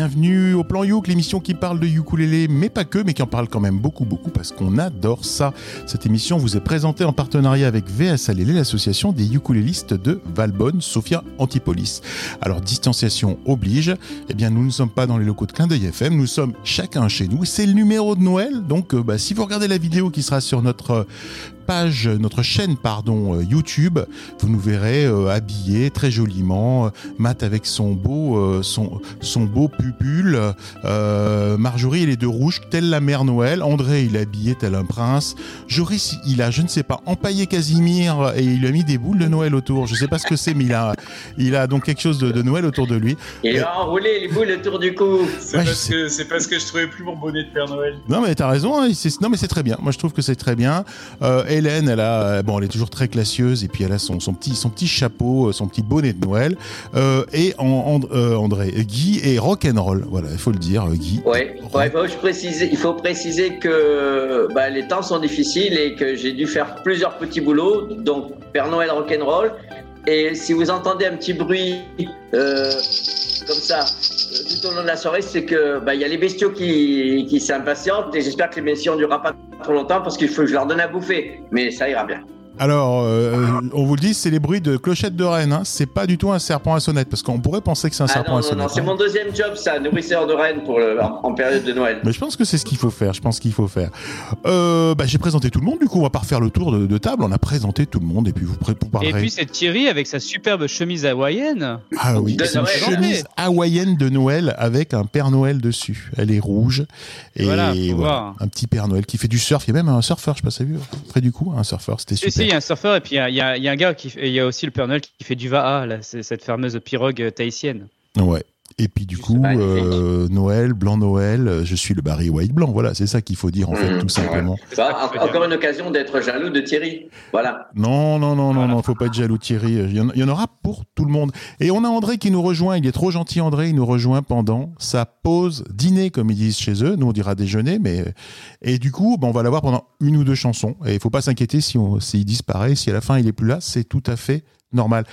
bienvenue au Plan Youk, l'émission qui parle de ukulélé, mais pas que, mais qui en parle quand même beaucoup, beaucoup, parce qu'on adore ça. Cette émission vous est présentée en partenariat avec VS l'association des ukulélistes de Valbonne, Sophia Antipolis. Alors, distanciation oblige, eh bien, nous ne sommes pas dans les locaux de Clin d'œil FM, nous sommes chacun chez nous. C'est le numéro de Noël, donc euh, bah, si vous regardez la vidéo qui sera sur notre page, notre chaîne pardon euh, YouTube, vous nous verrez euh, habillés très joliment, euh, Matt avec son beau son son beau pupule, Marjorie elle est de rouge telle la mère Noël, André il est habillé tel un prince, Joris il a je ne sais pas empaillé Casimir et il a mis des boules de Noël autour, je sais pas ce que c'est mais il a il a donc quelque chose de, Noël autour de lui. Il a enroulé les boules autour du cou. C'est parce que c'est parce que je trouvais plus mon bonnet de Père Noël. Non mais t'as raison, hein, non mais c'est très bien. Moi je trouve que c'est très bien. Hélène, elle a, euh, bon, elle est toujours très classieuse et puis elle a son, son petit, son petit chapeau, euh, son petit bonnet de Noël. Euh, et en, André, Guy et rock and roll. Voilà, il faut le dire, Guy. Ouais, il faut préciser, que bah, les temps sont difficiles et que j'ai dû faire plusieurs petits boulots, donc Père Noël rock and roll. Et si vous entendez un petit bruit comme ça tout au long de la soirée, c'est que bah, il y a les bestiaux qui, qui s'impatientent et j'espère que les bestiaux ne durera pas trop longtemps parce qu'il faut que je leur donne à bouffer. Mais ça ira bien. Alors, euh, on vous le dit, c'est les bruits de clochettes de reine. Hein. C'est pas du tout un serpent à sonnette, parce qu'on pourrait penser que c'est un ah serpent à sonnette. Non, non, c'est mon deuxième job, ça, nourrisseur de reine pour en, période de Noël. Mais je pense que c'est ce qu'il faut faire. Je pense qu'il faut faire. Euh, bah, j'ai présenté tout le monde. Du coup, on va pas refaire le tour de, table. On a présenté tout le monde, et puis vous, vous parlerez. Et puis c'est Thierry avec sa superbe chemise hawaïenne. Ah oui, c'est une chemise hawaïenne de Noël avec un Père Noël dessus. Elle est rouge et voilà, un petit Père Noël qui fait du surf. Il y a même un surfeur, je sais pas si vu près du coup, un surfeur. C'était super. Y a un surfeur et puis il y, a un gars qui, il y a aussi le Père qui fait du Vaha, là, cette fameuse pirogue tahitienne. Ouais. Et puis du coup, euh, Noël, blanc Noël, je suis le Barry White blanc. Voilà, c'est ça qu'il faut dire en fait, mmh. tout simplement. encore une occasion d'être jaloux de Thierry. Voilà. Non, non, non, non, non, faut pas être jaloux de Thierry. Il y, en, aura pour tout le monde. Et on a André qui nous rejoint. Il est trop gentil, André. Il nous rejoint pendant sa pause dîner, comme ils disent chez eux. Nous, on dira déjeuner, mais et du coup, ben, on va l'avoir pendant une ou deux chansons. Et il faut pas s'inquiéter si on, s'il disparaît, si à la fin il est plus là, c'est tout à fait normal.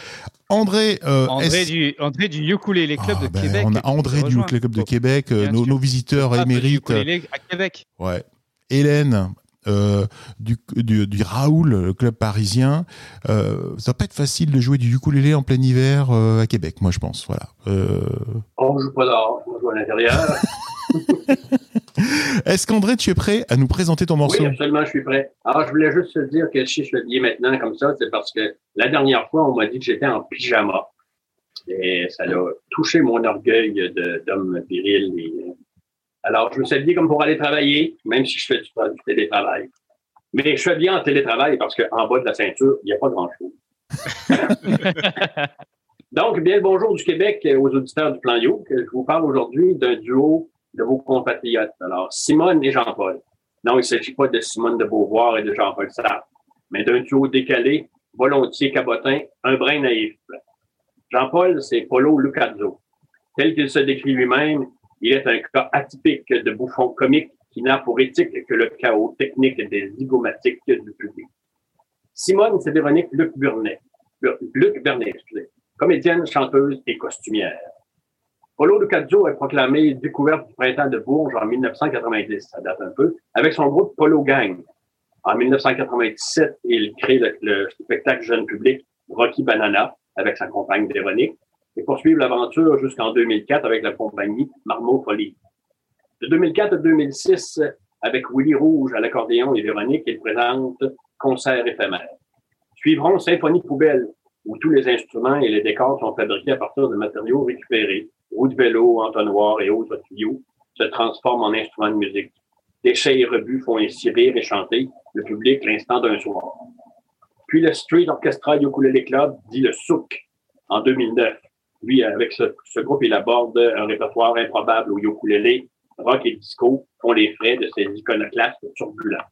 André, euh, André, du, André du Ukulele Club de ah, ben, Québec. On a André du Ukulele Club de Québec, euh, nos, visiteurs émérites. à Québec. Ouais. Hélène. Euh, du, du, Raoul, le club parisien. Euh, ça va pas être facile de jouer du ukulélé en plein hiver euh, à Québec, moi je pense. Voilà. Euh... On joue pas dehors, on joue à l'intérieur. Est-ce qu'André, tu es prêt à nous présenter ton morceau? Oui, absolument, je suis prêt. Alors, je voulais juste te dire que si je le dis maintenant comme ça, c'est parce que la dernière fois, on m'a dit que j'étais en pyjama. Et ça a touché mon orgueil d'homme viril. Alors, je me suis dit comme pour aller travailler, même si je fais du, du télétravail. Mais je fais bien en télétravail parce qu'en bas de la ceinture, il n'y a pas grand-chose. Donc, bien le bonjour du Québec aux auditeurs du Plan You. Je vous parle aujourd'hui d'un duo de vos compatriotes. Alors, Simone et Jean-Paul. Non, il ne s'agit pas de Simone de Beauvoir et de Jean-Paul Sartre, mais d'un duo décalé, volontiers cabotin, un brin naïf. Jean-Paul, c'est Polo Lucazzo. Tel qu'il se décrit lui-même, il est un cas atypique de bouffon comique qui n'a pour éthique que le chaos technique des zygomatiques du public. Simone, c'est Véronique Luc Burnet. Luc Bernet. Comédienne, chanteuse et costumière. Polo Lucazzo est proclamé découverte du printemps de Bourges en 1990, ça date un peu, avec son groupe Polo Gang. En 1997, il crée le, spectacle jeune public Rocky Banana avec sa compagne Véronique et poursuivre l'aventure jusqu'en 2004 avec la compagnie Marmot Folie. De 2004 à 2006, avec Willy Rouge à l'accordéon et Véronique, il présente Concert éphémère. Suivront Symphonie Poubelle, où tous les instruments et les décors sont fabriqués à partir de matériaux récupérés roues de vélo, entonnoirs et autres tuyaux se transforment en instruments de musique. Déchets et rebuts font ainsi rire et chanter le public l'instant d'un soir. Puis le Street Orchestra Ukulele Club, dit le Souk, en 2009. Lui, avec ce, groupe, il aborde un répertoire improbable au ukulélé, rock et disco font les frais de ces iconoclastes turbulents.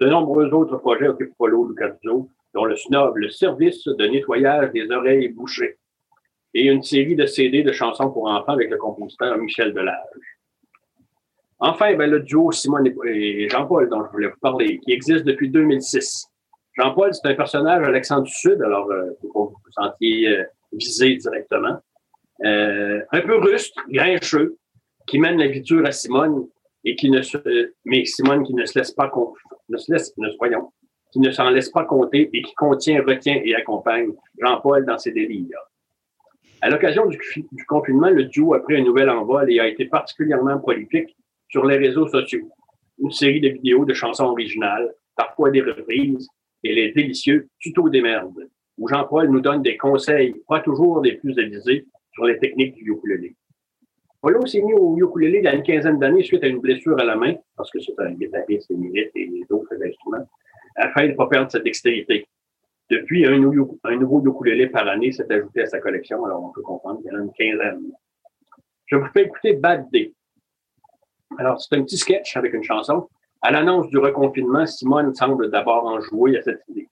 De nombreux autres projets occupent Polo Lucazzo, dont le snob, le service de nettoyage des oreilles bouchées et une série de CD de chansons pour enfants avec le compositeur Michel Delage. Enfin, ben, le duo Simone et Jean-Paul dont je voulais vous parler, qui existe depuis 2006. Jean-Paul, c'est un personnage l'accent du Sud, alors euh, faut que vous vous sentiez euh, visé directement. euh, un peu rustre, grincheux, qui mène la vie à Simone et qui ne se, mais Simone qui ne se laisse pas, ne se laisse, ne voyons, qui ne s'en laisse pas compter et qui contient, retient et accompagne Jean-Paul dans ses délires. À l'occasion du, confinement, le duo a pris un nouvel envol et a été particulièrement prolifique sur les réseaux sociaux. Une série de vidéos de chansons originales, parfois des reprises, et les délicieux tutos des merdes, où Jean-Paul nous donne des conseils, pas toujours les plus avisés, sur les techniques du ukulélé. Polo s'est mis au ukulélé il y a une quinzaine d'années suite à une blessure à la main, parce que c'est un guitariste émérite et d'autres instruments, afin de ne pas perdre sa dextérité. Depuis, un, nouveau ukulélé par année s'est ajouté à sa collection, alors on peut comprendre qu'il y en a une quinzaine. Je vous fais écouter Bad Day. Alors, c'est un petit sketch avec une chanson. À l'annonce du reconfinement, Simone semble d'abord en jouer à cette idée.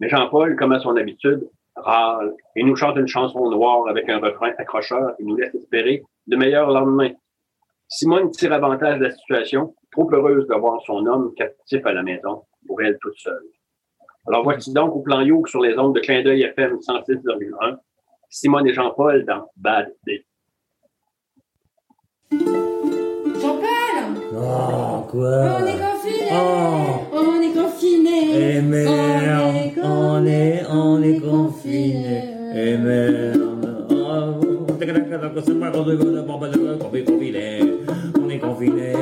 Mais Jean-Paul, comme à son habitude, râle et nous chante une chanson noire avec un refrain accrocheur qui nous laisse espérer de meilleurs lendemains. Simone tire avantage de la situation, trop heureuse de voir son homme captif à la maison, pour elle toute seule. Alors voici donc au plan Yoke sur les ondes de clin d'œil FM 106,1, Simone et Jean-Paul dans Bad Day. Jean-Paul Oh, quoi? On est confiné Oh. On est confiné Eh merde, on est, on est confiné. Eh merde. Oh. On est confiné.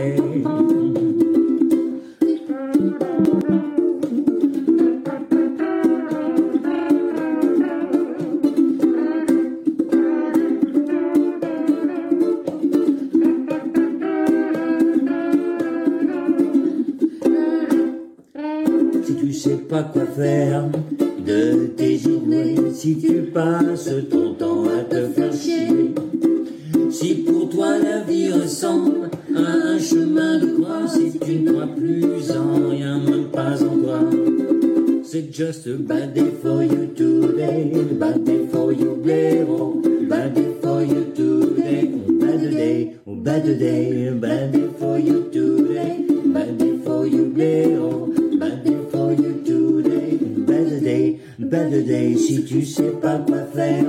Quoi faire de tes journées, si tu passes ton temps à te faire chier, si pour toi la vie ressemble à un chemin de croix, si tu ne crois plus en rien, même pas en toi. C'est just a bad day for you today, bad day for you, blaireau, bad day for you today, bad day, oh bad day day, si tu sais pas quoi faire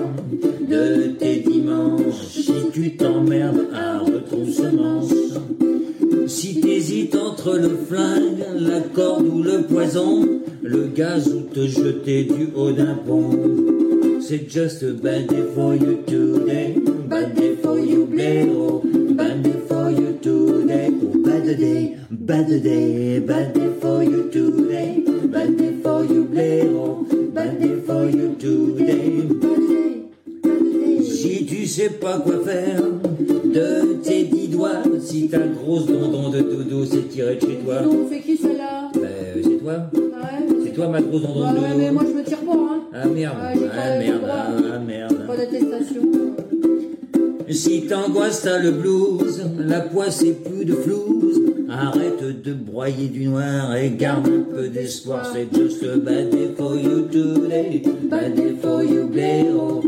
de tes dimanches, si tu t'emmerdes à retroussement. Si t'hésites entre le flingue, la corde ou le poison, le gaz ou te jeter du haut d'un pont. C'est just a bad day for you today, bad day for you blaireau, bad day for you today, oh bad day, bad day, bad day pas quoi faire de tes dix doigts, si ta grosse dondon de dodo s'est tirée de chez toi, On fait qui celle-là? Ben, c'est toi. Ouais. C'est toi ma grosse dondon Ouais, de ouais, dodo. mais moi je me tire pas, hein. Ah merde, ah merde, ah, merde. Pas d'attestation. Si t'angoisses, t'as le blues, la poisse et plus de flouze. Arrête de broyer du noir et garde un peu d'espoir. C'est just a bad day for you today, bad day for you blaireau,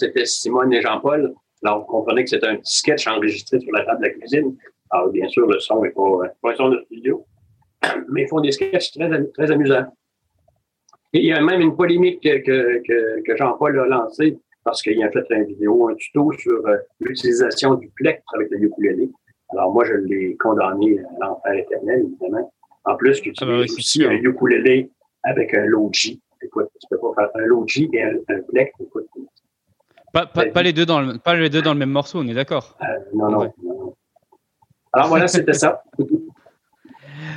c'était Simone et Jean-Paul. Alors, vous comprenez que c'était un petit sketch enregistré sur la table de la cuisine. Alors, bien sûr, le son n'est pas, pas un son de studio, mais ils font des sketchs très, très amusants. Et il y a même une polémique que, que, Jean-Paul a lancée parce qu'il a fait une vidéo, un tuto sur euh, l'utilisation du plectre avec le ukulélé. Alors, moi, je l'ai condamné à l'enfer éternel, évidemment. En plus, qu'il Ah oui, utilise aussi un ukulélé avec un logi. Écoute, tu peux pas faire un logi et un, un plectre. Écoute, Pas, pas, pas les deux dans le, pas les deux dans le même morceau, on est d'accord. euh, non, non. Alors voilà, c'était ça.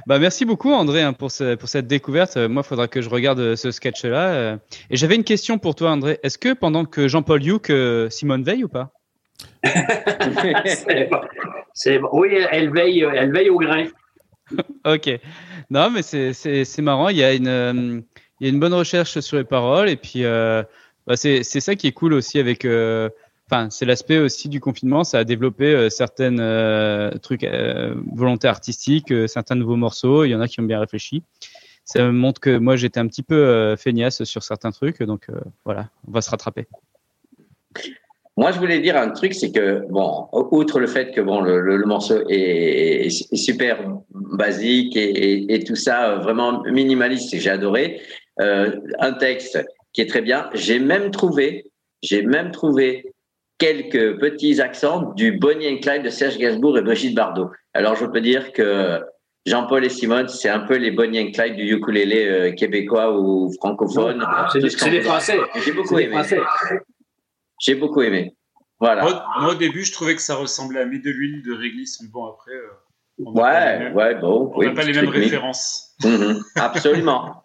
Bah, merci beaucoup André hein, pour, ce- pour cette découverte. Euh, moi, il faudra que je regarde euh, ce sketch-là. euh. Et j'avais une question pour toi André. Est-ce que pendant que Jean-Paul Youk, Simone veille ou pas? C'est bon. Oui, elle veille, elle veille au grain. Ok. Non, mais c'est- marrant. Il y, a une, il y a une bonne recherche sur les paroles. Et puis, bah, c'est ça qui est cool aussi avec. euh, Enfin, c'est l'aspect aussi du confinement. Ça a développé euh, certaines euh, trucs, volontés artistiques, certains nouveaux morceaux. Il y en a qui ont bien réfléchi. Ça montre que moi, j'étais un petit peu euh, feignasse sur certains trucs. Donc, voilà, on va se rattraper. Moi, je voulais dire un truc, c'est que, bon, outre le fait que, bon, le, morceau est, super basique et, tout ça, vraiment minimaliste, j'ai adoré, un texte qui est très bien. J'ai même trouvé, j'ai même trouvé quelques petits accents du Bonnie and Clyde de Serge Gainsbourg et Brigitte Bardot. Alors, je peux dire que Jean-Paul et Simone, c'est un peu les Bonnie and Clyde du ukulélé euh, québécois ou francophone. C'est des, ce. Français. J'ai beaucoup aimé. J'ai beaucoup aimé. Voilà. Moi, moi, au début, je trouvais que ça ressemblait à Mets de l'huile de réglisse, mais bon, après, euh, on n'a pas les Ouais, mêmes, ouais, bon. on oui, n'a pas les mêmes références. Mhm, absolument.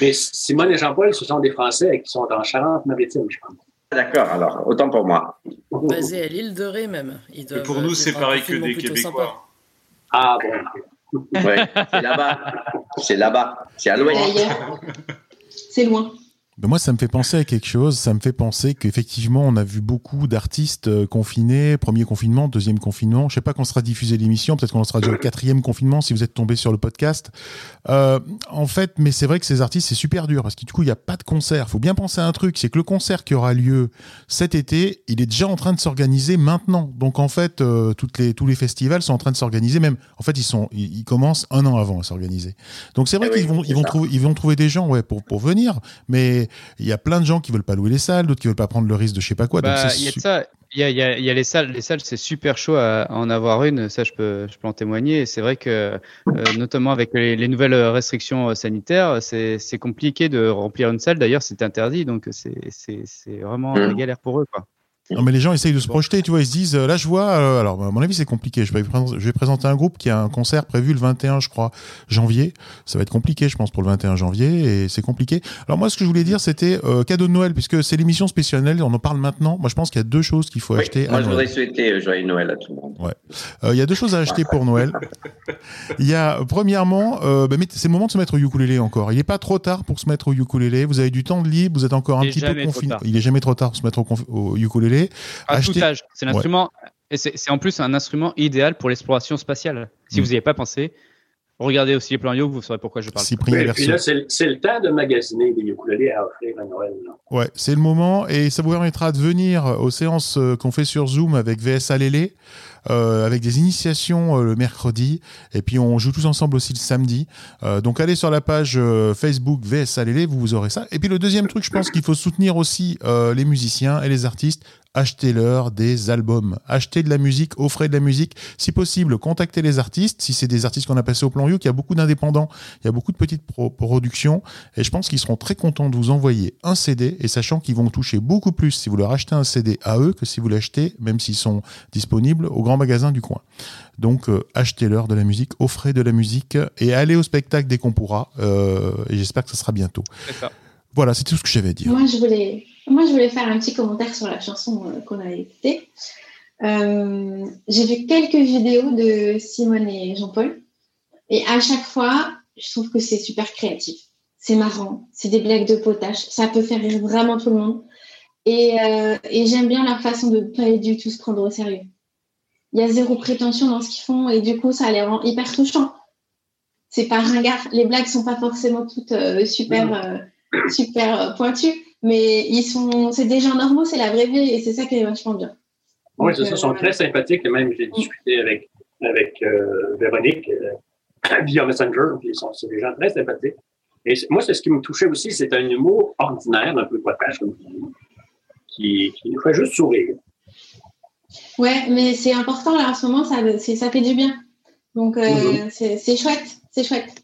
Mais Simone et Jean-Paul, ce sont des Français qui sont en Charente-Maritime, je pense. D'accord, alors, autant pour moi. Basé à l'île de Ré même. Ils Et doivent, pour euh, nous, c'est pareil que des Québécois. Ah bon. Ouais, c'est là-bas. C'est là-bas. C'est à l'ouest. D'ailleurs, c'est loin. Ben moi, ça me fait penser à quelque chose. Ça me fait penser qu'effectivement, on a vu beaucoup d'artistes euh, confinés. Premier confinement, deuxième confinement. Je sais pas quand sera diffusée l'émission. Peut-être qu'on sera déjà au quatrième confinement si vous êtes tombé sur le podcast. Euh, en fait, mais c'est vrai que ces artistes, c'est super dur parce que du coup, il n'y a pas de concert. Faut bien penser à un truc. C'est que le concert qui aura lieu cet été, il est déjà en train de s'organiser maintenant. Donc, en fait, euh, toutes les, tous les festivals sont en train de s'organiser. Même, en fait, ils sont, ils, ils commencent un an avant à s'organiser. Donc, c'est vrai Eh oui, qu'ils vont, ils vont trouver, ils vont trouver des gens, ouais, pour, pour venir. Mais il y a plein de gens qui veulent pas louer les salles, d'autres qui veulent pas prendre le risque de je sais pas quoi. Bah, donc il y a de su- ça. Il y a, il y a- il y a les salles. Les salles, c'est super chaud à, à en avoir une. Ça, je peux, je peux en témoigner. C'est vrai que, euh, notamment avec les, les nouvelles restrictions euh, sanitaires, c'est c'est compliqué de remplir une salle. D'ailleurs, c'est interdit. Donc, c'est c'est- c'est vraiment la Mhm. galère pour eux. Quoi. Non, mais les gens essayent de se projeter, tu vois, ils se disent, euh, là je vois, euh, alors à mon avis c'est compliqué, je vais, présenter, je vais présenter un groupe qui a un concert prévu le 21, je crois, janvier, ça va être compliqué je pense pour le 21 janvier, et c'est compliqué. Alors moi ce que je voulais dire c'était euh, cadeau de Noël, puisque c'est l'émission spéciale on en parle maintenant, moi je pense qu'il y a deux choses qu'il faut Oui, acheter moi, à je Noël. voudrais souhaiter joyeux Noël à tout le monde. Euh, Il y a deux choses à acheter pour Noël. Il y a premièrement, euh, bah, c'est le moment de se mettre au ukulélé encore. Il n'est pas trop tard pour se mettre au ukulélé. Vous avez du temps de libre, vous êtes encore un petit peu confiné. Il est jamais trop tard pour se mettre au, au ukulélé. À Acheter- tout âge. C'est l'instrument. Et c'est en plus un instrument idéal pour l'exploration spatiale. Si Mm. vous n'y avez pas pensé, regardez aussi les plans Yo, vous saurez pourquoi je parle. Cyprien Et puis Verso. là, c'est le- temps de magasiner des ukulélés à offrir à Noël. là. Ouais, c'est le moment et ça vous permettra de venir aux séances euh, qu'on fait sur Zoom avec VSA Lélé, euh, avec des initiations euh, le mercredi et puis on joue tous ensemble aussi le samedi. Euh, donc allez sur la page euh, Facebook VSA Lélé, vous, vous aurez ça. Et puis le deuxième truc, je pense qu'il faut soutenir aussi euh, les musiciens et les artistes. Achetez-leur des albums, achetez de la musique, offrez de la musique. Si possible, contactez les artistes. Si c'est des artistes qu'on a passés au plan You, il y a beaucoup d'indépendants, il y a beaucoup de petites pro- productions. Et je pense qu'ils seront très contents de vous envoyer un CD et sachant qu'ils vont toucher beaucoup plus si vous leur achetez un CD à eux que si vous l'achetez, même s'ils sont disponibles, au grand magasin du coin. Donc, euh, achetez-leur de la musique, offrez de la musique et allez au spectacle dès qu'on pourra. Euh, et j'espère que ça sera bientôt. Ça. Voilà, c'est tout ce que j'avais à dire. Moi, je voulais, moi, je voulais faire un petit commentaire sur la chanson euh, qu'on a écoutée. Euh, J'ai vu quelques vidéos de Simone et Jean-Paul. Et à chaque fois, je trouve que c'est super créatif. C'est marrant. C'est des blagues de potache. Ça peut faire rire vraiment tout le monde. Et, euh, et j'aime bien leur façon de pas du tout se prendre au sérieux. Il y a zéro prétention dans ce qu'ils font et du coup, ça les rend hyper touchants. C'est pas ringard. Les blagues sont pas forcément toutes super, super pointues, mais ils sont, c'est des gens normaux, c'est la vraie vie et c'est ça qui est vachement bien. Oui, c'est ça, ils sont euh, très sympathiques. Et même, j'ai discuté avec, avec euh, Véronique euh, via Messenger. Puis ils sont, c'est des gens très sympathiques. Et moi, c'est ce qui me touchait aussi, c'est un humour ordinaire, un peu potache, comme qui, qui nous fait juste sourire. Ouais, mais c'est important là en ce moment, ça, ça fait du bien. Donc euh, Mhm. c'est c'est chouette, c'est chouette.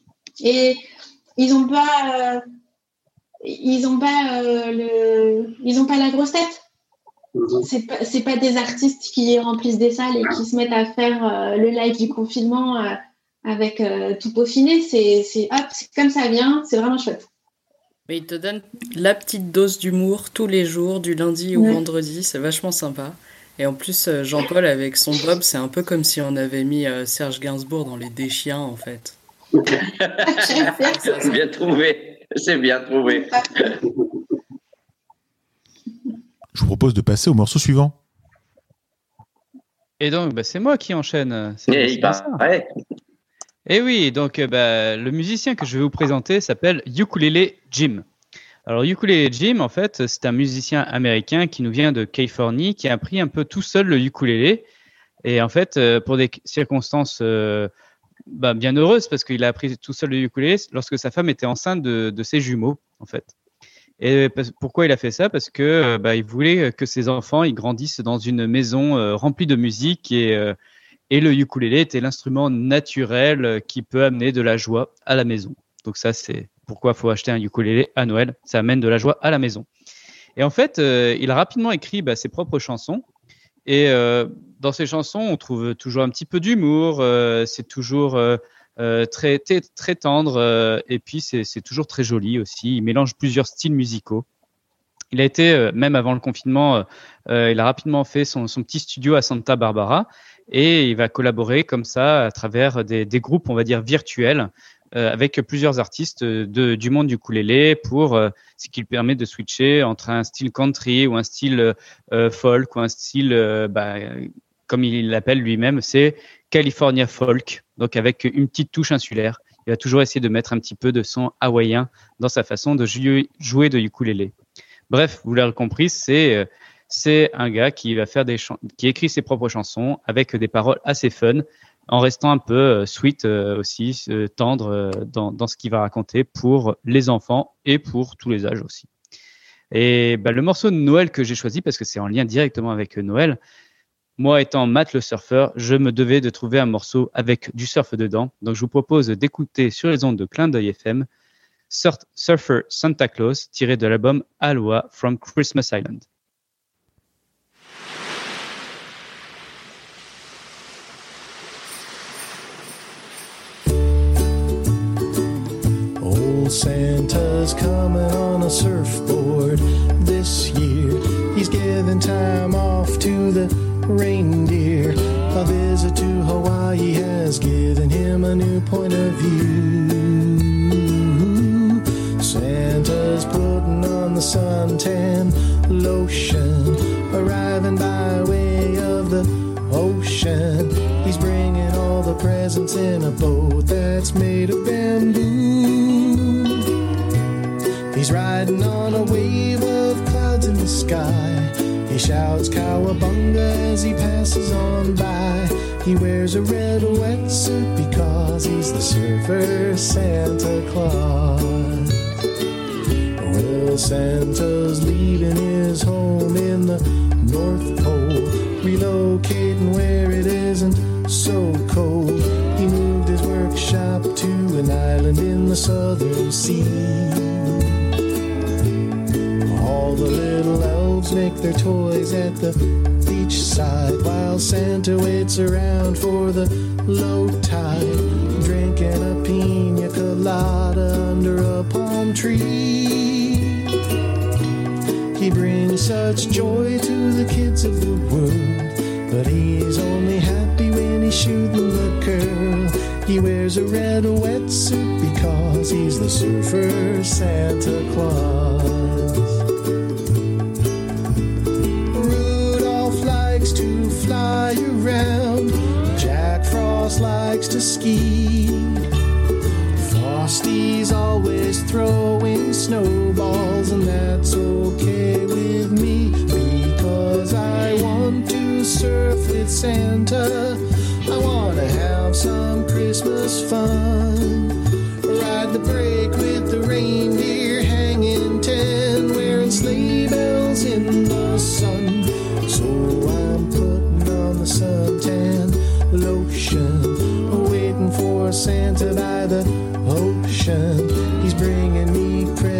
Et ils ont pas, ils ont pas euh, le, ils ont pas la grosse tête. Mhm. C'est pas, c'est pas des artistes qui remplissent des salles et qui se mettent à faire euh, le live du confinement euh, avec euh, tout peaufiné. C'est, c'est hop, c'est comme ça vient. C'est vraiment chouette. Mais il te donne la petite dose d'humour tous les jours, du lundi au Ouais. vendredi, c'est vachement sympa. Et en plus, Jean-Paul avec son Bob, c'est un peu comme si on avait mis Serge Gainsbourg dans les déchiens en fait. C'est bien trouvé. C'est bien trouvé. Je vous propose de passer au morceau suivant. Et donc, bah, c'est moi qui enchaîne. C'est Et ça. paraît. Et oui, donc euh, bah, le musicien que je vais vous présenter s'appelle Ukulele Jim. Alors Ukulele Jim, en fait, c'est un musicien américain qui nous vient de Californie, qui a appris un peu tout seul le ukulélé. Et en fait, euh, pour des circonstances euh, bah, bien heureuses, parce qu'il a appris tout seul le ukulélé lorsque sa femme était enceinte de, ses jumeaux, en fait. Et pourquoi il a fait ça? Parce que euh, bah, il voulait que ses enfants ils grandissent dans une maison euh, remplie de musique et euh, et le ukulélé était l'instrument naturel euh, qui peut amener de la joie à la maison. Donc ça, c'est pourquoi faut acheter un ukulélé à Noël. Ça amène de la joie à la maison. Et en fait, euh, il a rapidement écrit bah, ses propres chansons. Et dans ces chansons, on trouve toujours un petit peu d'humour. euh, c'est toujours euh, euh, très, très tendre. et puis c'est toujours très joli aussi. Il mélange plusieurs styles musicaux. Il a été, même avant le confinement, il a rapidement fait son, son petit studio à Santa Barbara et il va collaborer comme ça à travers des, des groupes, on va dire, virtuels avec plusieurs artistes du monde du ukulélé pour ce qui lui permet de switcher entre un style country ou un style folk ou un style, bah, comme il l'appelle lui-même, c'est California folk, donc avec une petite touche insulaire. Il va toujours essayer de mettre un petit peu de son hawaïen dans sa façon de jouer, de ukulélé. Bref, vous l'avez compris, c'est euh, c'est un gars qui va faire des qui écrit ses propres chansons avec des paroles assez fun, en restant un peu euh, sweet euh, aussi, tendre dans, dans ce qu'il va raconter pour les enfants et pour tous les âges aussi. Et bah, le morceau de Noël que j'ai choisi parce que c'est en lien directement avec Noël. Moi, étant Matt le surfeur, je me devais de trouver un morceau avec du surf dedans. Donc, je vous propose d'écouter sur les ondes de Clin d'œil FM Sur- Surfer Santa Claus tiré de l'album Aloha from Christmas Island. Santa's coming on a surfboard this year. He's giving time off to the reindeer. A visit to Hawaii has given him a new point of view. Santa's putting on the suntan lotion, arriving by way of the ocean. He's bringing all the presents in a boat that's made of bamboo. He's riding on a wave of clouds in the sky. He shouts cowabunga as he passes on by. He wears a red wetsuit because he's the surfer Santa Claus. Well, Santa's leaving his home in the North Pole, relocating where it isn't so cold. He moved his workshop to an island in the Southern Sea. The little elves make their toys at the beach side while Santa waits around for the low tide, drinking a pina colada under a palm tree. He brings such joy to the kids of the world, but he's only happy when he's shooting the curl. He wears a red wetsuit because he's the surfer Santa Claus. To ski. Frosty's always throwing snowballs, and that's okay with me because I want to surf with Santa. I want to have some Christmas fun. Ride the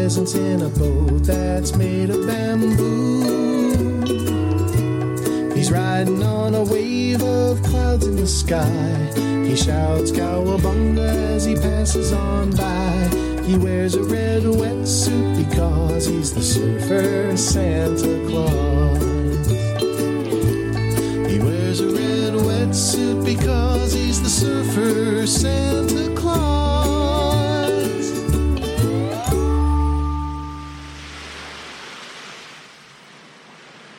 presents in a boat that's made of bamboo. He's riding on a wave of clouds in the sky. He shouts cowabunga as he passes on by. He wears a red wetsuit because he's the surfer Santa Claus.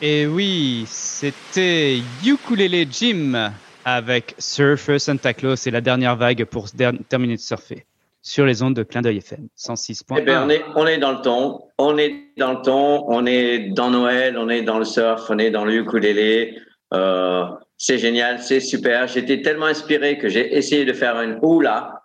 Et oui, c'était Ukulele Jim avec Surfer Santa Claus et la dernière vague pour terminer de surfer sur les ondes de Clin d'œil FM 106.1. Eh ben, on est, on est dans le ton, on est dans le ton, on est dans Noël, on est dans le surf, on est dans le ukulélé. Euh, c'est génial, c'est super. J'étais tellement inspiré que j'ai essayé de faire une hula.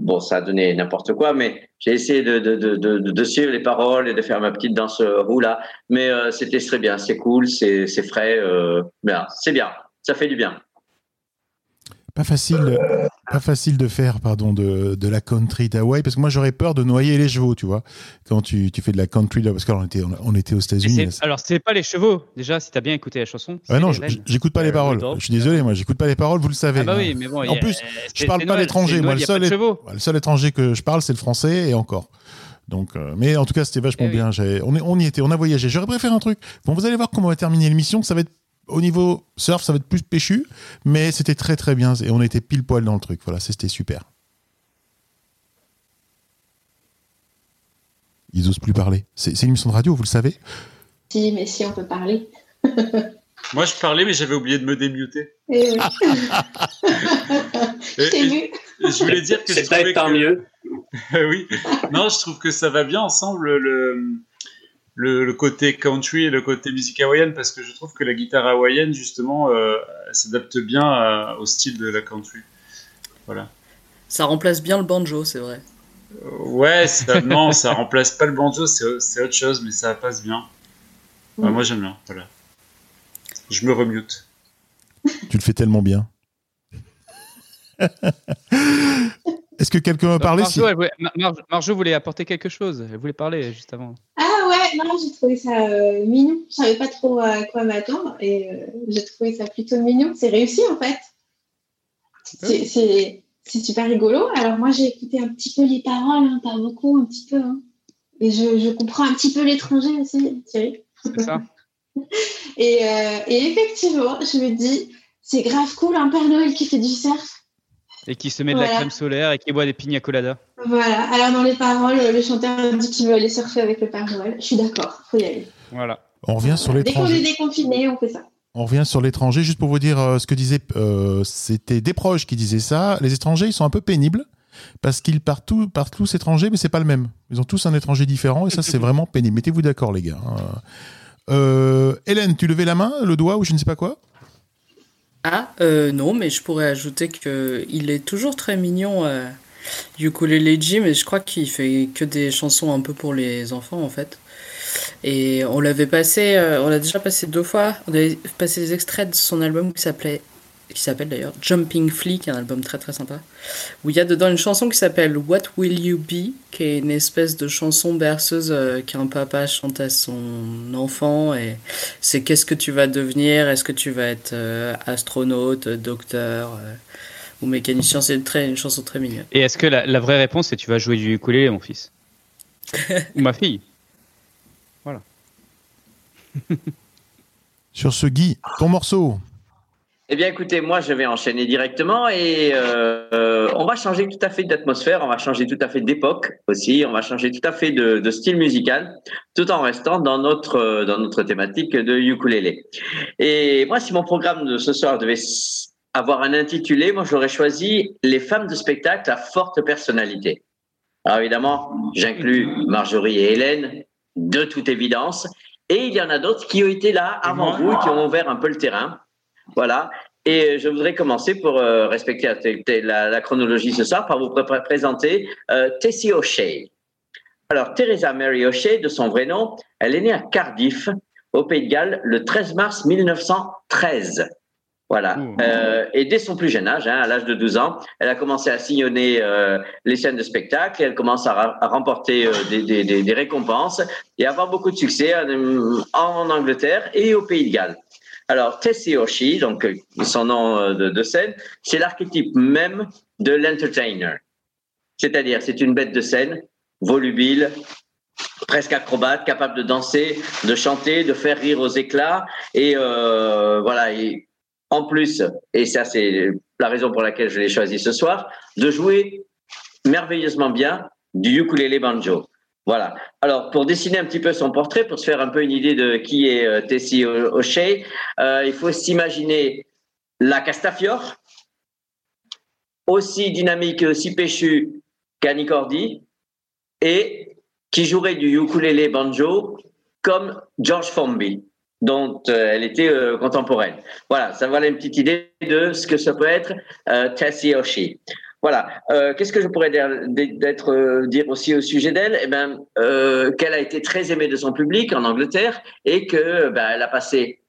Bon, ça a donné n'importe quoi, mais j'ai essayé de, de, de, de, de suivre les paroles et de faire ma petite danse hula. Mais euh, c'était très bien, c'est cool, c'est c'est frais, euh, bien, c'est bien, ça fait du bien. Pas facile, pas facile de faire, pardon, de, de la country d'Hawaï, parce que moi j'aurais peur de noyer les chevaux, tu vois, quand tu, tu fais de la country, parce qu'on était, on était aux États-Unis. là, alors, c'est pas les chevaux, déjà, si t'as bien écouté la chanson. Ah non, j'écoute pas les Euh, paroles. Je suis désolé, moi, j'écoute pas les paroles, vous le savez. Ah bah oui, mais bon. il En y a- plus, c'est- je parle pas l'étranger. Moi, le seul, de é- chevaux. le seul étranger que je parle, c'est le français et encore. Donc, euh, mais en tout cas, c'était vachement Eh oui. bien. J'ai- On, est- on y était, on a voyagé. J'aurais préféré un truc. Bon, vous allez voir comment on va terminer l'émission. Ça va être au niveau surf, ça va être plus péchu, mais c'était très très bien et on était pile poil dans le truc. Voilà, c'était super. Ils osent plus parler. C'est une émission de radio, vous le savez? Si, mais si on peut parler. Moi, je parlais, mais j'avais oublié de me démuter. Eh oui. Et- Je t'ai vu. je voulais dire que C'est peut-être tant que- mieux. oui. Non, je trouve que ça va bien ensemble le, le, le côté country et le côté musique hawaïenne parce que je trouve que la guitare hawaïenne justement euh, s'adapte bien à- au style de la country. Voilà. Ça remplace bien le banjo, c'est vrai. Euh, Ouais, ça, non, ça remplace pas le banjo, c'est autre chose, mais ça passe bien. Enfin, moi j'aime bien, voilà. Je me remute. Tu le fais tellement bien. Est-ce que quelqu'un veut parler si... Marjo, elle voulait- Mar- Mar- Marjo voulait apporter quelque chose. Elle voulait parler juste avant. Ah ouais, non, j'ai trouvé ça euh, mignon. Je savais pas trop à quoi m'attendre et euh, j'ai trouvé ça plutôt mignon. C'est réussi en fait. C'est- super rigolo. Alors moi, j'ai écouté un petit peu les paroles, hein, pas beaucoup, un petit peu. hein. Et je, je comprends un petit peu l'étranger aussi, Thierry. C'est ça Et, euh, et effectivement, je me dis, c'est grave cool, un Père Noël qui fait du surf. Et qui se met de la crème solaire et qui boit des pina coladas. Voilà. Alors dans les paroles, le chanteur dit qu'il veut aller surfer avec le Père Noël. Je suis d'accord, faut y aller. Voilà. On revient sur Dès qu'on est l'étranger. déconfiné, on fait ça. On revient sur l'étranger, juste pour vous dire euh, ce que disait. euh, C'était des proches qui disaient ça. Les étrangers, ils sont un peu pénibles parce qu'ils partent, tous- partent tous étrangers, mais c'est pas le même. Ils ont tous un étranger différent et ça, c'est vraiment pénible. Mettez-vous d'accord, les gars. hein. Euh, Hélène, tu levais la main, le doigt ou je ne sais pas quoi? Ah, euh, non, mais je pourrais ajouter que il est toujours très mignon, euh, Ukulele Jim, et je crois qu'il fait que des chansons un peu pour les enfants, en fait. Et on l'avait passé, euh, on l'a déjà passé deux fois. On avait passé des extraits de son album qui s'appelait, qui s'appelle d'ailleurs Jumping Flea, qui est un album très très sympa, où il y a dedans une chanson qui s'appelle What Will You Be, qui est une espèce de chanson berceuse euh, qu'un papa chante à son enfant, et c'est qu'est-ce que tu vas devenir, est-ce que tu vas être euh, astronaute, docteur euh, ou mécanicien, c'est une, très, une chanson très mignonne. Et est-ce que la, la vraie réponse c'est tu vas jouer du ukulélé, mon fils? Ou ma fille? Sur ce, Guy, ton morceau. Eh bien, écoutez, moi, je vais enchaîner directement et euh, on va changer tout à fait d'atmosphère, on va changer tout à fait d'époque aussi, on va changer tout à fait de, de style musical, tout en restant dans notre dans notre thématique de ukulélé. Et moi, si mon programme de ce soir devait avoir un intitulé, moi j'aurais choisi Les femmes de spectacle à forte personnalité. Alors évidemment, j'inclus Marjorie et Hélène, de toute évidence. Et il y en a d'autres qui ont été là avant vous qui ont ouvert un peu le terrain. Voilà. Et je voudrais commencer pour euh, respecter la, la- la chronologie ce soir par vous pré- présenter euh, Tessie O'Shea. Alors, Teresa Mary O'Shea, de son vrai nom, elle est née à Cardiff, au Pays de Galles, le 13 mars 1913. Voilà. Ouh. Euh, et dès son plus jeune âge, hein, à l'âge de 12 ans, elle a commencé à sillonner euh, les scènes de spectacle et elle commence à, remporter euh, des, des- des- des récompenses et à avoir beaucoup de succès en Angleterre et au Pays de Galles. Alors, Tessie O'Shea, donc euh, son nom euh, de, de scène, c'est l'archétype même de l'entertainer. C'est-à-dire, c'est une bête de scène, volubile, presque acrobate, capable de danser, de chanter, de faire rire aux éclats. Et euh, voilà, et en plus, et ça c'est la raison pour laquelle je l'ai choisi ce soir, de jouer merveilleusement bien du ukulélé banjo. Voilà. Alors, pour dessiner un petit peu son portrait, pour se faire un peu une idée de qui est euh, Tessie O'Shea, euh, il faut s'imaginer la Castafiore, aussi dynamique aussi péchue qu'Annie Cordy, et qui jouerait du ukulélé banjo comme George Formby, dont euh, elle était contemporaine. Voilà, ça voilà une petite idée de ce que ça peut être Tessie O'Shea. Voilà. Euh, Qu'est-ce que je pourrais dire, d'être, euh, dire aussi au sujet d'elle? Eh ben, euh, qu'elle a été très aimée de son public en Angleterre et que ben, elle a passé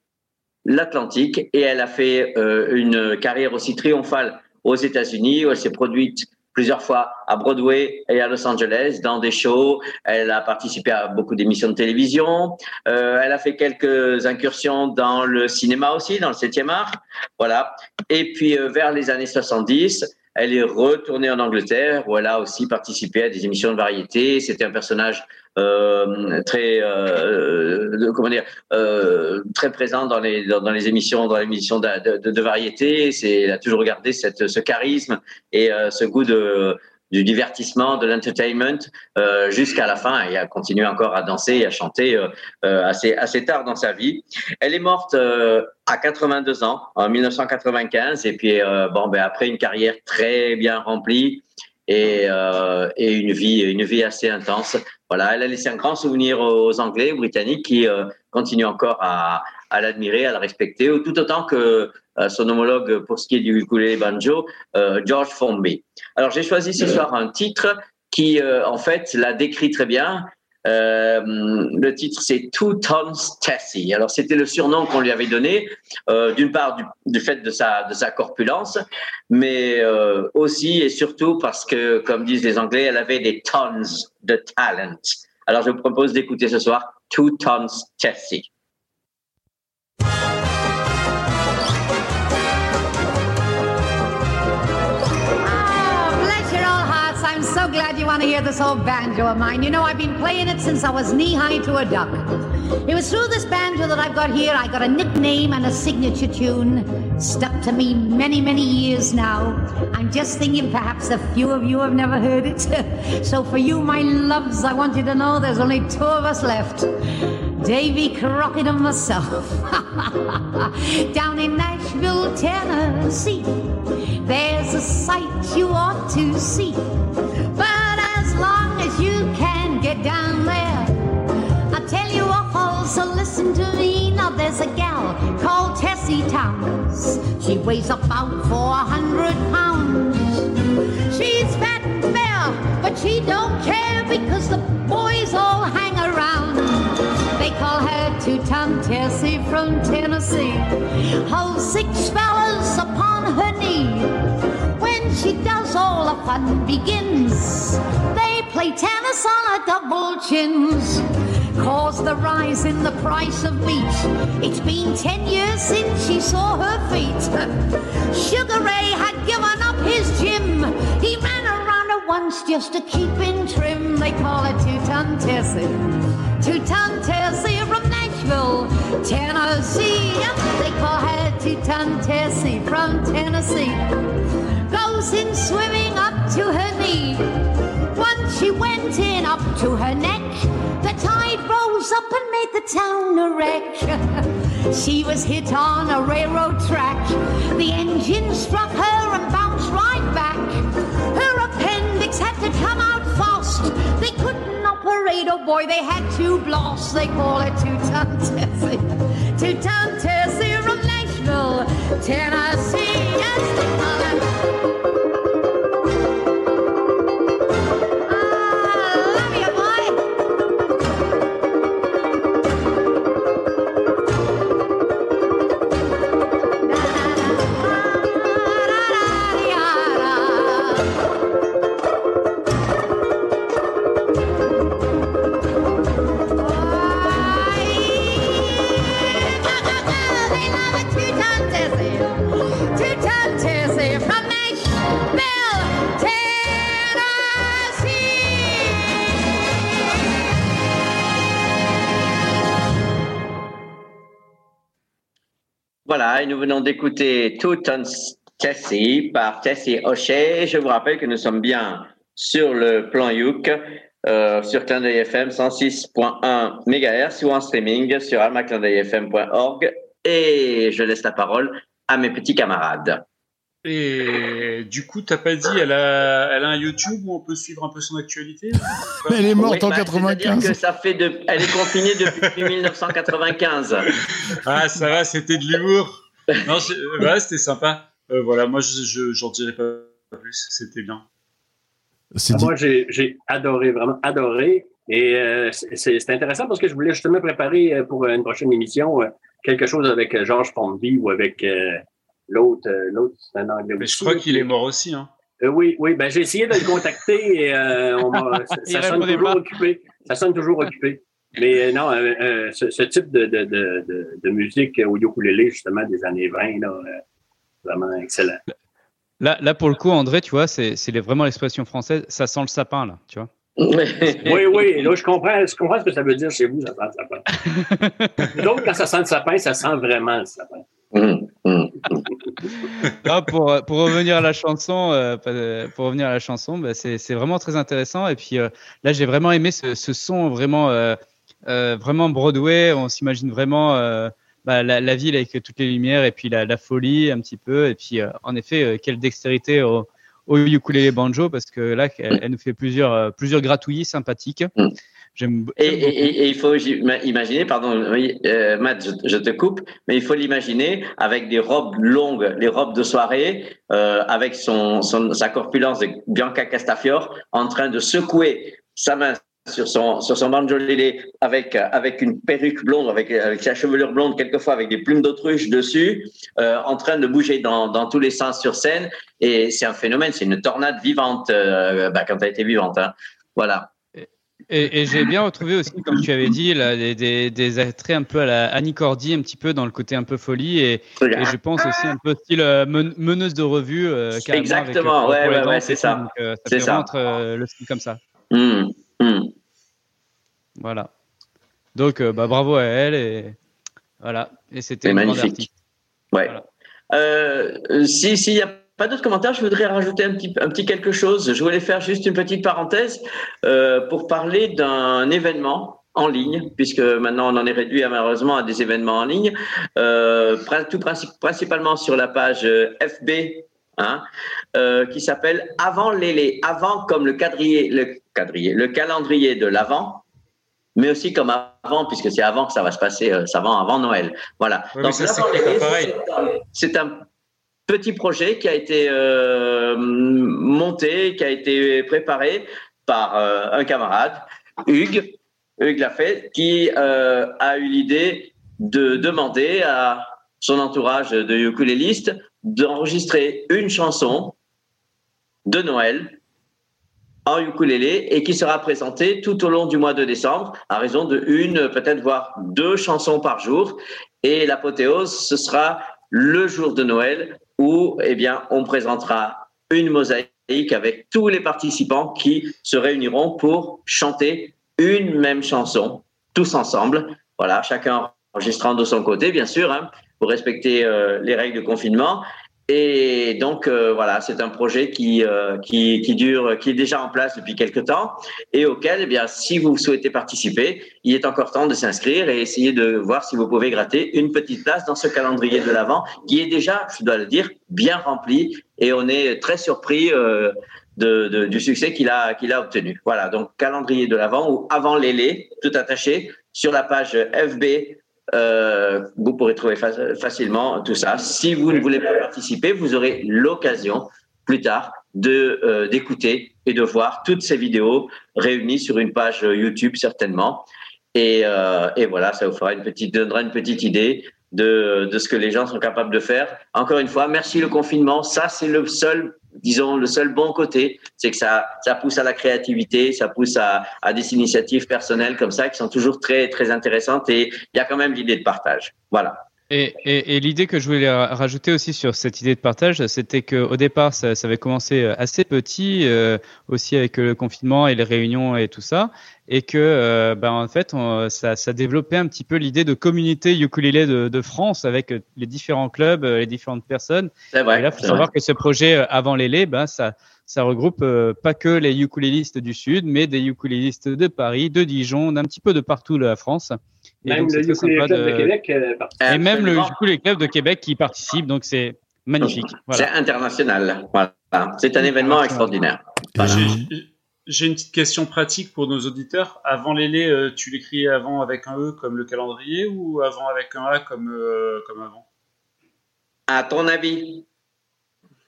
l'Atlantique et elle a fait euh, une carrière aussi triomphale aux États-Unis où elle s'est produite plusieurs fois à Broadway et à Los Angeles dans des shows. Elle a participé à beaucoup d'émissions de télévision. Euh, elle a fait quelques incursions dans le cinéma aussi, dans le 7e art. Voilà. Et puis euh, vers les années 70, elle est retournée en Angleterre où elle a aussi participé à des émissions de variété. C'était un personnage euh, très euh, de- comment dire euh, très présent dans les dans, les émissions dans de, de, de variété. C'est elle a toujours gardé cette ce charisme et euh, ce goût de du divertissement, de l'entertainment euh, jusqu'à la fin. Et elle continue encore à danser et à chanter euh, euh, assez assez tard dans sa vie. Elle est morte euh, à 82 ans en 1995 et puis euh, bon ben après une carrière très bien remplie et, et une vie une vie assez intense. Voilà, elle a laissé un grand souvenir aux Anglais, aux Britanniques qui continuent encore à, à l'admirer, à la respecter, tout autant que son homologue pour ce qui est du ukulélé banjo, euh, George Formby. Alors j'ai choisi ce soir un titre qui euh, en fait la décrit très bien. Euh, le titre c'est Two Tons Tessie. Alors c'était le surnom qu'on lui avait donné, euh, d'une part du, fait de sa corpulence, mais euh, aussi et surtout parce que, comme disent les Anglais, elle avait des tons de talent. Alors je vous propose d'écouter ce soir Two Tons Tessie. Want to hear this old banjo of mine. You know, I've been playing it since I was knee high to a duck. It was through this banjo that I've got here. I got a nickname and a signature tune. Stuck to me many, many years now. I'm just thinking perhaps a few of you have never heard it. so for you, my loves, I want you to know there's only two of us left. Davy Crockett and myself. Down in Nashville, Tennessee. There's a sight you ought to see. Long as you can get down there, I tell you all, so listen to me. Now there's a gal called Tessie Thomas. She weighs about 400 pounds. She's fat and fair, but she don't care because the boys all hang around. They call her Two-Ton Tessie from Tennessee. Hold six fellas upon her knee. She does, all the fun begins. They play tennis on her double chins. Cause the rise in the price of meat. It's been ten years since she saw her feet. Sugar Ray had given up his gym. He ran around her once just to keep in trim. They call her Two-Ton Tessie. Two-Ton Tessie from Nashville, Tennessee. They call her Two-Ton Tessie from Tennessee. Goes in swimming up to her knee. Once she went in up to her neck. The tide rose up and made the town a wreck. She was hit on a railroad track. The engine struck her and bounced right back. Her appendix had to come out fast. They couldn't operate, oh boy, they had to blast. They call it two-ton Tessie. Two-ton Tessie from Nashville, Tennessee. Yes, nous venons d'écouter Tout on Tessie par Tessie O'Shea. Je vous rappelle que nous sommes bien sur le plan Youk, euh, sur Clin d'œil FM 106.1 MHz ou en streaming sur almaclindeuilfm.org. Et je laisse la parole à mes petits camarades. Et du coup, t'as pas dit, elle a, elle a un YouTube où on peut suivre un peu son actualité Elle est morte Oui, en bah, C'est-à-dire 95. que ça fait de... Elle est confinée depuis 1995. Ah, ça va, c'était de l'humour. Non, euh, c'était sympa. Euh, voilà, moi, je, je- j'en dirai pas plus. C'était bien. Ah, dit. Moi, j'ai j'ai adoré, vraiment adoré. Et euh, c'est intéressant parce que je voulais justement préparer euh, pour une prochaine émission euh, quelque chose avec euh, Georges Formby ou avec euh, l'autre. euh, L'autre, c'est un anglais Mais je crois qu'il est mort aussi. Hein. Euh, oui, oui. Ben, j'ai essayé de le contacter et euh, on m'a- ça, sonne toujours pas. occupé. Ça sonne toujours occupé. Mais euh, non, euh, euh, ce, ce type de, de, de, de, de musique au ukulélé, justement, des années 20, là, euh, vraiment excellent. Là, là, pour le coup, André, tu vois, c'est vraiment l'expression française. Ça sent le sapin, là, tu vois. Oui, oui, là, je comprends, je comprends ce que ça veut dire chez vous, ça sent le sapin. Donc, quand ça sent le sapin, ça sent vraiment le sapin. Hum. Ah, pour, pour revenir à la chanson, euh, pour revenir à la chanson, bah, c'est c'est vraiment très intéressant. Et puis euh, là, j'ai vraiment aimé ce, ce son vraiment, euh, vraiment Broadway. On s'imagine vraiment euh, bah, la, la ville avec toutes les lumières et puis la, la folie un petit peu. Et puis, euh, en effet, euh, quelle dextérité au, au ukulélé banjo parce que là, elle, elle nous fait plusieurs, euh, plusieurs gratouillis sympathiques. Mm. J'aime Et, et- et- et il faut gi- ma- imaginer, pardon, oui, euh, Matt, je, je te coupe, mais il faut l'imaginer avec des robes longues, les robes de soirée, euh, avec son, son- sa corpulence de Bianca Castafiore, en train de secouer sa main sur son sur son avec avec une perruque blonde, avec avec sa chevelure blonde, quelquefois avec des plumes d'autruche dessus, euh, en train de bouger dans dans tous les sens sur scène. Et c'est un phénomène, c'est une tornade vivante euh, bah, quand elle était vivante. Hein. Voilà. Et, et j'ai bien retrouvé aussi, comme tu avais dit, là, des, des, des attraits un peu à la Annie Cordy, un petit peu dans le côté un peu folie, et, et je pense aussi un peu style euh, men- meneuse de revue. euh, Exactement, avec, ouais, ouais, c'est ça. ça C'est ça. le style comme ça. Hum, hum. Voilà. Donc, euh, bah, bravo à elle, et voilà. Et c'était magnifique. Ouais. Voilà. Euh, si s'il n'y a pas d'autres commentaires, je voudrais rajouter un petit, un petit quelque chose. Je voulais faire juste une petite parenthèse euh, pour parler d'un événement en ligne, puisque maintenant on en est réduit à, malheureusement à des événements en ligne, euh, tout princi- principalement sur la page FB, hein, qui s'appelle Avant l'élé, avant comme le quadrillé, le quadrillé, le calendrier de l'avant, mais aussi comme avant, puisque c'est avant que ça va se passer, euh, ça va avant Noël. Voilà. Ça, c'est un- petit projet qui a été euh, monté, qui a été préparé par euh, un camarade, Hugues, Hugues Lafayette, qui a eu l'idée de demander à son entourage de ukulélistes d'enregistrer une chanson de Noël en ukulélé et qui sera présentée tout au long du mois de décembre à raison de une, peut-être voire deux chansons par jour. Et l'apothéose, ce sera le jour de Noël où, eh bien, on présentera une mosaïque avec tous les participants qui se réuniront pour chanter une même chanson, tous ensemble. Voilà, chacun enregistrant de son côté, bien sûr, hein, pour respecter euh, les règles de confinement. Et donc euh, voilà, c'est un projet qui, euh, qui, qui dure, qui est déjà en place depuis quelques temps et auquel, eh bien, si vous souhaitez participer, il est encore temps de s'inscrire et essayer de voir si vous pouvez gratter une petite place dans ce calendrier de l'avant qui est déjà, je dois le dire, bien rempli et on est très surpris. Euh, de, de, du succès qu'il a, qu'il a obtenu. Voilà, donc calendrier de l'avant ou avant l'élé, tout attaché, sur la page FB euh, vous pourrez trouver fa- facilement tout ça. Si vous ne voulez pas participer, vous aurez l'occasion plus tard de euh, d'écouter et de voir toutes ces vidéos réunies sur une page YouTube certainement. Et, euh, et voilà, ça vous fera une petite donnera une petite idée de, de ce que les gens sont capables de faire. Encore une fois, merci le confinement. Ça, c'est le seul, disons, le seul bon côté, c'est que ça, ça pousse à la créativité, ça pousse à, à des initiatives personnelles comme ça qui sont toujours très, très intéressantes. Et il y a quand même l'idée de partage. Voilà. Et, et, et l'idée que je voulais ra- rajouter aussi sur cette idée de partage, c'était qu'au départ, ça, ça avait commencé assez petit, euh, aussi avec le confinement et les réunions et tout ça, et que, euh, ben, en fait, on- ça, ça développait un petit peu l'idée de communauté ukulélé de, de France avec les différents clubs, euh, les différentes personnes. C'est vrai. Et là, faut savoir vrai. que ce projet euh, avant l'élé, ben, ça, ça regroupe euh, pas que les ukulélistes du Sud, mais des ukulélistes de Paris, de Dijon, d'un petit peu de partout de la France. Et Même donc, le Ukulele Club de... de- Québec euh, participe. et même le club de Québec qui participe, donc c'est magnifique. C'est international. Voilà. C'est un événement extraordinaire. Voilà. J'ai- une petite question pratique pour nos auditeurs. Avant l'élé, euh, tu l'écris avant avec un E comme le calendrier ou avant avec un A comme, euh, comme avant? À ton avis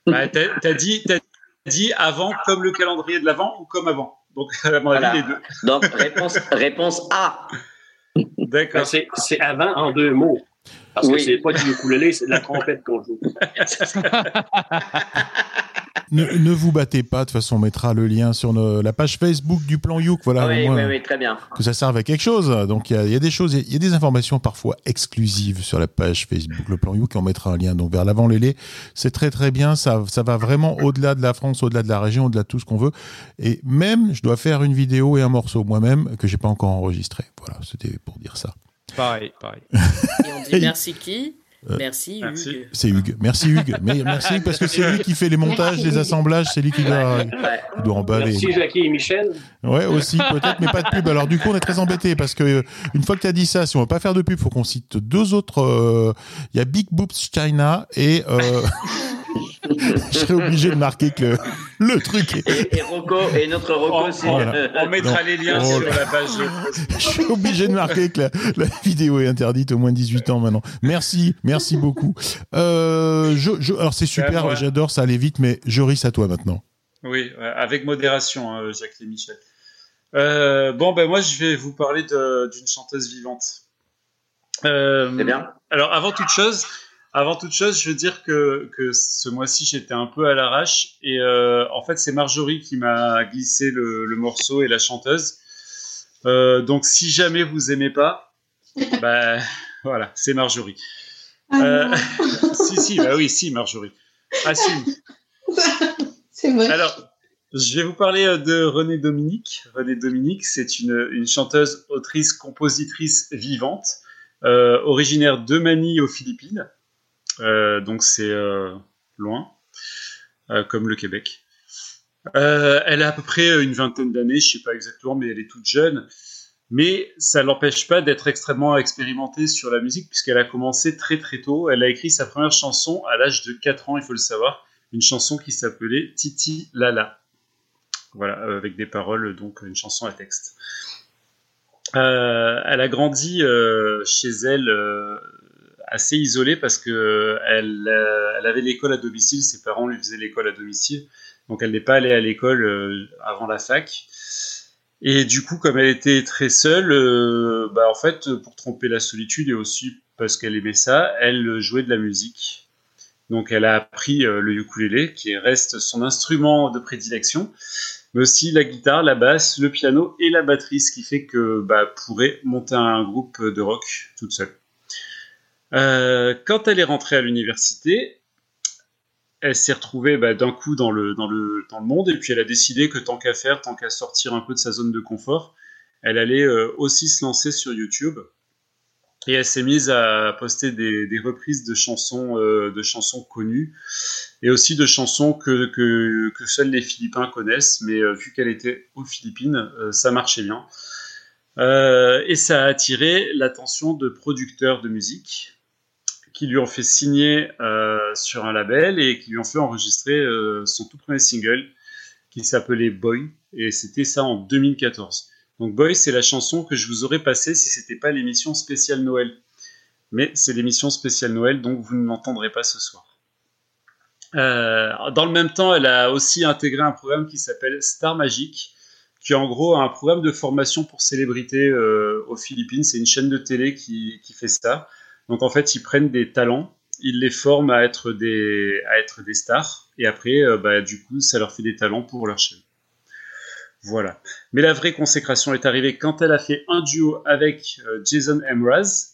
bah, T'as t'as dit, avant comme le calendrier de l'avant ou comme avant? Donc, à mon avis, Voilà. les deux. Donc, réponse, réponse A. D'accord. Ben, c'est c'est avant en deux mots. Parce que Oui. c'est pas du ukulélé, c'est de la trompette qu'on joue. Ne, ne vous battez pas, de toute façon, on mettra le lien sur nos- la page Facebook du plan Youk, voilà, oui, au moins, oui, oui, très bien. que ça serve à quelque chose. Donc il y a, il y a des choses, il y a des informations parfois exclusives sur la page Facebook, le plan Youk, et on mettra un lien donc vers l'avant lélé. C'est très très bien, ça, ça va vraiment au-delà de la France, au-delà de la région, au-delà de tout ce qu'on veut. Et même, je dois faire une vidéo et un morceau moi-même que j'ai pas encore enregistré. Voilà, c'était pour dire ça. Pareil, pareil. Et on dit merci qui Euh, Merci, merci. Hugues. C'est Hugues. Merci Hugues. Mais merci parce que c'est lui qui fait les montages, les assemblages, c'est lui qui doit, Ouais. qui doit emballer. Merci Jackie et Michel. Ouais, aussi, peut-être, mais pas de pub. Alors, du coup, on est très embêtés parce que, euh, une fois que tu as dit ça, si on veut pas faire de pub, faut qu'on cite deux autres. euh, Il y a Big Boobs China et, euh, je serais obligé de marquer que le, le truc est, Et, et Rocco, et notre Rocco, c'est. Voilà. on mettra Non. les liens Oh sur la page. je suis obligé de marquer que la, la vidéo est interdite au moins de 18 ans maintenant. Merci, merci beaucoup. Euh, je, je, alors, c'est super, j'adore, ça allait vite, mais je ris à toi maintenant. Oui, avec modération, hein, Jacques et Michel. Euh, bon, ben moi, je vais vous parler d'une chanteuse vivante. Euh, C'est bien. Alors, avant toute chose, avant toute chose, je veux dire que, que ce mois-ci, j'étais un peu à l'arrache. Et euh, en fait, c'est Marjorie qui m'a glissé le, le morceau et la chanteuse. Euh, donc, si jamais vous aimez pas, bah voilà, c'est Marjorie. Ah Euh, si, si, bah oui, si, Marjorie. Assume. c'est vrai. Alors, je vais vous parler euh, de Renée Dominique. Renée Dominique, c'est une, une chanteuse, autrice, compositrice vivante, originaire de Manille aux Philippines. Euh, donc c'est euh, loin, euh, comme le Québec. Elle a à peu près une vingtaine d'années, je sais pas exactement, mais elle est toute jeune. Mais ça l'empêche pas d'être extrêmement expérimentée sur la musique, puisqu'elle a commencé très très tôt. Elle a écrit sa première chanson à l'âge de 4 ans, il faut le savoir une chanson qui s'appelait Titi Lala. Voilà, avec des paroles, donc une chanson à texte. Elle a grandi chez elle assez isolée parce que euh, elle avait l'école à domicile, ses parents lui faisaient l'école à domicile, donc elle n'est pas allée à l'école euh, avant la fac. Et du coup, comme elle était très seule, euh, bah, en fait, pour tromper la solitude et aussi parce qu'elle aimait ça, elle jouait de la musique. Donc elle a appris le ukulélé, qui reste son instrument de prédilection, mais aussi la guitare, la basse, le piano et la batterie, ce qui fait que bah, pourrait monter un groupe de rock toute seule. Euh, quand elle est rentrée à l'université, elle s'est retrouvée bah, d'un coup dans le, dans, le, dans le monde, et puis elle a décidé que tant qu'à faire, tant qu'à sortir un peu de sa zone de confort, elle allait euh, aussi se lancer sur YouTube. Et elle s'est mise à poster des, reprises de chansons, euh, de chansons connues et aussi de chansons que, que, que seuls les Philippins connaissent. Mais vu qu'elle était aux Philippines, ça marchait bien. Et ça a attiré l'attention de producteurs de musique qui lui ont fait signer euh, sur un label et qui lui ont fait enregistrer euh, son tout premier single qui s'appelait Boy. Et c'était ça en 2014. Donc Boy, c'est la chanson que je vous aurais passée si c'était pas l'émission spéciale Noël. Mais c'est l'émission spéciale Noël, donc vous ne l'entendrez pas ce soir. Euh, dans le même temps, elle a aussi intégré un programme qui s'appelle Star Magic, qui en gros un programme de formation pour célébrités aux Philippines. C'est une chaîne de télé qui, qui fait ça. Donc en fait, ils prennent des talents, ils les forment à être des, stars, et après, euh, bah, du coup, ça leur fait des talents pour leur chaîne. Voilà. Mais la vraie consécration est arrivée quand elle a fait un duo avec euh, Jason Mraz.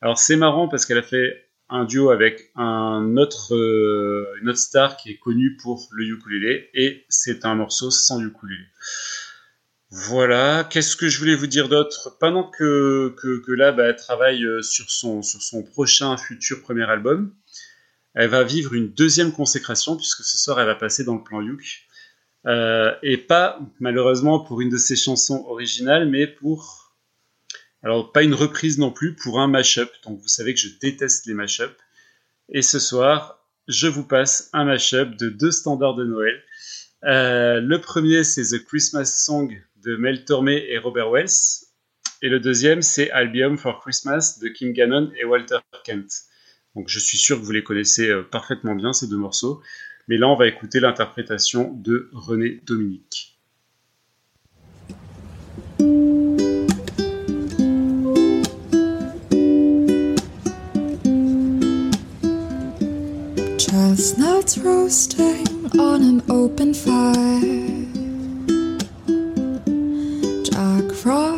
Alors c'est marrant parce qu'elle a fait un duo avec un autre, euh, une autre star qui est connue pour le ukulélé et c'est un morceau sans ukulélé. Voilà, qu'est-ce que je voulais vous dire d'autre? Pendant que, que, que là, bah, elle travaille euh, sur son, sur son prochain futur premier album, elle va vivre une deuxième consécration puisque ce soir elle va passer dans le plan Yuk. Euh, et pas malheureusement pour une de ses chansons originales, mais pour alors pas une reprise non plus, pour un mashup. Donc vous savez que je déteste les mashups. Et ce soir, je vous passe un mashup de deux standards de Noël. Euh, le premier c'est The Christmas Song de Mel Tormé et Robert Wells, et le deuxième c'est Albium for Christmas de Kim Gannon et Walter Kent. Donc je suis sûr que vous les connaissez euh, parfaitement bien ces deux morceaux. Mais là, on va écouter l'interprétation de René Dominique. Chestnuts roasting on an open fire.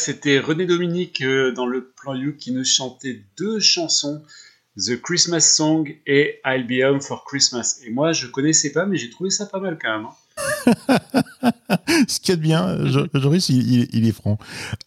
C'était René Dominique euh, dans le plan You qui nous chantait deux chansons, The Christmas Song et I'll Be Home for Christmas. Et moi, je connaissais pas, mais j'ai trouvé ça pas mal quand même. hein. Ce a de bien, Jo- Joris, il, est franc.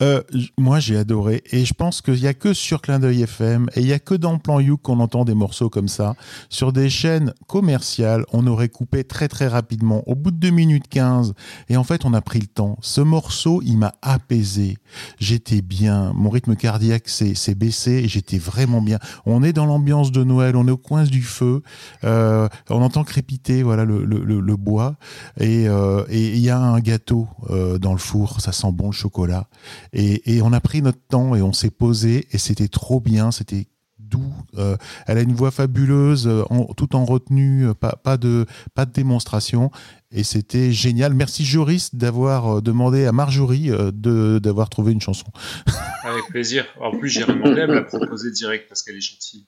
Euh, moi, j'ai adoré. Et je pense qu'il n'y a que sur Clin d'œil FM et il n'y a que dans Plan You qu'on entend des morceaux comme ça. Sur des chaînes commerciales, on aurait coupé très très rapidement, au bout de 2 minutes 15. Et en fait, on a pris le temps. Ce morceau, il m'a apaisé. J'étais bien. Mon rythme cardiaque s'est baissé et j'étais vraiment bien. On est dans l'ambiance de Noël, on est au coin du feu. Euh, on entend crépiter voilà le, le, le- le bois et euh, et il y a un gâteau euh, dans le four, ça sent bon le chocolat. Et, et on a pris notre temps et on s'est posé et c'était trop bien, c'était doux. Euh, elle a une voix fabuleuse, euh, en- tout en retenue, pas, pas de pas de démonstration. Et c'était génial. Merci Joris d'avoir demandé à Marjorie de d'avoir trouvé une chanson. Avec plaisir. En plus, à me la proposer direct parce qu'elle est gentille.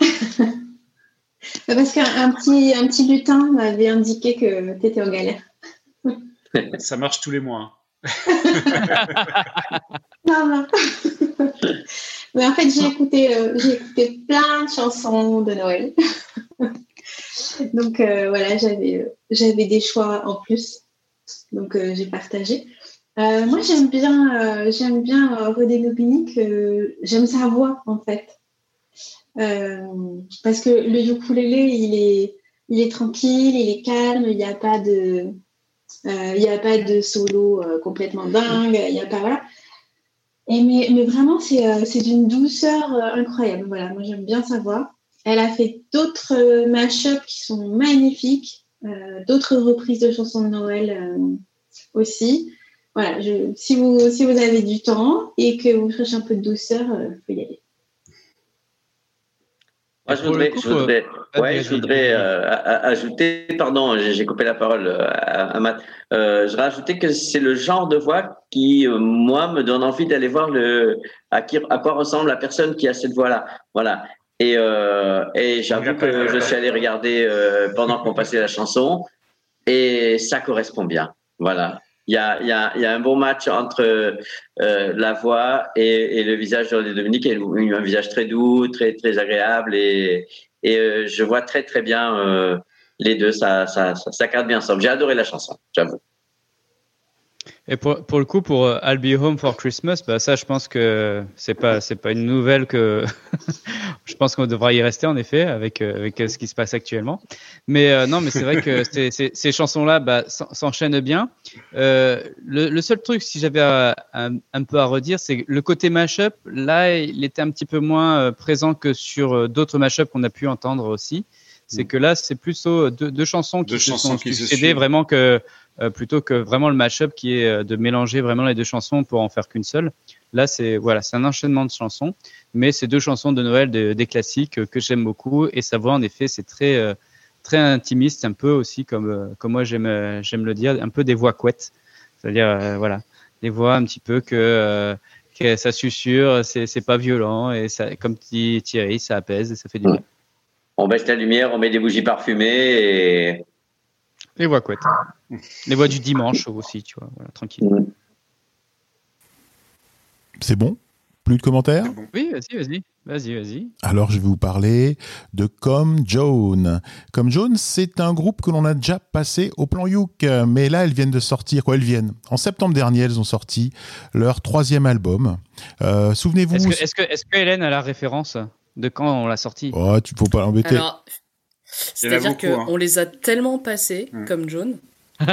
Parce qu'un un petit, un petit lutin m'avait indiqué que tu étais en galère. Ça marche tous les mois. hein. Non, non. Mais en fait, j'ai écouté, euh, j'ai écouté plein de chansons de Noël. Donc euh, voilà, j'avais, euh, j'avais des choix en plus. Donc j'ai partagé. Moi, j'aime bien, j'aime bien René j'aime sa voix en fait. Parce que le ukulélé, il est, il est tranquille, il est calme, il n'y a pas de, il n'y a pas de solo euh, complètement dingue, il n'y a pas voilà. Et mais, mais vraiment, c'est euh, d'une douceur euh, incroyable. Voilà, moi j'aime bien sa voix. Elle a fait d'autres euh, mashups qui sont magnifiques, euh, d'autres reprises de chansons de Noël euh, aussi. Voilà, si, vous, si vous avez du temps et que vous cherchez un peu de douceur, il faut y aller. Moi, je voudrais, coup, je voudrais, euh, ouais, je voudrais euh, ajouter, pardon, j'ai coupé la parole euh, à, à Matt. Euh, je voudrais ajouter que c'est le genre de voix qui, euh, moi, me donne envie d'aller voir le à, qui, à quoi ressemble la personne qui a cette voix-là. Voilà. Et, euh, et j'avoue que je suis allé regarder euh, pendant qu'on passait la chanson et ça correspond bien. Voilà. Il y a, y, a, y a un bon match entre euh, la voix et, et le visage de Dominique. A un visage très doux, très, très agréable et, et euh, je vois très très bien euh, les deux, ça, ça, ça, ça cadre bien ensemble. J'ai adoré la chanson, j'avoue. Et pour, pour le coup, pour euh, I'll Be Home for Christmas, bah ça, je pense que c'est pas c'est pas une nouvelle que je pense qu'on devra y rester en effet avec euh, avec euh, ce qui se passe actuellement. Mais euh, non, mais c'est vrai que ces, chansons-là bah, s'en- s'enchaînent bien. Le, le seul truc, si j'avais un, un peu à redire, c'est le côté mashup. Là, il était un petit peu moins présent que sur d'autres mashups qu'on a pu entendre aussi. C'est que là, c'est plutôt deux, deux chansons qui Deux se chansons sont qui succédées vraiment que euh, plutôt que vraiment le mashup qui est euh, de mélanger vraiment les deux chansons pour en faire qu'une seule. Là, c'est voilà, c'est un enchaînement de chansons, mais c'est deux chansons de Noël de- des classiques euh, que j'aime beaucoup. Et sa voix en effet, c'est très euh, très intimiste, un peu aussi comme euh, comme moi j'aime euh, j'aime le dire, un peu des voix couettes, c'est-à-dire euh, voilà, des voix un petit peu que euh, que ça susurre, c'est c'est pas violent et ça, comme dit Thierry, ça apaise et ça fait du bien. On baisse la lumière, on met des bougies parfumées et Les voix couettes, les voix du dimanche aussi, tu vois, voilà, tranquille. C'est bon? Plus de commentaires? Oui, vas-y, vas-y, vas-y, vas-y. Alors, je vais vous parler de Comme Joan. Comme Joan, c'est un groupe que l'on a déjà passé au plan Youk, mais là, elles viennent de sortir, quoi, elles viennent. En septembre dernier, elles ont sorti leur troisième album. Euh, Souvenez-vous. Est-ce que, est-ce que, est-ce que Hélène a la référence? De quand on l'a sorti Oh, tu faut pas l'embêter. Alors, c'est-à-dire beaucoup, hein. qu'on les a tellement passés, comme John,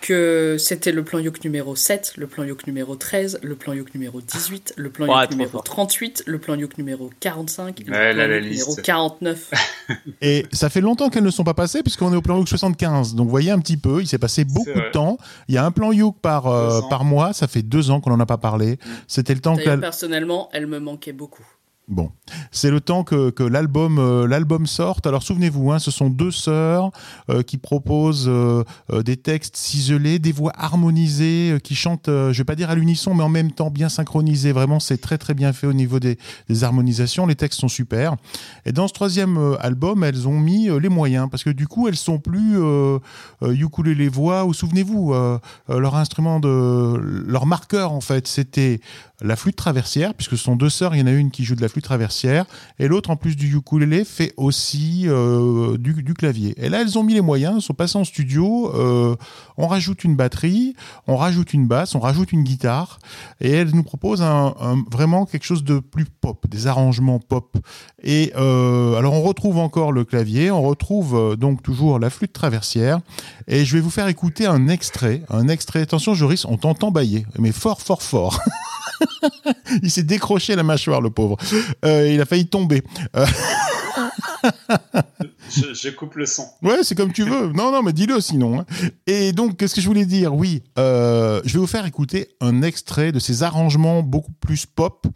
que c'était le plan Yoke numéro 7, le plan Yoke numéro 13, le plan Yoke numéro 18, le plan Yoke numéro fort. 38, le plan Yoke numéro 45, le Ouais, plan là, la Yoke numéro liste. 49. Et ça fait longtemps qu'elles ne sont pas passées puisqu'on est au plan Youk 75. Donc vous voyez un petit peu, il s'est passé beaucoup de temps. Il y a un plan Youk par, euh, par mois, ça fait deux ans qu'on n'en a pas parlé. C'était le temps que... personnellement, elle me manquait beaucoup. Bon, c'est le temps que, euh, l'album sorte. Alors souvenez-vous, hein, ce sont deux sœurs euh, qui proposent euh, des textes ciselés, des voix harmonisées, qui chantent, je vais pas dire à l'unisson, mais en même temps bien synchronisées. Vraiment, c'est très très bien fait au niveau des, harmonisations. Les textes sont super. Et dans ce troisième album, elles ont mis les moyens parce que du coup, elles sont plus ukulélé voix. Ou souvenez-vous, leur instrument de leur marqueur en fait, c'était la flûte traversière, puisque ce sont deux sœurs, il y en a une qui joue de la flûte traversière, et l'autre, en plus du ukulélé, fait aussi euh, du, clavier. Et là, elles ont mis les moyens, sont passées en studio, euh, on rajoute une batterie, on rajoute une basse, on rajoute une guitare, et elles nous proposent un, vraiment quelque chose de plus pop, des arrangements pop. Et euh, alors, on retrouve encore le clavier, on retrouve donc toujours la flûte traversière, et je vais vous faire écouter un extrait, un extrait, attention Joris, on t'entend bailler, mais fort, fort, fort. il s'est décroché la mâchoire, le pauvre. Euh, il a failli tomber. Euh, Je, je coupe le son. ouais, c'est comme tu veux. Non, non, mais dis-le sinon. hein. Et donc, qu'est-ce que je voulais dire? Oui, euh, je vais vous faire écouter un extrait de ces arrangements beaucoup plus pop.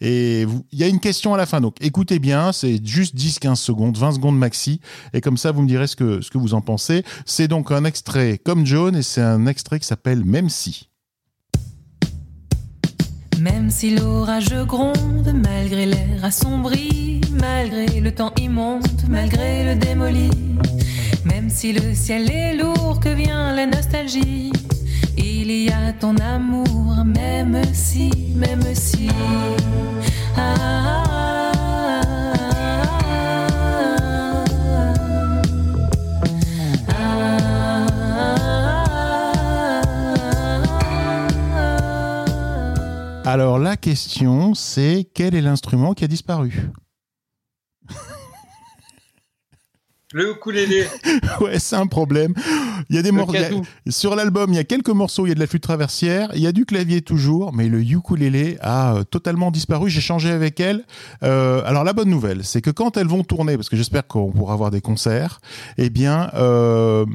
Et il y a une question à la fin. Donc, écoutez bien, c'est juste 10-15 secondes, 20 secondes maxi. Et comme ça, vous me direz ce que, ce que vous en pensez. C'est donc un extrait comme John, et c'est un extrait qui s'appelle Même si. Même si l'orage gronde, malgré l'air assombri, malgré le temps immonde, malgré le démoli, même si le ciel est lourd, que vient la nostalgie, il y a ton amour, même si, même si. Ah, ah, ah, Alors, la question, c'est quel est l'instrument qui a disparu? Le ukulélé. Ouais, c'est un problème. Il y a des morceaux. Sur l'album, il y a quelques morceaux. Il y a de la flûte traversière, il y a du clavier toujours, mais le ukulélé a euh, totalement disparu. J'ai changé avec elle. Euh, alors la bonne nouvelle, c'est que quand elles vont tourner, parce que j'espère qu'on pourra avoir des concerts, eh bien. euh,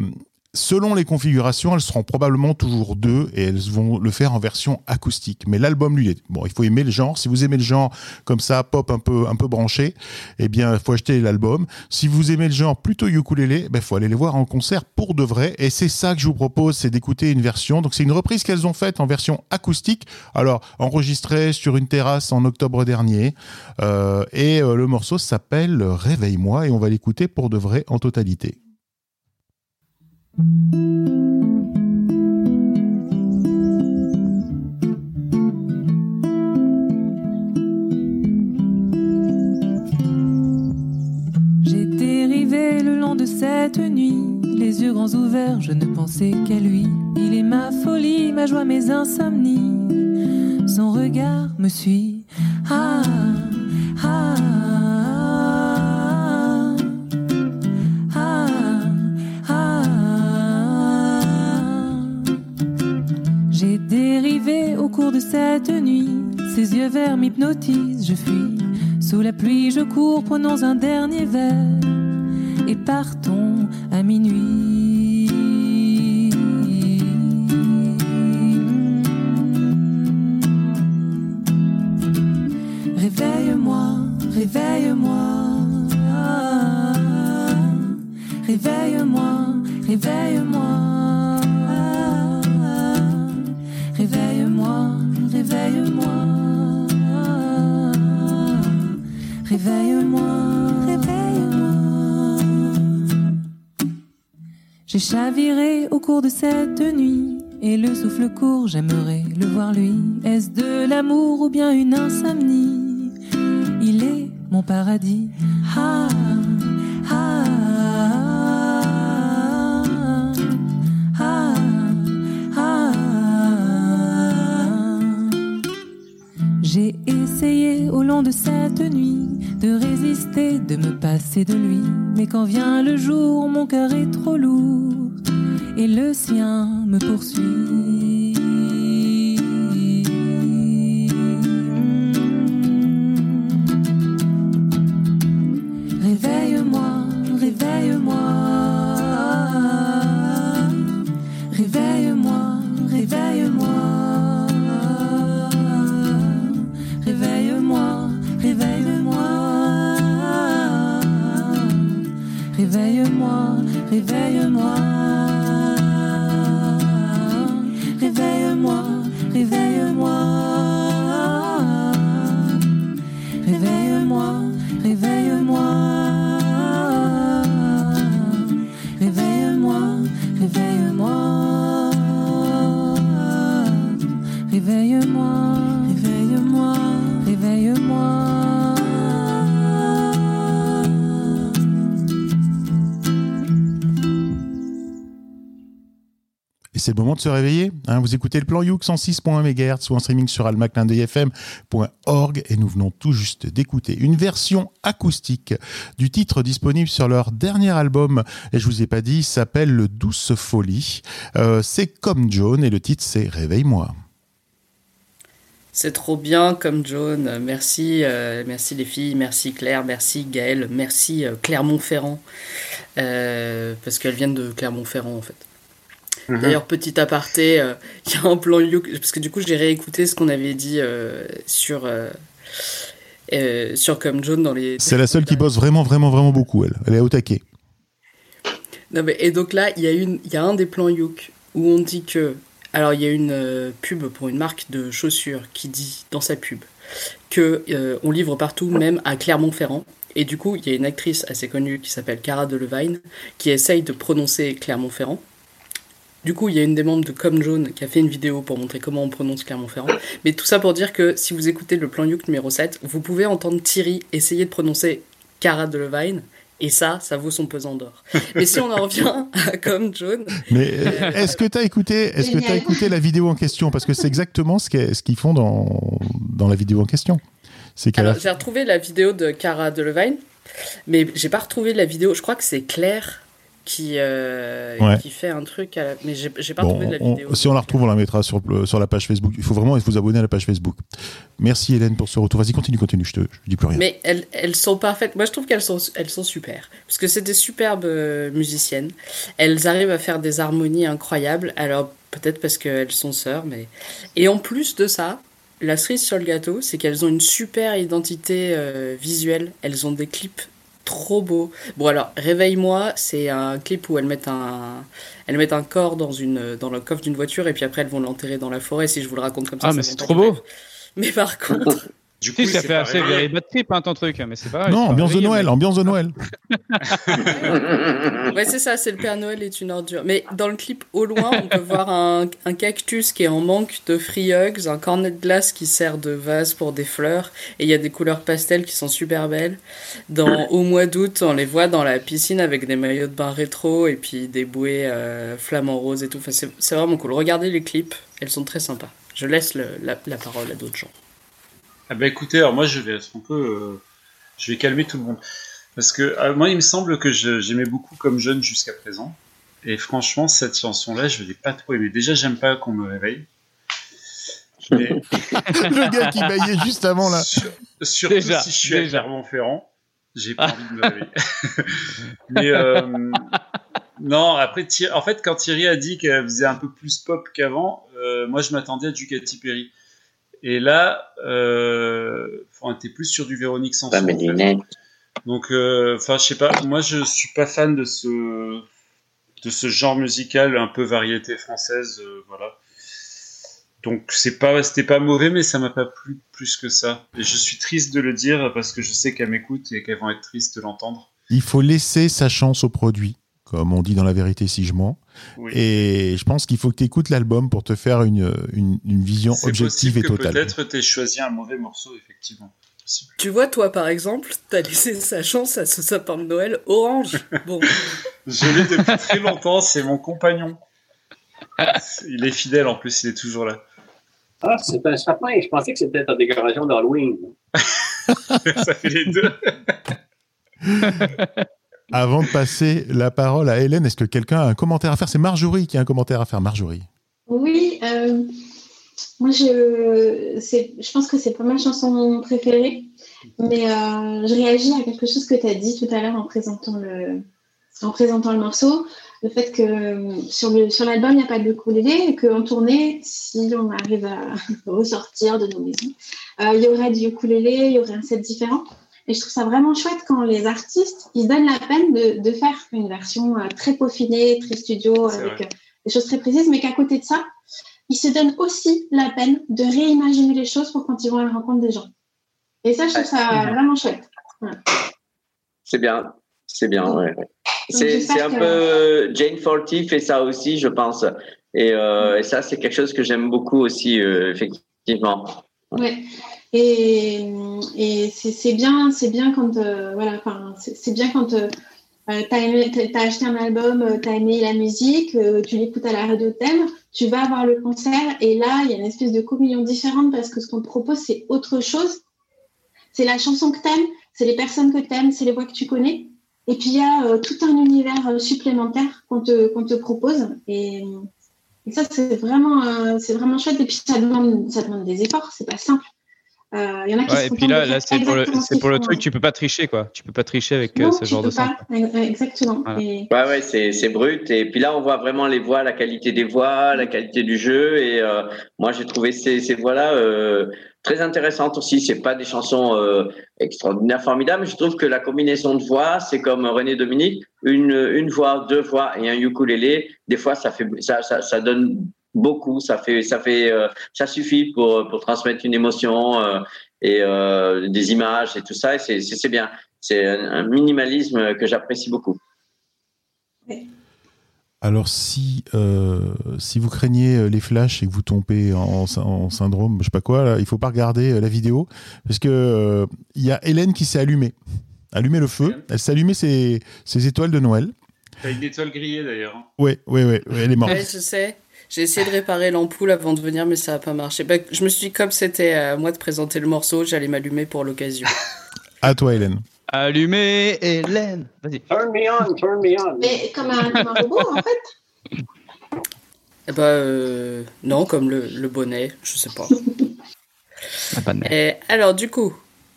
Selon les configurations, elles seront probablement toujours deux et elles vont le faire en version acoustique. Mais l'album, lui, est... bon, il faut aimer le genre. Si vous aimez le genre comme ça, pop un peu, un peu branché, eh bien, il faut acheter l'album. Si vous aimez le genre plutôt ukulélé, il faut aller les voir en concert pour de vrai. Et c'est ça que je vous propose, c'est d'écouter une version. Donc, c'est une reprise qu'elles ont faite en version acoustique. Alors, enregistrée sur une terrasse en octobre dernier. Euh, et euh, le morceau s'appelle Réveille-moi et on va l'écouter pour de vrai en totalité. J'ai dérivé le long de cette nuit, les yeux grands ouverts, je ne pensais qu'à lui. Il est ma folie, ma joie, mes insomnies. Son regard me suit. Ah, ah, ah, au cours de cette nuit. Ses yeux verts m'hypnotisent, je fuis. Sous la pluie, je cours, prenons un dernier verre et partons à minuit. Réveille-moi, réveille-moi. Réveille-moi, réveille-moi. Réveille-moi, réveille-moi. Réveille-moi, réveille-moi. J'ai chaviré au cours de cette nuit et le souffle court, j'aimerais le voir lui. Est-ce de l'amour ou bien une insomnie? Il est mon paradis. Ah, J'ai essayé au long de cette nuit de résister, de me passer de lui. Mais quand vient le jour, mon cœur est trop lourd et le sien me poursuit. C'est le moment de se réveiller. hein. vous écoutez le plan Youk 106.1 MHz ou en streaming sur almaclindeuilfm.org et nous venons tout juste d'écouter une version acoustique du titre disponible sur leur dernier album. Et je vous ai pas dit, s'appelle Le Douce Folie. Euh, c'est comme John et le titre c'est Réveille-moi. C'est trop bien comme John. Merci, euh, merci les filles, merci Claire, merci Gaëlle, merci euh, Clermont-Ferrand. Parce qu'elles viennent de Clermont-Ferrand en fait. Mhm. D'ailleurs, petit aparté, euh, il y a un plan Youk, parce que du coup j'ai réécouté ce qu'on avait dit euh, sur, euh, euh, sur Comme John dans les. C'est la seule qui bosse vraiment, vraiment, vraiment beaucoup, elle. Elle est au taquet. Non, mais, et donc là, il y, a une- il y a un des plans Youk où on dit que. Alors, il y a une euh, pub pour une marque de chaussures qui dit dans sa pub que euh, on livre partout, même à Clermont-Ferrand. Et du coup, il y a une actrice assez connue qui s'appelle Cara Delevingne qui essaye de prononcer Clermont-Ferrand. Du coup, il y a une des membres de Comme Jaune qui a fait une vidéo pour montrer comment on prononce Clermont-Ferrand. Mais tout ça pour dire que si vous écoutez le plan Youk numéro 7, vous pouvez entendre Thierry essayer de prononcer Cara Delevingne. Et ça, ça vaut son pesant d'or. Mais si on en revient à Comme Jaune, Mais euh, est-ce que tu as écouté, est-ce que écouté la vidéo en question? Parce que c'est exactement ce qu'ils font dans, dans la vidéo en question. Alors, j'ai retrouvé la vidéo de Cara Delevingne, mais j'ai pas retrouvé la vidéo. Je crois que c'est Claire qui, euh, Ouais. qui fait un truc, à la- mais j'ai pas Bon, trouvé la on- vidéo. si on la retrouve, on la mettra sur, le- sur la page Facebook. Il faut vraiment vous abonner à la page Facebook. Merci Hélène pour ce retour. Vas-y, continue, continue, je te je dis plus rien. Mais elles, elles sont parfaites. Moi, je trouve qu'elles sont, elles sont super. Parce que c'est des superbes euh, musiciennes. Elles arrivent à faire des harmonies incroyables. Alors, peut-être parce qu'elles sont sœurs, mais. Et en plus de ça, la cerise sur le gâteau, c'est qu'elles ont une super identité euh, visuelle. Elles ont des clips trop beaux. Bon, alors, Réveille-moi, c'est un clip où elles mettent un, elles mettent un corps dans, une, dans le coffre d'une voiture et puis après elles vont l'enterrer dans la forêt. Si je vous le raconte comme ça, Ah, ça mais c'est trop beau. Mais par contre, Du coup, Si, ça fait assez very bad trip, hein, ton truc, mais c'est pas non, ambiance de Noël, ambiance de Noël. Ouais, c'est ça, c'est le Père Noël est une ordure. Mais dans le clip au loin, on peut voir un, un cactus qui est en manque de free hugs, un cornet de glace qui sert de vase pour des fleurs, et il y a des couleurs pastel qui sont super belles. Dans, au mois d'août, on les voit dans la piscine avec des maillots de bain rétro et puis des bouées euh, flamants roses et tout. Enfin, c'est c'est vraiment cool. Regardez les clips, elles sont très sympas. Je laisse le- la, la parole à d'autres gens. Ah bah écoutez, alors moi je vais être un peu, euh, je vais calmer tout le monde parce que euh, moi il me semble que je- j'aimais beaucoup comme jeune jusqu'à présent et franchement cette chanson-là je l'ai pas trop aimée. Déjà j'aime pas qu'on me réveille. Mais Le gars qui baillait juste avant là. sur- surtout Déjà, si je suis à déjà. Clermont-Ferrand, j'ai pas envie de me réveiller. Mais euh, non, après Thierry- en fait quand Thierry a dit qu'elle faisait un peu plus pop qu'avant, euh, moi je m'attendais à du Katy Perry. Et là, euh, on était plus sur du Véronique Sanson. Pas en fait. Donc, euh, enfin, je sais pas. Moi, je suis pas fan de ce de ce genre musical un peu variété française, euh, voilà. Donc, c'est pas c'était pas mauvais, mais ça m'a pas plu plus que ça. Et je suis triste de le dire parce que je sais qu'elles m'écoutent et qu'elles vont être tristes de l'entendre. Il faut laisser sa chance au produit, comme on dit dans la vérité si je mens. Oui. Et je pense qu'il faut que tu écoutes l'album pour te faire une, une, une vision objective et que totale. peut-être t'aies choisi un mauvais morceau, effectivement. Tu vois, toi, par exemple, t'as laissé sa chance à ce sapin de Noël orange. Bon, Je l'ai depuis très longtemps, c'est mon compagnon. Il est fidèle en plus, il est toujours là. Ah, c'est un sapin. Je pensais que c'était ta décoration d'Halloween. Ça fait les deux. Avant de passer la parole à Hélène, est-ce que quelqu'un a un commentaire à faire? C'est Marjorie qui a un commentaire à faire. Marjorie. Oui, euh, moi je, je pense que c'est pas ma chanson préférée, mais euh, je réagis à quelque chose que tu as dit tout à l'heure en présentant le, en présentant le morceau. Le fait que sur le sur l'album, il n'y a pas de ukulélé et qu'en tournée, si on arrive à ressortir de nos maisons, euh, il y aurait du ukulélé, il y aurait un set différent. Et je trouve ça vraiment chouette quand les artistes ils se donnent la peine de, de faire une version euh, très peaufinée, très studio, avec vrai. euh, des choses très précises, mais qu'à côté de ça, ils se donnent aussi la peine de réimaginer les choses pour quand ils vont à la rencontre des gens. Et ça, je trouve ça vraiment chouette. C'est bien, c'est bien, ouais. ouais. C'est un que- peu Jane Forty fait ça aussi, je pense. Et, euh, et ça, c'est quelque chose que j'aime beaucoup aussi, euh, effectivement. Ouais. Et, c'est bien, c'est bien quand euh, voilà, c'est bien quand euh, t'as acheté un album, euh, t'as aimé la musique, euh, tu l'écoutes à la radio thème, tu vas voir le concert et là il y a une espèce de communion différente parce que ce qu'on te propose c'est autre chose. C'est la chanson que t'aimes, c'est les personnes que t'aimes, c'est les voix que tu connais. Et puis il y a tout un univers supplémentaire qu'on te, te propose et, ça c'est vraiment, c'est vraiment chouette. Et puis ça demande, ça demande des efforts, c'est pas simple. Euh, Il y en a qui Ouais, se et puis là, là c'est pour le, c'est pour truc, tu peux pas tricher, quoi. Tu peux pas tricher avec euh, ce tu genre peux de pas. Exactement. Voilà. Et- Ouais, ouais, c'est c'est brut. Et puis là, on voit vraiment les voix, la qualité des voix, la qualité du jeu. Et euh, moi, j'ai trouvé ces, ces voix-là euh, très intéressantes aussi. C'est pas des chansons euh, extraordinaires, formidables. mais Je trouve que la combinaison de voix, c'est comme René Dominique, une, une voix, deux voix et un ukulélé. Des fois, ça fait, ça, ça, ça donne beaucoup. Ça fait, ça fait, euh, ça suffit pour pour transmettre une émotion euh, et euh, des images et tout ça. Et c'est bien. C'est un, un minimalisme que j'apprécie beaucoup. Alors, si, euh, si vous craignez les flashs et que vous tombez en, en syndrome, je sais pas quoi, là, il faut pas regarder la vidéo parce que euh, il y a Hélène qui s'est allumée, allumé le feu. Elle s'est allumée ses, ses étoiles de Noël. T'as une étoile grillée d'ailleurs. Ouais, ouais, ouais, elle est morte. Ouais, je sais. J'ai essayé de réparer l'ampoule avant de venir, mais ça n'a pas marché. Bah, je me suis dit, comme c'était à moi de présenter le morceau, j'allais m'allumer pour l'occasion. À toi, Hélène. Allumez Hélène. Vas-y. Turn me on, turn me on. Mais comme un, comme un robot, en fait. Eh bah, euh, non, comme le, le bonnet, je sais pas. Pas de merde. Et alors, du coup,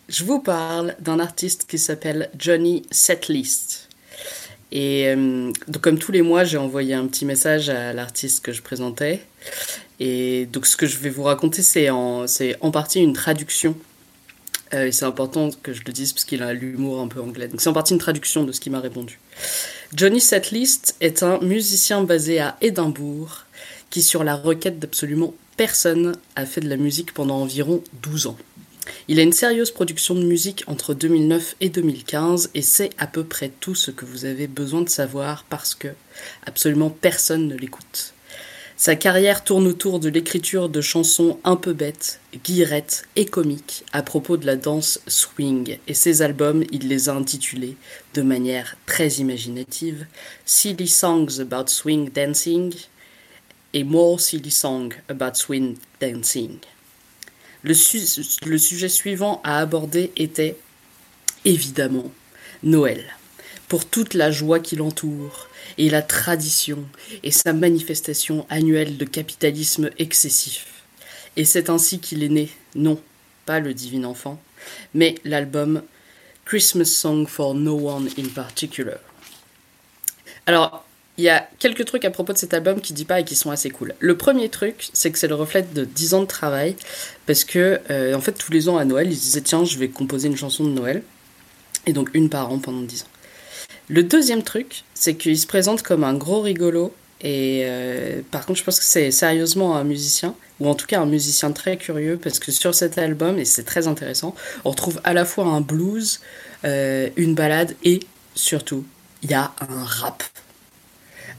je vous parle d'un artiste qui s'appelle Johnny Setlist. Et euh, donc, comme tous les mois, j'ai envoyé un petit message à l'artiste que je présentais. Et donc, ce que je vais vous raconter, c'est en, partie une traduction. Euh, et c'est important que je le dise parce qu'il a l'humour un peu anglais. Donc, c'est en partie une traduction de ce qu'il m'a répondu. Johnny Setlist est un musicien basé à Édimbourg qui, sur la requête d'absolument personne, a fait de la musique pendant environ 12 ans. Il a une sérieuse production de musique entre 2009 et 2015 et c'est à peu près tout ce que vous avez besoin de savoir parce que absolument personne ne l'écoute. Sa carrière tourne autour de l'écriture de chansons un peu bêtes, guillerettes et comiques à propos de la danse swing et ses albums, il les a intitulés de manière très imaginative Silly Songs About Swing Dancing et More Silly Songs About Swing Dancing. Le, su- le sujet suivant à aborder était évidemment Noël, pour toute la joie qui l'entoure, et la tradition, et sa manifestation annuelle de capitalisme excessif. Et c'est ainsi qu'il est né, non pas le divin enfant, mais l'album Christmas Song for No One in Particular. Alors, il y a quelques trucs à propos de cet album qui dit pas et qui sont assez cool. Le premier truc, c'est que c'est le reflet de 10 ans de travail, parce que, euh, en fait, tous les ans à Noël, ils se disaient, tiens, je vais composer une chanson de Noël, et donc une par an pendant 10 ans. Le deuxième truc, c'est qu'il se présente comme un gros rigolo, et euh, par contre, je pense que c'est sérieusement un musicien, ou en tout cas un musicien très curieux, parce que sur cet album, et c'est très intéressant, on retrouve à la fois un blues, euh, une balade, et surtout, il y a un rap.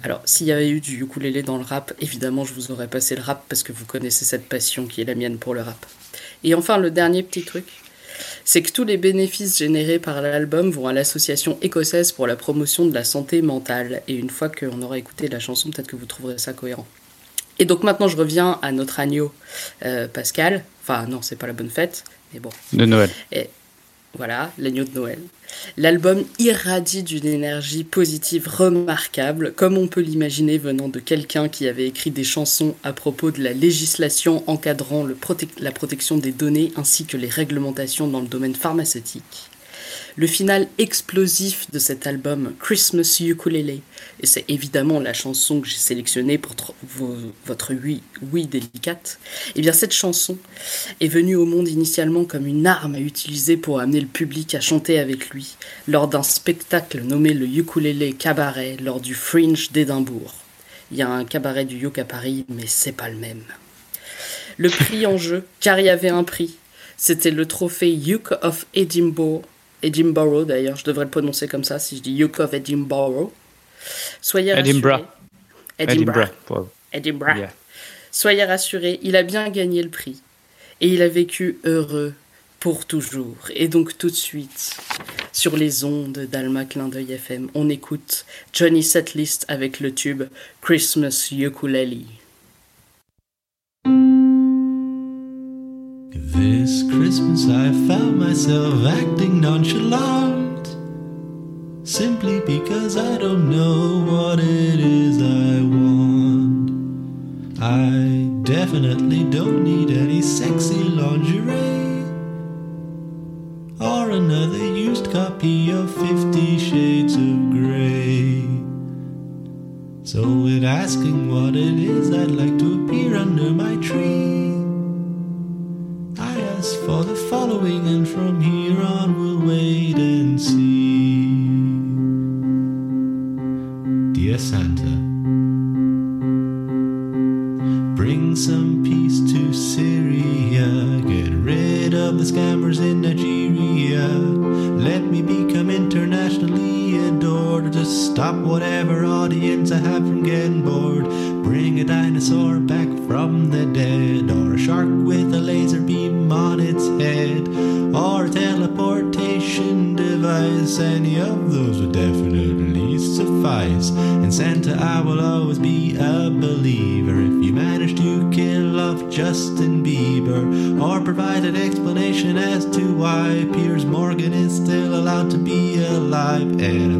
Alors, s'il y avait eu du ukulélé dans le rap, évidemment, je vous aurais passé le rap parce que vous connaissez cette passion qui est la mienne pour le rap. Et enfin, le dernier petit truc, c'est que tous les bénéfices générés par l'album vont à l'association écossaise pour la promotion de la santé mentale. Et une fois qu'on aura écouté la chanson, peut-être que vous trouverez ça cohérent. Et donc maintenant, je reviens à notre agneau euh, Pascal. Enfin, non, c'est pas la bonne fête, mais bon. De Noël. Et- Voilà, l'agneau de Noël. L'album irradie d'une énergie positive remarquable, comme on peut l'imaginer venant de quelqu'un qui avait écrit des chansons à propos de la législation encadrant la protection des données ainsi que les réglementations dans le domaine pharmaceutique. Le final explosif de cet album, Christmas Ukulele, et c'est évidemment la chanson que j'ai sélectionnée pour tr- vo- votre oui, oui délicate, et bien cette chanson est venue au monde initialement comme une arme à utiliser pour amener le public à chanter avec lui lors d'un spectacle nommé le Ukulele Cabaret lors du Fringe d'Édimbourg. Il y a un cabaret du Yuk à Paris, mais c'est pas le même. Le prix en jeu, car il y avait un prix, c'était le trophée Duke of Edinburgh, Edinburgh d'ailleurs, je devrais le prononcer comme ça si je dis Duke of Edinburgh. Soyez rassurés. Edinburgh. Edinburgh. Edinburgh. Edinburgh. Yeah. Soyez rassurés, il a bien gagné le prix. Et il a vécu heureux pour toujours. Et donc tout de suite, sur les ondes d'Alma Clin d'œil FM, on écoute Johnny Setlist avec le tube Christmas Ukulele. This Christmas I found myself acting nonchalant Simply because I don't know what it is I want. I definitely don't need any sexy lingerie Or another used copy of Fifty Shades of Grey. So in asking what it is I'd like to appear under my tree for the following, and from here on we'll wait and see. Dear Santa, bring some peace to Syria, get rid of the scammers in Nigeria. Let me become internationally adored to stop whatever audience I have Santa, I will always be a believer if you manage to kill off Justin Bieber, or provide an explanation as to why Piers Morgan is still allowed to be alive. And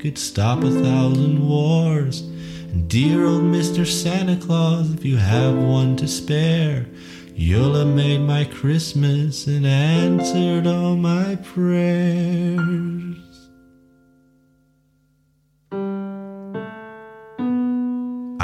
could stop a thousand wars. And dear old Mr. Santa Claus, if you have one to spare, you'll have made my Christmas and answered all my prayers.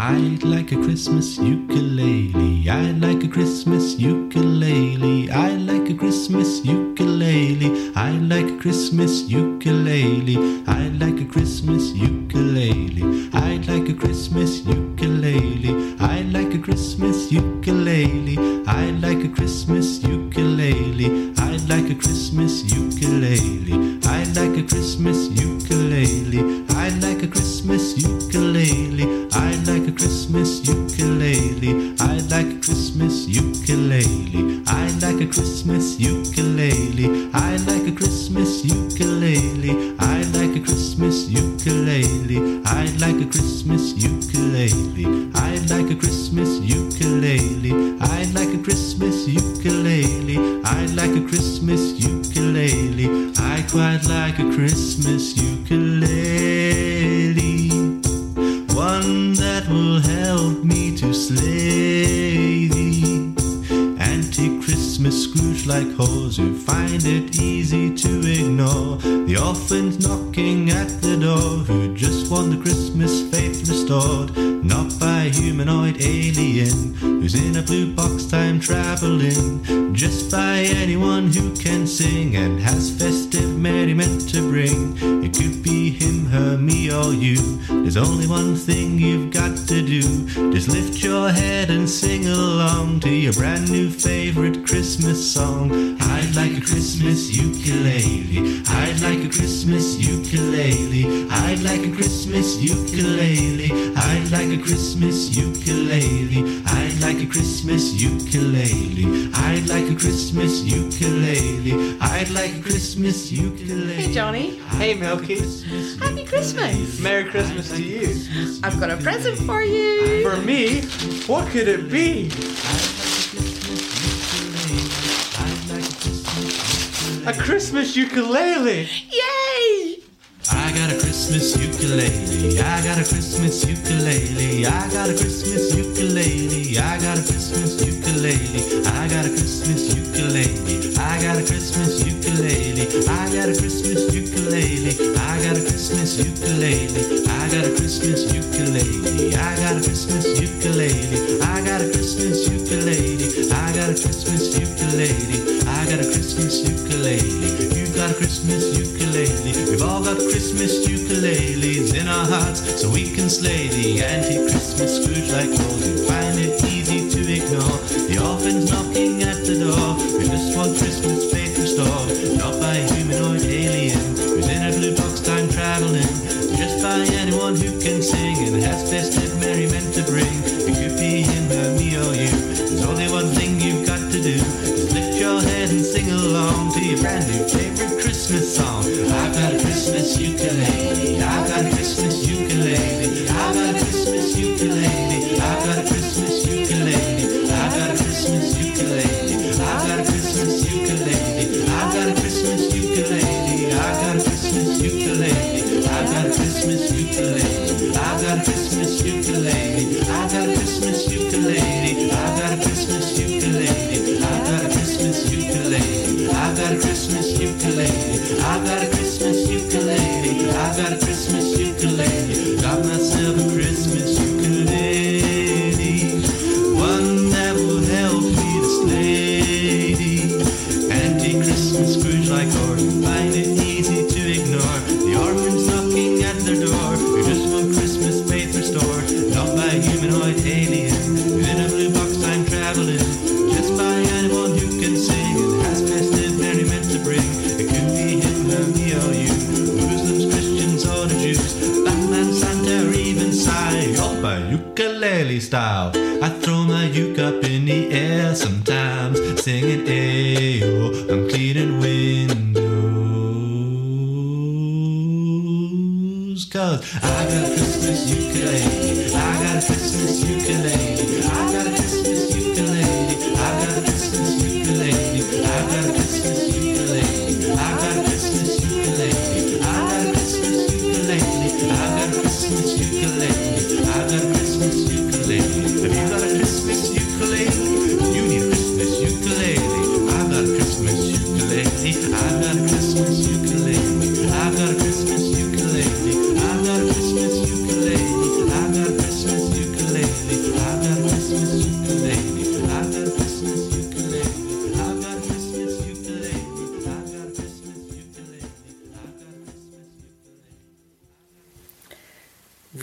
I'd like a Christmas ukulele. I'd like a Christmas ukulele. I'd like a Christmas ukulele. I'd like a Christmas ukulele. I'd like a Christmas ukulele. I'd like a Christmas ukulele. I'd like a Christmas ukulele. I'd like a Christmas ukulele. I'd like a Christmas ukulele. I'd like a Christmas ukulele. I'd like a Christmas ukulele. I'd like a Christmas ukulele. I'd like a Christmas ukulele. I'd like a Christmas ukulele. I'd like a Christmas ukulele. I'd like a Christmas ukulele. I'd like a Christmas ukulele. I'd like a Christmas ukulele. I'd like a Christmas ukulele. I'd like a Christmas ukulele. I quite like a Christmas ukulele. One that will help me to the anti-Christmas Scrooge like hoes who find it easy to ignore the orphans knocking at the door who just want the Christmas faith restored, not by a humanoid alien who's in a blue box time traveling, just by anyone who can sing and has festive merriment to bring. It could be him, her, me, or you. There's only one thing you've got to do. Just lift your head and sing along to your brand new favorite Christmas Christmas song. I'd like a Christmas ukulele. I'd like a Christmas ukulele. I'd like a Christmas ukulele. I'd like a Christmas ukulele. I'd like a Christmas ukulele. I'd like a Christmas ukulele. I'd like a Christmas ukulele. Hey, Johnny. Hey, Milky. Happy Christmas. Merry Christmas to you. I've got a present for you. For me? What could it be? A Christmas ukulele! Yay! I got a Christmas ukulele. I got a Christmas ukulele. I got a Christmas ukulele. I got a Christmas ukulele. I got a Christmas ukulele. I got a Christmas ukulele. I got a Christmas ukulele. I got a Christmas ukulele. I got a Christmas ukulele. I got a Christmas ukulele. I got a Christmas ukulele. I got a Christmas ukulele. I got a Christmas ukulele. You got a Christmas ukulele. We've all got Christmas ukuleles in our hearts so we can slay the anti-Christmas Scrooge like old. You find it easy to ignore the orphans knocking at the door. We just want Christmas Christmas ukulele. I've got a Christmas ukulele. I've got a style. I throw my uke up in the air sometimes, singing Ayo, I'm cleaning windows. Cause I got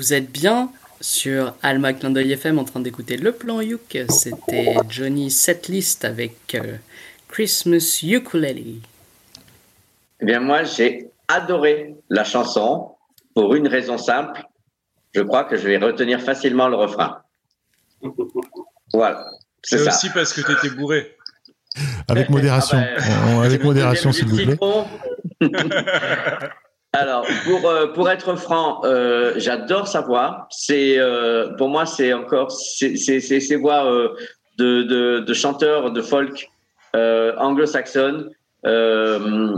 Vous êtes bien sur Alma Clin d'œil FM en train d'écouter le plan Youk. C'était Johnny Setlist avec euh, Christmas Ukulele. Eh bien, moi, j'ai adoré la chanson pour une raison simple. Je crois que je vais retenir facilement le refrain. Voilà, c'est aussi parce que tu étais bourré. Avec modération. Ah ben, Euh, Avec modération, s'il vous plaît. Alors, pour, euh, pour être franc, euh, j'adore sa voix. C'est, euh, pour moi, c'est encore c'est, ces voix de, de, de chanteurs de folk anglo-saxonnes. Euh,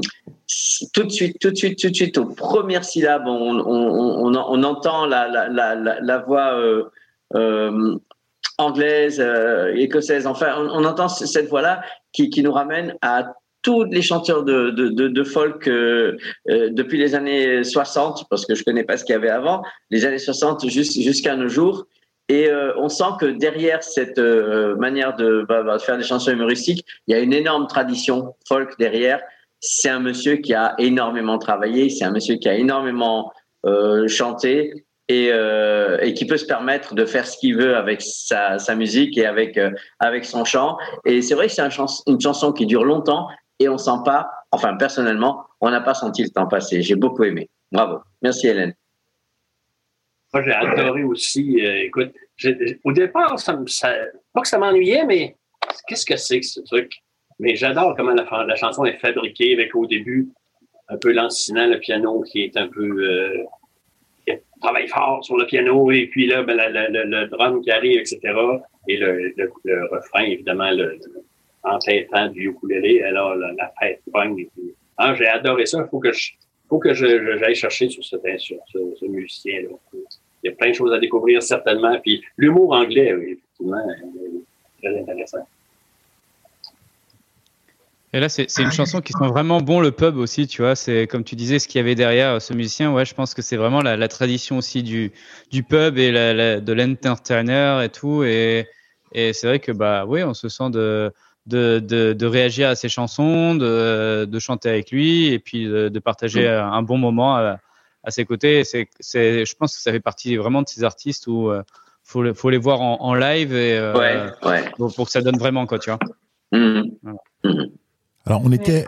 tout de suite, tout de suite, tout de suite, aux premières syllabes, on, on, on, on entend la, la, la, la, voix anglaise, écossaise. Enfin, on, entend cette voix-là qui, qui nous ramène à tous les chanteurs de, de, de, de folk euh, euh, depuis les années 60, parce que je connais pas ce qu'il y avait avant, les années 60 jus- jusqu'à nos jours. Et euh, on sent que derrière cette euh, manière de, bah, bah, faire des chansons humoristiques, il y a une énorme tradition folk derrière. C'est un monsieur qui a énormément travaillé, c'est un monsieur qui a énormément euh, chanté. et, euh, et qui peut se permettre de faire ce qu'il veut avec sa, sa musique et avec, euh, avec son chant. Et c'est vrai que c'est un chans- une chanson qui dure longtemps et on sent pas, enfin personnellement, on n'a pas senti le temps passer. J'ai beaucoup aimé. Bravo. Merci Hélène. Moi, j'ai adoré aussi. euh, écoute, au départ, ça, ça- pas que ça m'ennuyait, mais qu'est-ce que c'est que ce truc? Mais j'adore comment la, chanson est fabriquée avec au début un peu lancinant le piano qui est un peu. Euh, travaille fort sur le piano et puis là, ben, la- le drum qui arrive, etc. Et le, le, le refrain, évidemment, le, entêtant du ukulélé. Alors, la, la fête pogne. Ah, j'ai adoré ça. Il faut que je, faut que j'aille chercher sur ce, sur ce, musicien-là. Il y a plein de choses à découvrir, certainement. Puis l'humour anglais, effectivement, est très intéressant. Et là, c'est une chanson qui sent vraiment bon le pub aussi, tu vois. C'est comme tu disais, ce qu'il y avait derrière euh, ce musicien. Ouais, je pense que c'est vraiment la, tradition aussi du, du pub et la- de l'entertainer et tout. Et, et c'est vrai que bah oui, on se sent de, de, de, de réagir à ses chansons, de, de chanter avec lui et puis de, de partager un un bon moment à, à ses côtés. C'est, c'est, je pense que ça fait partie vraiment de ces artistes où euh, faut, le- faut les voir en, en live et euh, Ouais, ouais. Pour, pour que ça donne vraiment quoi, tu vois. Mhm. Voilà. Alors, on était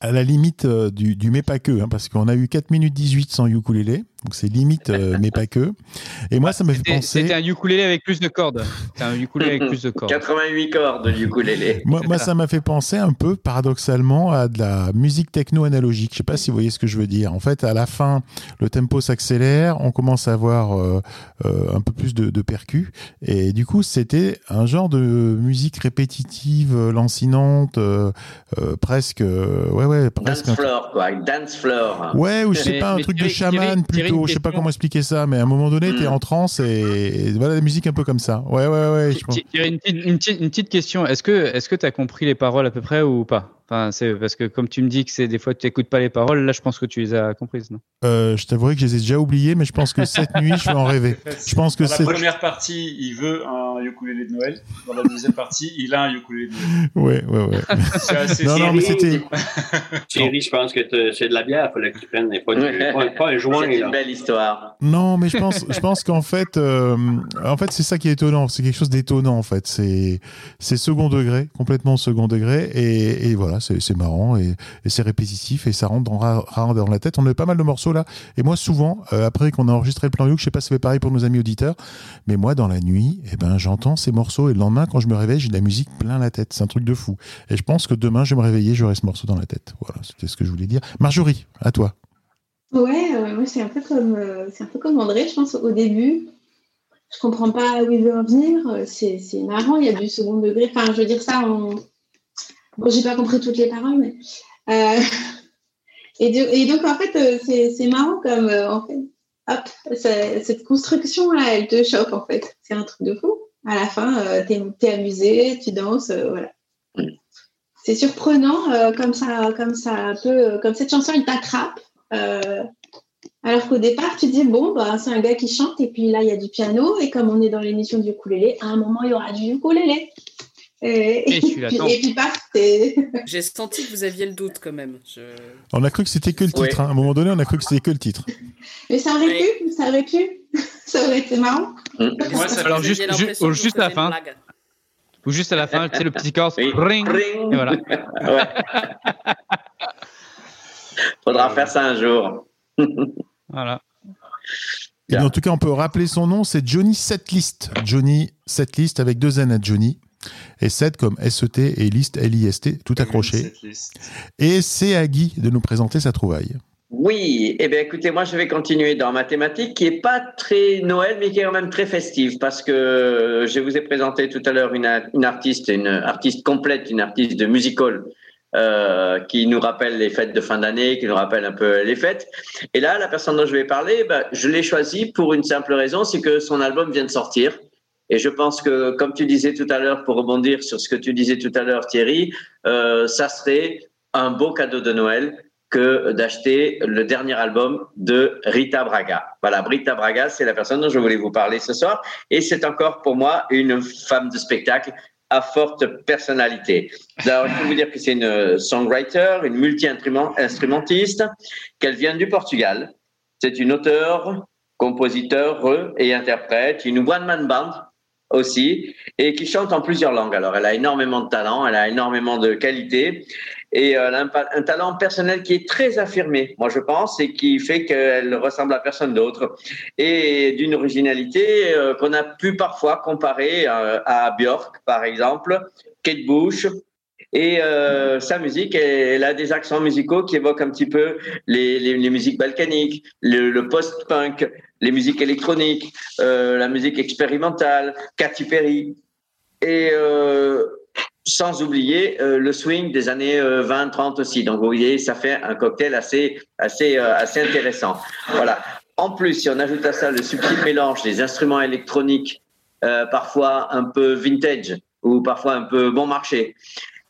à la limite euh, du, du mais pas que, hein, parce qu'on a eu 4 minutes 18 sans ukulélé, donc c'est limite euh, mais pas que. Et moi, ça me fait penser. C'était un ukulélé avec plus de cordes. C'était un ukulélé avec plus de cordes. 88 cordes de ukulélé. Moi, moi, ça m'a fait penser un peu paradoxalement à de la musique techno analogique. Je sais pas si vous voyez ce que je veux dire. En fait, à la fin, le tempo s'accélère, on commence à avoir euh, euh, un peu plus de, de percus, et du coup, c'était un genre de musique répétitive, lancinante, euh, euh, presque, euh, ouais, ouais, presque. Dance floor, quoi. Dance floor. Ouais, ou je sais Mais- pas, un truc de chaman Thierry- Je sais pas comment expliquer ça, mais à un moment donné, t'es en transe et, et voilà, la musique un peu comme ça. Ouais, ouais, ouais. je pense. Thierry, une petite, une petite- une petite question. Est-ce que est-ce que tu as compris les paroles à peu près ou pas? Enfin, c'est parce que comme tu me dis que c'est des fois tu n'écoutes pas les paroles, là je pense que tu les as comprises, non? Euh, je t'avouerai que je les ai déjà oubliés, mais je pense que cette nuit, je vais en rêver. Je pense que Dans la première partie, il veut un ukulélé de Noël. Dans la deuxième partie, il a un ukulélé de Noël. Ouais, ouais, ouais. C'est assez non, non, mais c'était. Thierry, je pense que c'est de la bière, il fallait que tu prennes, et pas, du- pas, pas un joint. C'est une belle histoire. Non, mais je pense, je pense qu'en fait, euh, en fait, c'est ça qui est étonnant. C'est quelque chose d'étonnant, en fait. C'est, c'est second degré, complètement second degré, et, et voilà, c'est, c'est marrant et, c'est répétitif et ça rentre dans, la tête. On a pas mal de morceaux là, et moi souvent, euh, après qu'on a enregistré le plan Youk, je sais pas si fait pareil pour nos amis auditeurs, mais moi dans la nuit, eh ben j'entends ces morceaux et le lendemain quand je me réveille, j'ai de la musique plein la tête. C'est un truc de fou. Et je pense que demain, je vais me réveiller, j'aurai ce morceau dans la tête. Voilà, c'était ce que je voulais dire. Marjorie, à toi. Ouais, euh, moi c'est un peu comme euh, c'est un peu comme André, je pense au début. Je comprends pas où il veut en venir. euh, C'est c'est marrant, il y a du second degré. Enfin, je veux dire ça en. Bon, j'ai pas compris toutes les paroles, mais. euh, Et, donc en fait, euh, c'est marrant comme euh, en fait, hop, cette construction là, elle te choque en fait. C'est un truc de fou. À la fin, euh, t'es es amusé, tu danses, voilà. C'est surprenant comme ça, comme ça peut, comme cette chanson, il t'attrape. alors qu'au départ, tu dis, bon, bah, c'est un gars qui chante, et puis là, il y a du piano, et comme on est dans l'émission du ukulélé, à un moment, il y aura du ukulélé. Et, Et puis, et puis, t'es- J'ai senti que vous aviez le doute quand même. Je... On a cru que c'était que le titre. hein. À un moment donné, on a cru que c'était que le titre. Mais ça aurait pu, ça aurait pu. ça aurait été marrant. Moi, ça Alors juste, ju- juste à la fin. Ou juste à la fin, tu sais, le petit corps, ring, et voilà. Faudra faire ça un jour. Voilà. Et en tout cas, on peut rappeler son nom, c'est Johnny Setlist. Johnny Setlist avec deux N à Johnny. Et Set comme S-E-T et List L-I-S-T, tout accroché. Et c'est à Guy de nous présenter sa trouvaille. Oui, eh bien écoutez, moi je vais continuer dans ma thématique qui est pas très Noël, mais qui est quand même très festive parce que je vous ai présenté tout à l'heure une, une artiste, une artiste complète, une artiste de musical euh, qui nous rappelle les fêtes de fin d'année, qui nous rappelle un peu les fêtes. Et là, la personne dont je vais parler, ben, je l'ai choisie pour une simple raison, c'est que son album vient de sortir. Et je pense que, comme tu disais tout à l'heure, pour rebondir sur ce que tu disais tout à l'heure, Thierry, euh, ça serait un beau cadeau de Noël que d'acheter le dernier album de Rita Braga. Voilà, Rita Braga, c'est la personne dont je voulais vous parler ce soir. Et c'est encore pour moi une femme de spectacle à forte personnalité. Alors, je peux vous dire que c'est une songwriter, une multi-instrumentiste, qu'elle vient du Portugal. C'est une auteure, compositeur euh, et interprète, une one-man band aussi, et qui chante en plusieurs langues. Alors, elle a énormément de talent, elle a énormément de qualité, et euh, elle a un, talent personnel qui est très affirmé, moi je pense, et qui fait qu'elle ressemble à personne d'autre, et d'une originalité euh, qu'on a pu parfois comparer euh, à Björk, par exemple, Kate Bush, et euh, sa musique, elle a des accents musicaux qui évoquent un petit peu les, les, musiques balkaniques, le, post-punk, les musiques électroniques, euh, la musique expérimentale, Katy Perry, et euh, sans oublier euh, le swing des années 20-30 aussi. Donc vous voyez, ça fait un cocktail assez, assez, euh, assez intéressant. Voilà. En plus, si on ajoute à ça le subtil mélange des instruments électroniques, euh, parfois un peu vintage ou parfois un peu bon marché,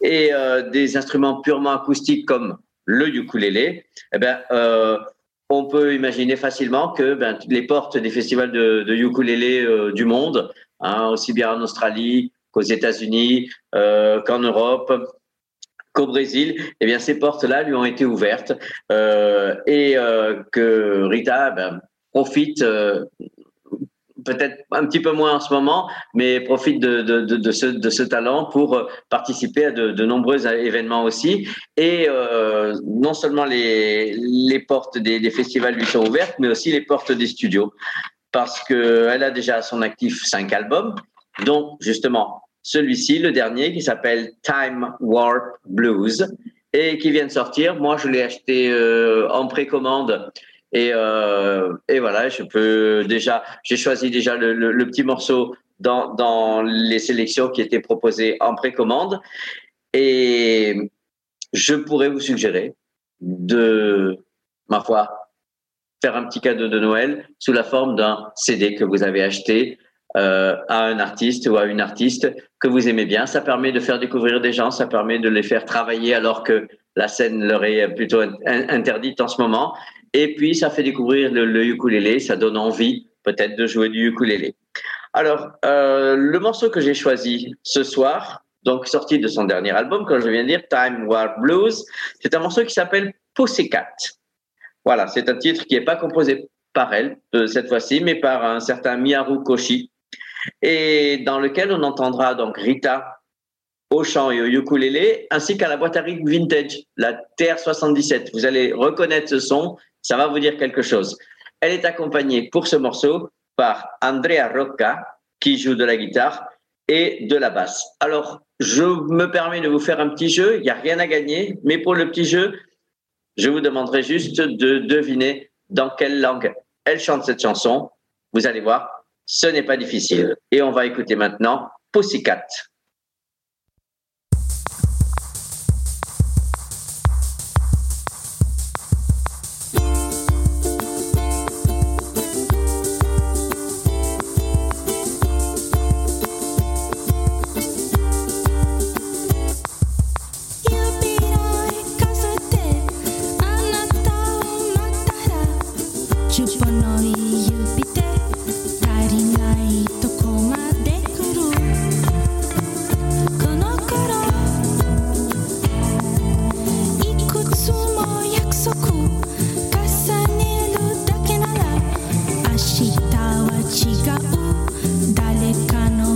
et euh, des instruments purement acoustiques comme le ukulélé, eh ben, euh, on peut imaginer facilement que ben, les portes des festivals de, de ukulélé euh, du monde, hein, aussi bien en Australie qu'aux États-Unis, qu'en Europe, qu'au Brésil, eh bien ces portes-là lui ont été ouvertes et que Rita ben, profite peut-être un petit peu moins en ce moment, mais profite de, ce, talent pour euh, participer à de, nombreux événements aussi. Et euh, non seulement les, portes des, des festivals lui sont ouvertes, mais aussi les portes des studios, parce qu'elle a déjà à son actif cinq albums, dont justement celui-ci, le dernier, qui s'appelle Time Warp Blues, et qui vient de sortir. Moi, je l'ai acheté euh, en précommande. Et, euh, et voilà, je peux déjà, j'ai choisi déjà le, petit morceau dans, dans les sélections qui étaient proposées en précommande. Et je pourrais vous suggérer de, ma foi, faire un petit cadeau de Noël sous la forme d'un CD que vous avez acheté euh, à un artiste ou à une artiste que vous aimez bien. Ça permet de faire découvrir des gens, ça permet de les faire travailler alors que la scène leur est plutôt in- interdite en ce moment. Et puis, ça fait découvrir le, le ukulélé, ça donne envie peut-être de jouer du ukulélé. Alors, euh, le morceau que j'ai choisi ce soir, donc sorti de son dernier album, comme je viens de dire, Time War Blues, c'est un morceau qui s'appelle Pussycat. Voilà, c'est un titre qui n'est pas composé par elle euh, cette fois-ci, mais par un certain Miyaru Koshi, et dans lequel on entendra donc Rita au chant et au ukulélé, ainsi qu'à la boîte à rythme vintage, la TR77. Vous allez reconnaître ce son, ça va vous dire quelque chose. Elle est accompagnée pour ce morceau par Andrea Rocca, qui joue de la guitare et de la basse. Alors, je me permets de vous faire un petit jeu, il n'y a rien à gagner, mais pour le petit jeu, je vous demanderai juste de deviner dans quelle langue elle chante cette chanson. Vous allez voir, ce n'est pas difficile. Et on va écouter maintenant Pussycat. 明日は違う。誰かの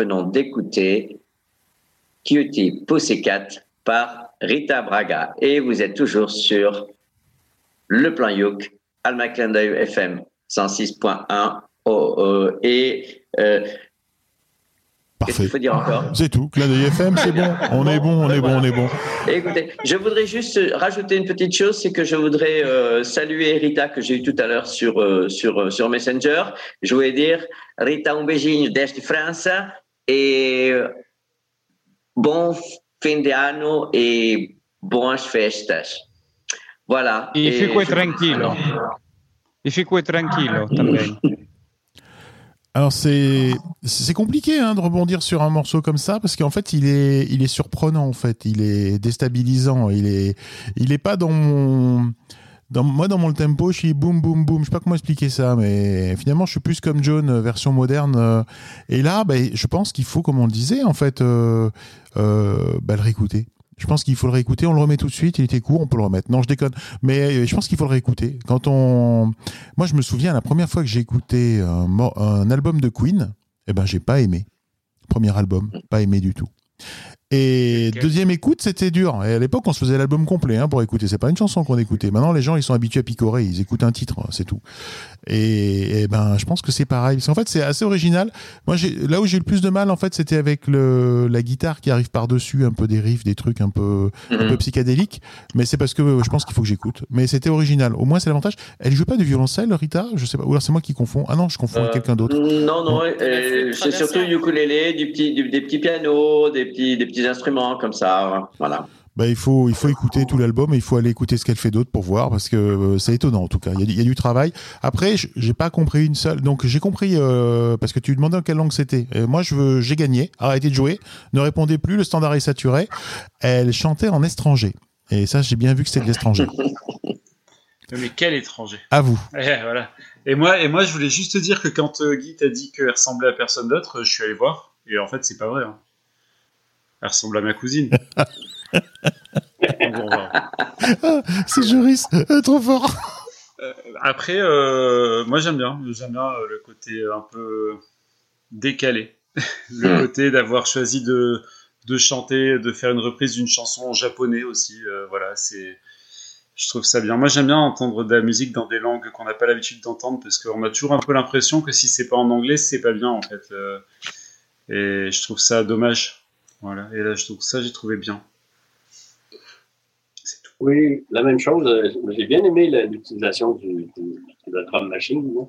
venons d'écouter Cutie Pussycat par Rita Braga. Et vous êtes toujours sur le plan Youk, Alma Clin d'œil FM 106.1. Oh, oh, et euh, qu'il faut dire encore C'est tout. Clin d'œil FM, c'est bon. On est bon, on est bon, on est bon. Écoutez, je voudrais juste rajouter une petite chose, c'est que je voudrais euh, saluer Rita que j'ai eu tout à l'heure sur, euh, sur, euh, sur Messenger. Je voulais dire, Rita, un beijinho desde França et bon fin de ano et boas festas. Voilà. E Et fico je- tranquilo. E fico tranquilo também. Alors c'est c'est compliqué hein, de rebondir sur un morceau comme ça parce qu'en fait il est il est surprenant en fait il est déstabilisant il est il est pas dans mon moi dans mon tempo je suis boum boum boum. Je sais pas comment expliquer ça mais finalement je suis plus comme John euh, version moderne euh, et là bah, je pense qu'il faut comme on le disait en fait euh, bah, le réécouter. Je pense qu'il faut le réécouter. On le remet tout de suite. Il était court. On peut le remettre. Non je déconne. Mais je pense qu'il faut le réécouter. Quand on moi, je me souviens, la première fois que j'ai écouté un album de Queen, eh ben, j'ai pas aimé. Premier album, pas aimé du tout. Et deuxième écoute, c'était dur. Et à l'époque, on se faisait l'album complet hein, pour écouter. C'est pas une chanson qu'on écoutait. Maintenant, les gens, ils sont habitués à picorer. Ils écoutent un titre, c'est tout. Et, et ben, je pense que c'est pareil. Parce qu'en fait, c'est assez original. Moi, là où j'ai eu le plus de mal, en fait, c'était avec le, la guitare qui arrive par-dessus, un peu des riffs, des trucs un peu, un peu psychédéliques. Mais c'est parce que euh, je pense qu'il faut que j'écoute. Mais c'était original. Au moins, c'est l'avantage. Elle joue pas du violoncelle, Rita? Je sais pas. Ou alors c'est moi qui confonds. Ah non, je confonds avec quelqu'un d'autre. Non, non, euh, c'est surtout ukulélé, du petit, du- des petits pianos, des petits, des petits instruments comme ça. Voilà. Bah, il faut, il faut écouter tout l'album et il faut aller écouter ce qu'elle fait d'autre pour voir parce que euh, c'est étonnant en tout cas. Il y, a, du- il y a du travail. Après, j'ai pas compris une seule. Donc j'ai compris euh, parce que tu demandais en quelle langue c'était. Et moi, je veux, j'ai gagné. Arrêtez de jouer. Ne répondez plus. Le standard est saturé. Elle chantait en étranger. Et ça, j'ai bien vu que c'était de l'étranger. Mais quel étranger. À vous. Voilà. Et moi, et moi, je voulais juste te dire que quand euh, Guy t'a dit qu'elle ressemblait à personne d'autre, je suis allé voir. Et en fait, c'est pas vrai. hein. Elle ressemble à ma cousine. Bon. Ah, c'est Joris, euh, trop fort. Après, euh, moi j'aime bien, j'aime bien euh, le côté un peu décalé, le côté d'avoir choisi de, de chanter, de faire une reprise d'une chanson en japonais aussi. euh, voilà, c'est, je trouve ça bien. Moi j'aime bien entendre de la musique dans des langues qu'on n'a pas l'habitude d'entendre parce qu'on a toujours un peu l'impression que si c'est pas en anglais, c'est pas bien en fait. euh, et je trouve ça dommage. Voilà, et là je trouve ça j'ai trouvé bien. Oui, la même chose. euh, J'ai bien aimé l'utilisation du, du- de la drum machine. là.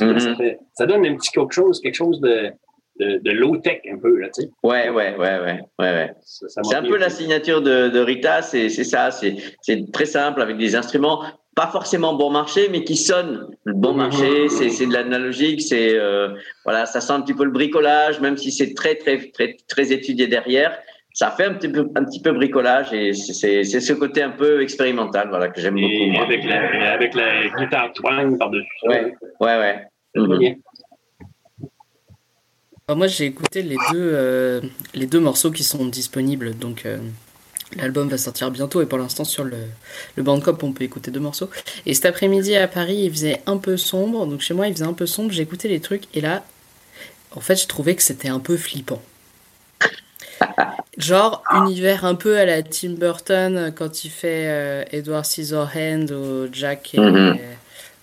Mhm. ça, fait- ça donne un petit quelque chose, quelque chose de, de, de low-tech un peu, là, tu sais. Ouais, ouais, ouais, ouais, ouais, C'est un peu la signature de, de Rita, c'est c'est ça, c'est c'est très simple avec des instruments pas forcément bon marché, mais qui sonnent le bon Mhm. marché. C'est de l'analogique, c'est euh, voilà, ça sent un petit peu le bricolage, même si c'est très très très très étudié derrière. Ça fait un petit peu un petit peu bricolage et c'est- ce côté un peu expérimental, voilà que j'aime beaucoup. Moi. avec la, avec la guitare twang par-dessus ça. Ouais, ouais. Bah, moi, j'ai écouté les deux, euh, les deux morceaux qui sont disponibles. Donc, euh, l'album va sortir bientôt. Et pour l'instant, sur le, le Bandcamp, on peut écouter deux morceaux. Et cet après-midi à Paris, il faisait un peu sombre. Donc, chez moi, il faisait un peu sombre. J'ai écouté les trucs. Et là, en fait, je trouvais que c'était un peu flippant. Genre, univers un peu à la Tim Burton quand il fait euh, Edward Scissorhands ou Jack et. Mhm.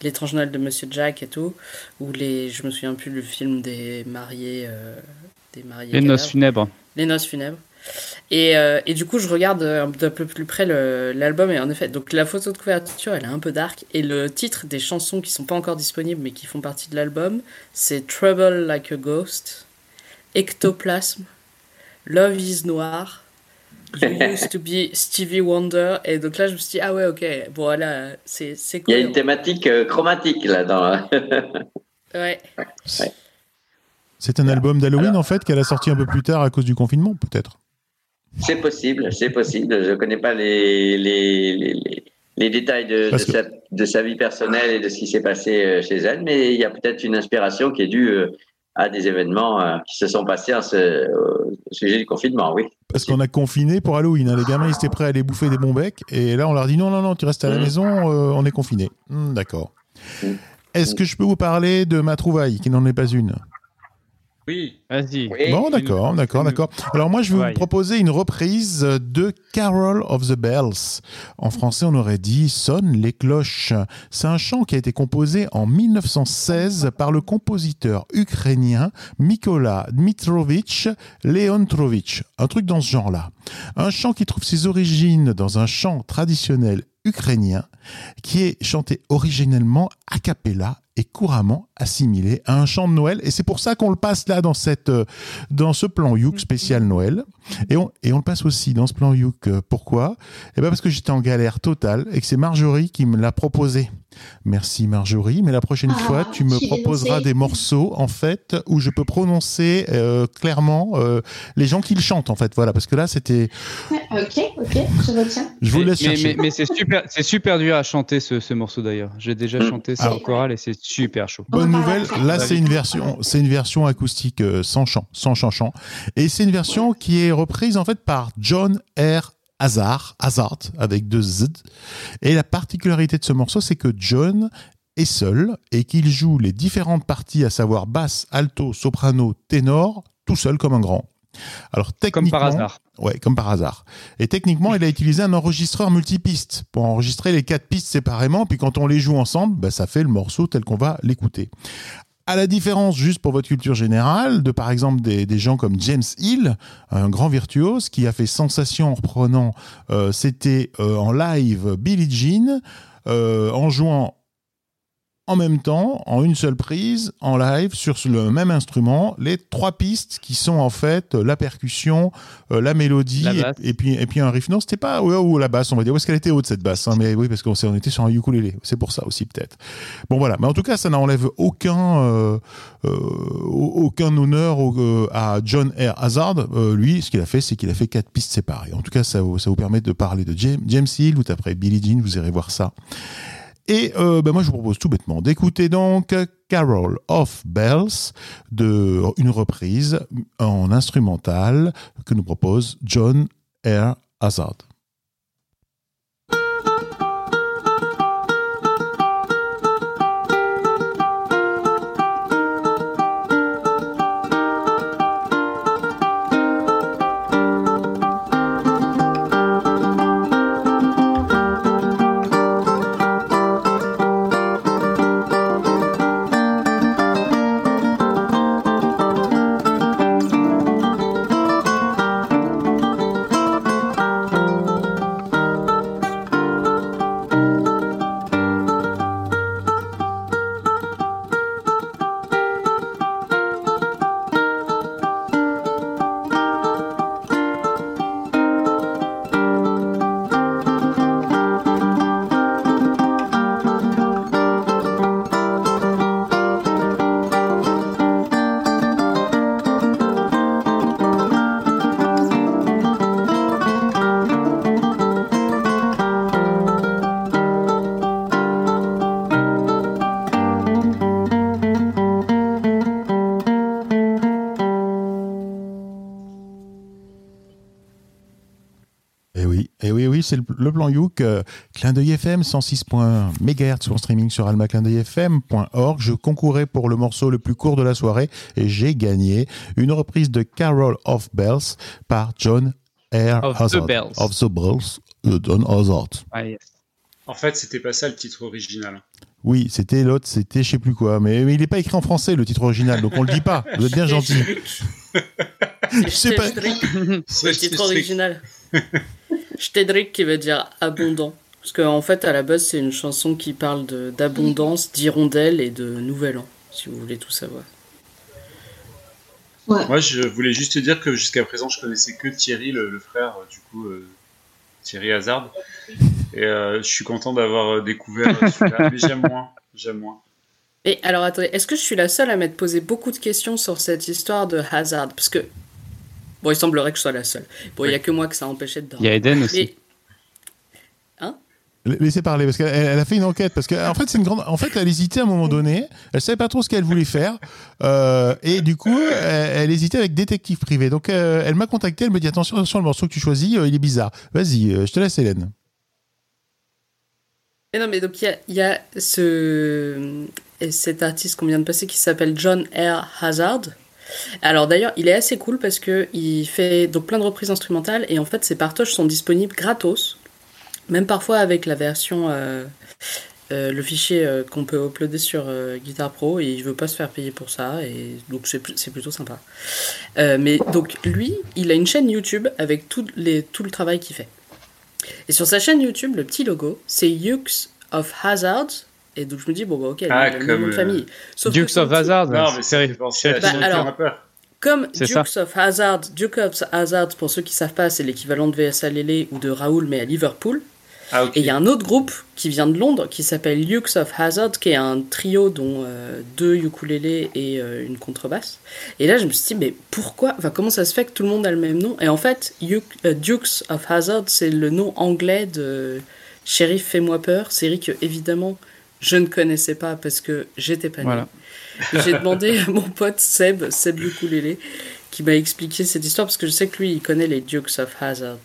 L'étrange Noël de Monsieur Jack et tout, ou les, je me souviens plus le film des mariés, euh, des mariés. Les noces funèbres. Les noces funèbres. Et, euh, et du coup, je regarde euh, d'un peu plus près l'album et en effet, donc la photo de couverture, elle est un peu dark et le titre des chansons qui sont pas encore disponibles mais qui font partie de l'album, c'est Trouble Like a Ghost, Ectoplasm, Love is Noir, You Used to Be Stevie Wonder et donc là je me suis dit ah ouais ok bon voilà c'est c'est Il y a cool une thématique euh, chromatique là dans. ouais C'est un album d'Halloween en fait qu'elle a sorti un peu plus tard à cause du confinement, peut-être. C'est possible, c'est possible. Je ne connais pas les, les, les, les- les détails de, de, sa, de sa vie personnelle et de ce qui s'est passé euh, chez elle, mais il y a peut-être une inspiration qui est due euh, à des événements euh, qui se sont passés ce- au sujet du confinement, oui. Parce qu'on a confiné pour Halloween. hein. Les gamins, ils étaient prêts à aller bouffer des bons becs. Et là, on leur dit non, non, non, tu restes à la maison, euh, on est confiné. Hmm, D'accord. Est-ce que je peux vous parler de ma trouvaille, qui n'en est pas une? Oui. Vas-y. Bon, d'accord, d'accord, d'accord. Alors moi, je vais vous proposer une reprise de Carol of the Bells. En français, on aurait dit Sonne les cloches. C'est un chant qui a été composé en 1916 par le compositeur ukrainien Mikola Dmitrovitch Leontrovitch. Un truc dans ce genre-là. Un chant qui trouve ses origines dans un chant traditionnel ukrainien qui est chanté originellement a cappella et couramment assimilé à un chant de Noël. Et c'est pour ça qu'on le passe là dans, cette, euh, dans ce plan Youk spécial Noël. Et on, et on le passe aussi dans ce plan Youk. euh, Pourquoi? Eh ben parce que j'étais en galère totale et que c'est Marjorie qui me l'a proposé. Merci Marjorie, mais la prochaine Ah, fois, tu me proposeras dénoncée. des morceaux en fait où je peux prononcer euh, clairement euh, les gens qui le chantent en fait. Voilà, parce que là c'était. Ok, ok, je retiens. Je vous laisse mais, chercher. mais, mais c'est super, c'est super dur à chanter ce, ce morceau d'ailleurs. J'ai déjà Mm. chanté ça Alors- en chorale et c'est super chaud. Bonne nouvelle, là c'est une version, c'est une version acoustique euh, sans chant, sans chant chant, et c'est une version qui est reprise en fait par John R. Hazard, Hazard avec deux Z. Et la particularité de ce morceau, c'est que John est seul et qu'il joue les différentes parties, à savoir basse, alto, soprano, ténor, tout seul comme un grand. Alors techniquement, par hasard. Ouais, comme par hasard. Et techniquement, il a utilisé un enregistreur multipiste pour enregistrer les quatre pistes séparément, puis quand on les joue ensemble, bah, ça fait le morceau tel qu'on va l'écouter. À la différence, juste pour votre culture générale, de par exemple des, gens comme James Hill, un grand virtuose qui a fait sensation en reprenant, euh, c'était euh, en live Billie Jean, euh, en jouant en même temps, en une seule prise, en live, sur le même instrument, les trois pistes qui sont en fait la percussion, euh, la mélodie La et, puis, et puis un riff. Non, c'était pas ou la basse, on va dire. Où est-ce qu'elle était haute cette basse hein, Mais oui, parce qu'on on était sur un ukulélé. C'est pour ça aussi peut-être. Bon voilà. Mais en tout cas, ça n'enlève aucun euh, euh, aucun honneur au- à John R. Hazard. Lui, ce qu'il a fait, c'est qu'il a fait quatre pistes séparées. En tout cas, ça, vous- ça vous permet de parler de James, James Hill. Vous taperez Billie Jean, vous irez voir ça. Et euh, ben moi, je vous propose tout bêtement d'écouter donc Carol of Bells, de une reprise en instrumental que nous propose John R. Hazard. Le, plan Youk. euh, Clin d'œil FM, 106.1 MHz en streaming sur almaclindeuilfm.org. Je concourais pour le morceau le plus court de la soirée et j'ai gagné une reprise de Carol of Bells par John R. Of the. Bells. Of the Bells, de John Hazard. Ah, yes. En fait, c'était pas ça le titre original. Oui, c'était l'autre, c'était je sais plus quoi. Mais, mais il n'est pas écrit en français, le titre original, donc on le dit pas. Vous êtes bien gentil. Je sais pas. C'est le titre original. Shtedrick qui veut dire abondant. Parce qu'en fait, à la base, c'est une chanson qui parle d'abondance, d'hirondelle et de nouvel an, si vous voulez tout savoir. Moi, je voulais juste te dire que jusqu'à présent, je connaissais que Thierry, le, le frère, euh, du coup, euh, Thierry Hazard. Et euh, je suis content d'avoir découvert celui-là, mais j'aime moins. J'aime moins. Et alors, attendez, est-ce que je suis la seule à m'être posé beaucoup de questions sur cette histoire de Hazard? Parce que, bon, il semblerait que je sois la seule. Bon, il n'y a que moi que ça empêchait de Il y a Eden aussi. Mais- Hein? Laissez parler parce qu'elle elle a fait une enquête parce qu'en fait c'est une grande en fait elle hésitait à un moment donné elle savait pas trop ce qu'elle voulait faire euh, et du coup elle, elle hésitait avec détective privé donc euh, elle m'a contacté elle me dit attention attention le morceau que tu choisis euh, il est bizarre vas-y euh, je te laisse Hélène Mais non, mais donc il y y a ce, et cet artiste qu'on vient de passer qui s'appelle John R. Hazard. Alors d'ailleurs, il est assez cool parce que il fait donc plein de reprises instrumentales et en fait ses partages sont disponibles gratos, même parfois avec la version, euh, euh, le fichier euh, qu'on peut uploader sur Guitar Pro et il veut pas se faire payer pour ça et donc c'est pl- c'est plutôt sympa. Mais donc lui, il a une chaîne YouTube avec tout, tout le travail qu'il fait. Et sur sa chaîne YouTube, le petit logo, c'est Ukes of Hazard. Et donc je me dis, bon, bah ok, Ah, le, nom de euh, famille. Sauf Dukes of Hazard. Non, c'est mais à Bah, Sonic alors. Comme C'est Dukes ça. of Hazard, Duke of Hazard, pour ceux qui savent pas, c'est l'équivalent de VSA Lele ou de Raoul, mais à Liverpool. Ah. Et il y a un autre groupe qui vient de Londres qui s'appelle Dukes of Hazard, qui est un trio dont euh, deux ukulélés et euh, une contrebasse. Et là, je me suis dit, mais pourquoi? Enfin, comment ça se fait que tout le monde a le même nom? Et en fait, Uk- euh, Dukes of Hazard, c'est le nom anglais de Sheriff Fais-moi peur, série que évidemment je ne connaissais pas parce que j'étais pas. Voilà. J'ai demandé à mon pote Seb, Seb Ukulélé, qui m'a expliqué cette histoire parce que je sais que lui, il connaît les Dukes of Hazard.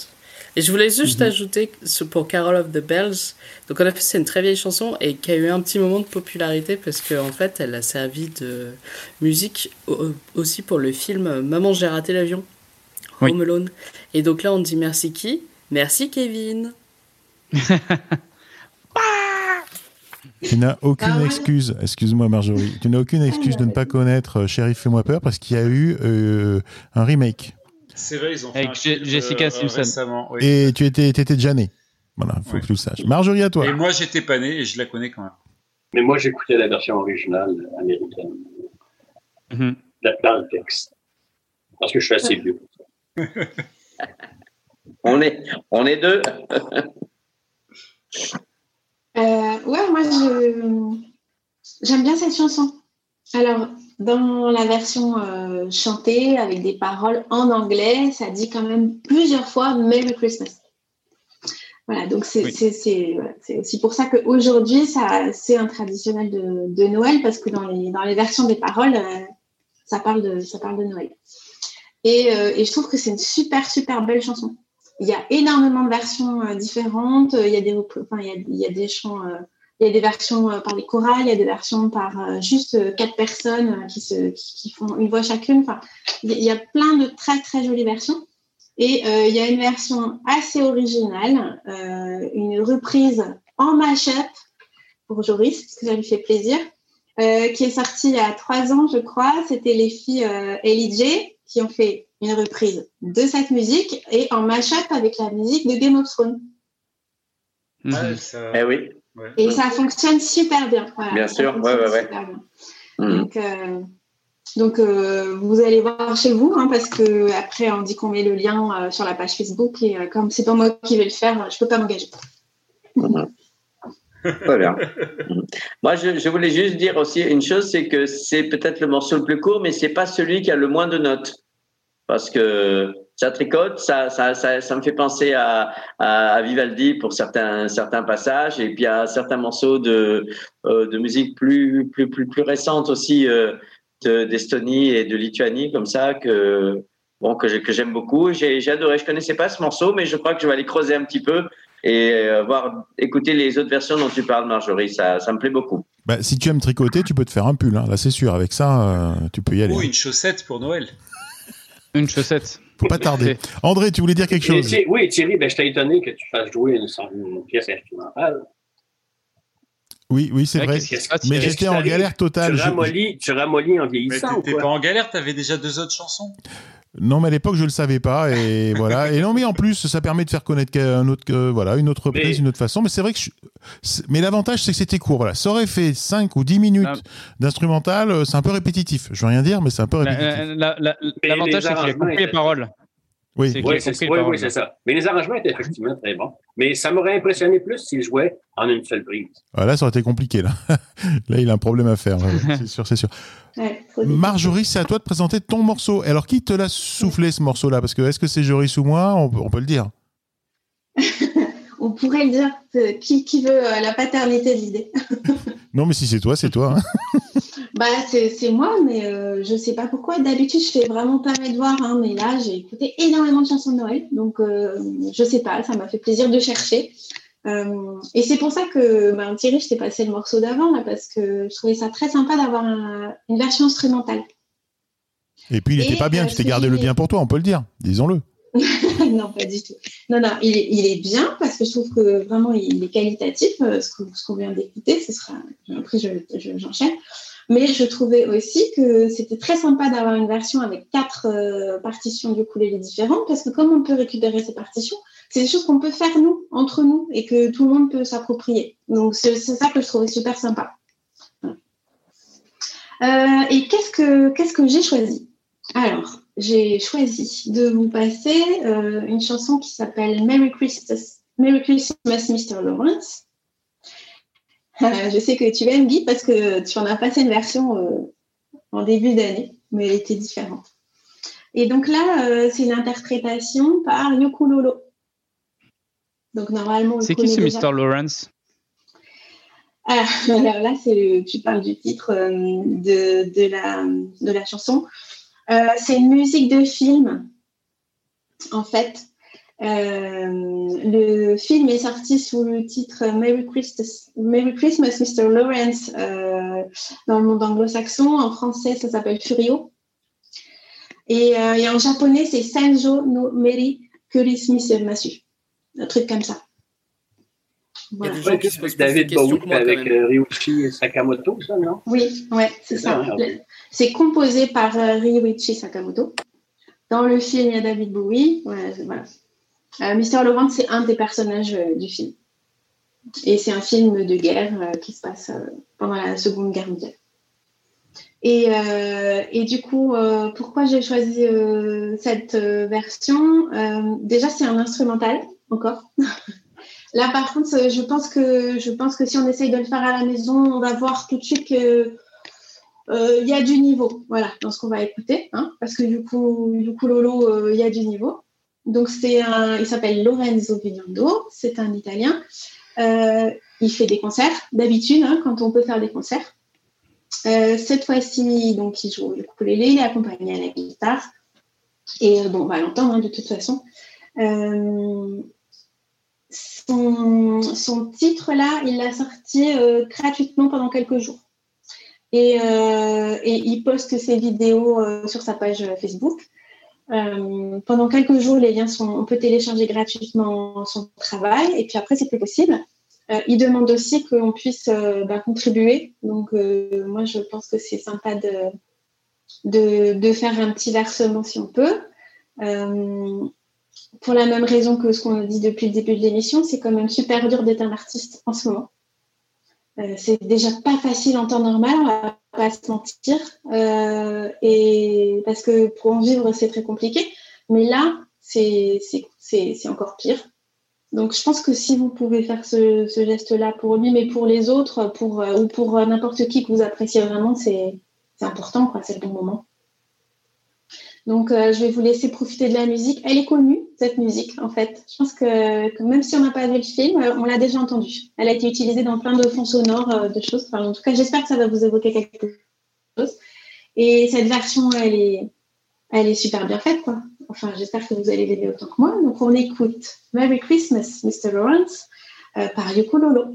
Et je voulais juste Mhm. ajouter pour Carol of the Bells. Donc, en effet, c'est une très vieille chanson et qui a eu un petit moment de popularité parce qu'en en fait, elle a servi de musique au- aussi pour le film Maman, j'ai raté l'avion, Oui. Home Alone. Et donc là, on dit merci qui? Merci Kevin. tu n'as aucune Ah ouais. excuse excuse-moi Marjorie tu n'as aucune excuse de ne pas connaître euh, Sheriff fais-moi peur parce qu'il y a eu euh, un remake C'est vrai, ils ont fait Avec un Je- film, Jessica euh, Simpson. récemment. oui. et tu étais t'étais déjà né voilà faut Oui. que tu le saches Marjorie à toi Et moi, j'étais pas né et je la connais quand même. Mais moi, j'écoutais la version originale américaine, Mhm. dans dans le texte. Parce que je suis assez vieux. On est, on est deux. Euh, ouais, moi, j'aime bien cette chanson. Alors, dans la version euh, chantée, avec des paroles en anglais, ça dit quand même plusieurs fois Merry Christmas. Voilà, donc c'est Oui. voilà, aussi pour ça qu'aujourd'hui, c'est un traditionnel de, de Noël, parce que dans les, dans les versions des paroles, euh, ça, parle de, ça parle de Noël. Et, euh, et je trouve que c'est une super, super belle chanson. Il y a énormément de versions euh, différentes. Il y a des, enfin, il y a, des chants, euh, il y a des versions euh, par les chorales, il y a des versions par juste quatre personnes qui, se, qui, font une voix chacune. Enfin, il y a- plein de très, très jolies versions. Et il y a une version assez originale, une reprise en mash-up pour Joris, parce que ça lui fait plaisir, qui est sortie il y a trois ans, je crois. C'était les filles Ellie J qui ont fait une reprise de cette musique et en mash-up avec la musique de Game of Thrones. Mhm. Ouais, ça- Eh oui, ouais. Et ça fonctionne super bien. Voilà, Bien sûr, ouais, ouais, ouais. super bien. Mhm. Donc, euh, donc euh, vous allez voir chez vous, hein, parce que après on dit qu'on met le lien euh, sur la page Facebook et euh, comme c'est pas moi qui vais le faire, je peux pas m'engager. Très Mhm. Moi, je, voulais juste dire aussi une chose, c'est que c'est peut-être le morceau le plus court, mais c'est pas celui qui a le moins de notes. Parce que ça tricote, ça, ça, ça, me fait penser à, à, Vivaldi pour certains, certains passages, et puis à certains morceaux de, euh, de musique plus, plus, plus, plus récente aussi euh, de- d'Estonie et de Lituanie, comme ça, que, bon, que j'ai- que j'aime beaucoup. J'ai adoré. Je connaissais pas ce morceau, mais je crois que je vais aller creuser un petit peu et euh, voir, écouter les autres versions dont tu parles, Marjorie. Ça, ça me plaît beaucoup. Bah, si tu aimes tricoter tu peux te faire un pull hein. là c'est sûr avec ça euh, tu peux y aller Ou hein. une chaussette pour Noël. Une chaussette. faut pas tarder André tu voulais dire quelque Et chose oui, Thierry, ben, je t'ai étonné que tu fasses jouer une, une pièce instrumentale. oui oui c'est Ouais, vrai mais j'étais en galère totale Tu Je- ramollis, tu ramollis en vieillissant t'étais pas en galère, t'avais déjà deux autres chansons. Non, mais à l'époque, je le savais pas, et voilà. Et non, mais en plus, ça permet de faire connaître un autre, euh, voilà, une autre reprise, Mais- une autre façon. Mais c'est vrai que, je- mais l'avantage, c'est que c'était court. Voilà, ça aurait fait 5 ou 10 minutes Ah. d'instrumental, euh, c'est un peu répétitif. Je veux rien dire, mais c'est un peu La- répétitif. la- la- Mais L'avantage, c'est qu'il a compris les paroles. Oui. c'est- Oui, oui, oui, ça. Mais les arrangements étaient effectivement très bons. Mais ça m'aurait impressionné plus s'il jouait en une seule prise. Ah, là, ça aurait été compliqué. Là, là, il a un problème à faire. c'est sûr, c'est sûr. Ouais. Marjorie, c'est à toi de présenter ton morceau. Alors, qui te l'a soufflé ce morceau-là? Parce que est-ce que c'est Joris ou moi? On, peut- on peut le dire. On pourrait le dire. Euh, Qui, qui veut euh, la paternité de l'idée Non, mais si c'est toi, c'est toi. hein. Bah, c'est moi, mais euh, je sais pas pourquoi. D'habitude, je fais vraiment pas mes devoirs, hein, mais là, j'ai écouté énormément de chansons de Noël. Donc, euh, je sais pas, ça m'a fait plaisir de chercher. Euh, et c'est pour ça que ben, Thierry, je t'ai passé le morceau d'avant, là, parce que je trouvais ça très sympa d'avoir un- une version instrumentale. Et puis, il était Et, pas bien. euh, tu t'es gardé le bien pour toi, on peut le dire. Disons-le. non, pas du tout. Non, non, il est, il est bien parce que je trouve que vraiment il est qualitatif, euh, ce qu'on ce vient d'écouter. Ce sera, après, je- je- j'enchaîne. Mais je trouvais aussi que c'était très sympa d'avoir une version avec quatre euh, partitions du ukulélé différentes parce que comme on peut récupérer ces partitions, c'est des choses qu'on peut faire nous, entre nous, et que tout le monde peut s'approprier. Donc c'est ça que je trouvais super sympa. Euh, et qu'est-ce que qu'est-ce que j'ai choisi? Alors, j'ai choisi de vous passer euh, une chanson qui s'appelle Merry Christmas, Merry Christmas, Mr. Lawrence. Euh, je sais que tu aimes Guy parce que tu en as passé une version euh, en début d'année, mais elle était différente. Et donc là, euh, c'est une interprétation par Yoko Lolo. Donc normalement, C'est qui ce déjà. Mr. Lawrence? Ah, alors là, c'est tu parles du titre euh, de, de, la, de la chanson. Euh, c'est une musique de film, en fait. Euh, le film est sorti sous le titre Merry Christmas, Merry Christmas Mr. Lawrence euh, dans le monde anglo-saxon. En français, ça s'appelle Furio. Et, euh, et en japonais, c'est Sanjo no Merry Christmas Masu. Un truc comme ça. Voilà. C'est pas juste avec David Bowie avec euh, Ryuichi Sakamoto, ça, non? Oui, ouais, c'est ça. Le- C'est composé par euh, Ryuichi Sakamoto. Dans le film, il y a David Bowie. Ouais, voilà. Euh, Mr. Lawrence, c'est un des personnages euh, du film. Et c'est un film de guerre euh, qui se passe pendant la Seconde Guerre mondiale. Et, du coup, pourquoi j'ai choisi cette version? Déjà, c'est un instrumental, encore. Là, par contre, je pense que je pense que si on essaye de le faire à la maison, on va voir tout de suite que euh, il y a du niveau, voilà, dans ce qu'on va écouter, hein, parce que du coup, du coup, Lolo, il y a du niveau. Donc c'est un, il s'appelle Lorenzo Vignando, c'est un Italien. Euh, il fait des concerts d'habitude, hein, quand on peut faire des concerts. Euh, cette fois-ci, donc il joue le ukulélé, il est accompagné à la guitare. Et euh, bon, on va l'entendre hein, de toute façon. Son, son titre là, il l'a sorti gratuitement pendant quelques jours. Et, il poste ses vidéos sur sa page Facebook. Euh, pendant quelques jours, les liens sont, on peut télécharger gratuitement son travail. Et puis après, c'est plus possible. Euh, il demande aussi qu'on puisse euh, bah, contribuer. Donc, moi, je pense que c'est sympa de, de, de faire un petit versement si on peut. Pour la même raison que ce qu'on a dit depuis le début de l'émission, c'est quand même super dur d'être un artiste en ce moment. C'est déjà pas facile en temps normal, pas se mentir, euh, et parce que pour en vivre c'est très compliqué. Mais là, c'est encore pire. Donc je pense que si vous pouvez faire ce, geste-là pour lui, mais pour les autres, pour euh, ou pour euh, n'importe qui que vous appréciez vraiment, c'est important. C'est le bon moment. Donc, euh, je vais vous laisser profiter de la musique. Elle est connue, cette musique, en fait. Je pense que, même si on n'a pas vu le film, euh, on l'a déjà entendue. Elle a été utilisée dans plein de fonds sonores, euh, de choses. En tout cas, j'espère que ça va vous évoquer quelque chose. Et cette version, elle est, elle est super bien faite, quoi. Enfin, j'espère que vous allez l'aimer autant que moi. Donc, on écoute Merry Christmas, Mr. Lawrence, par Yoko Lolo.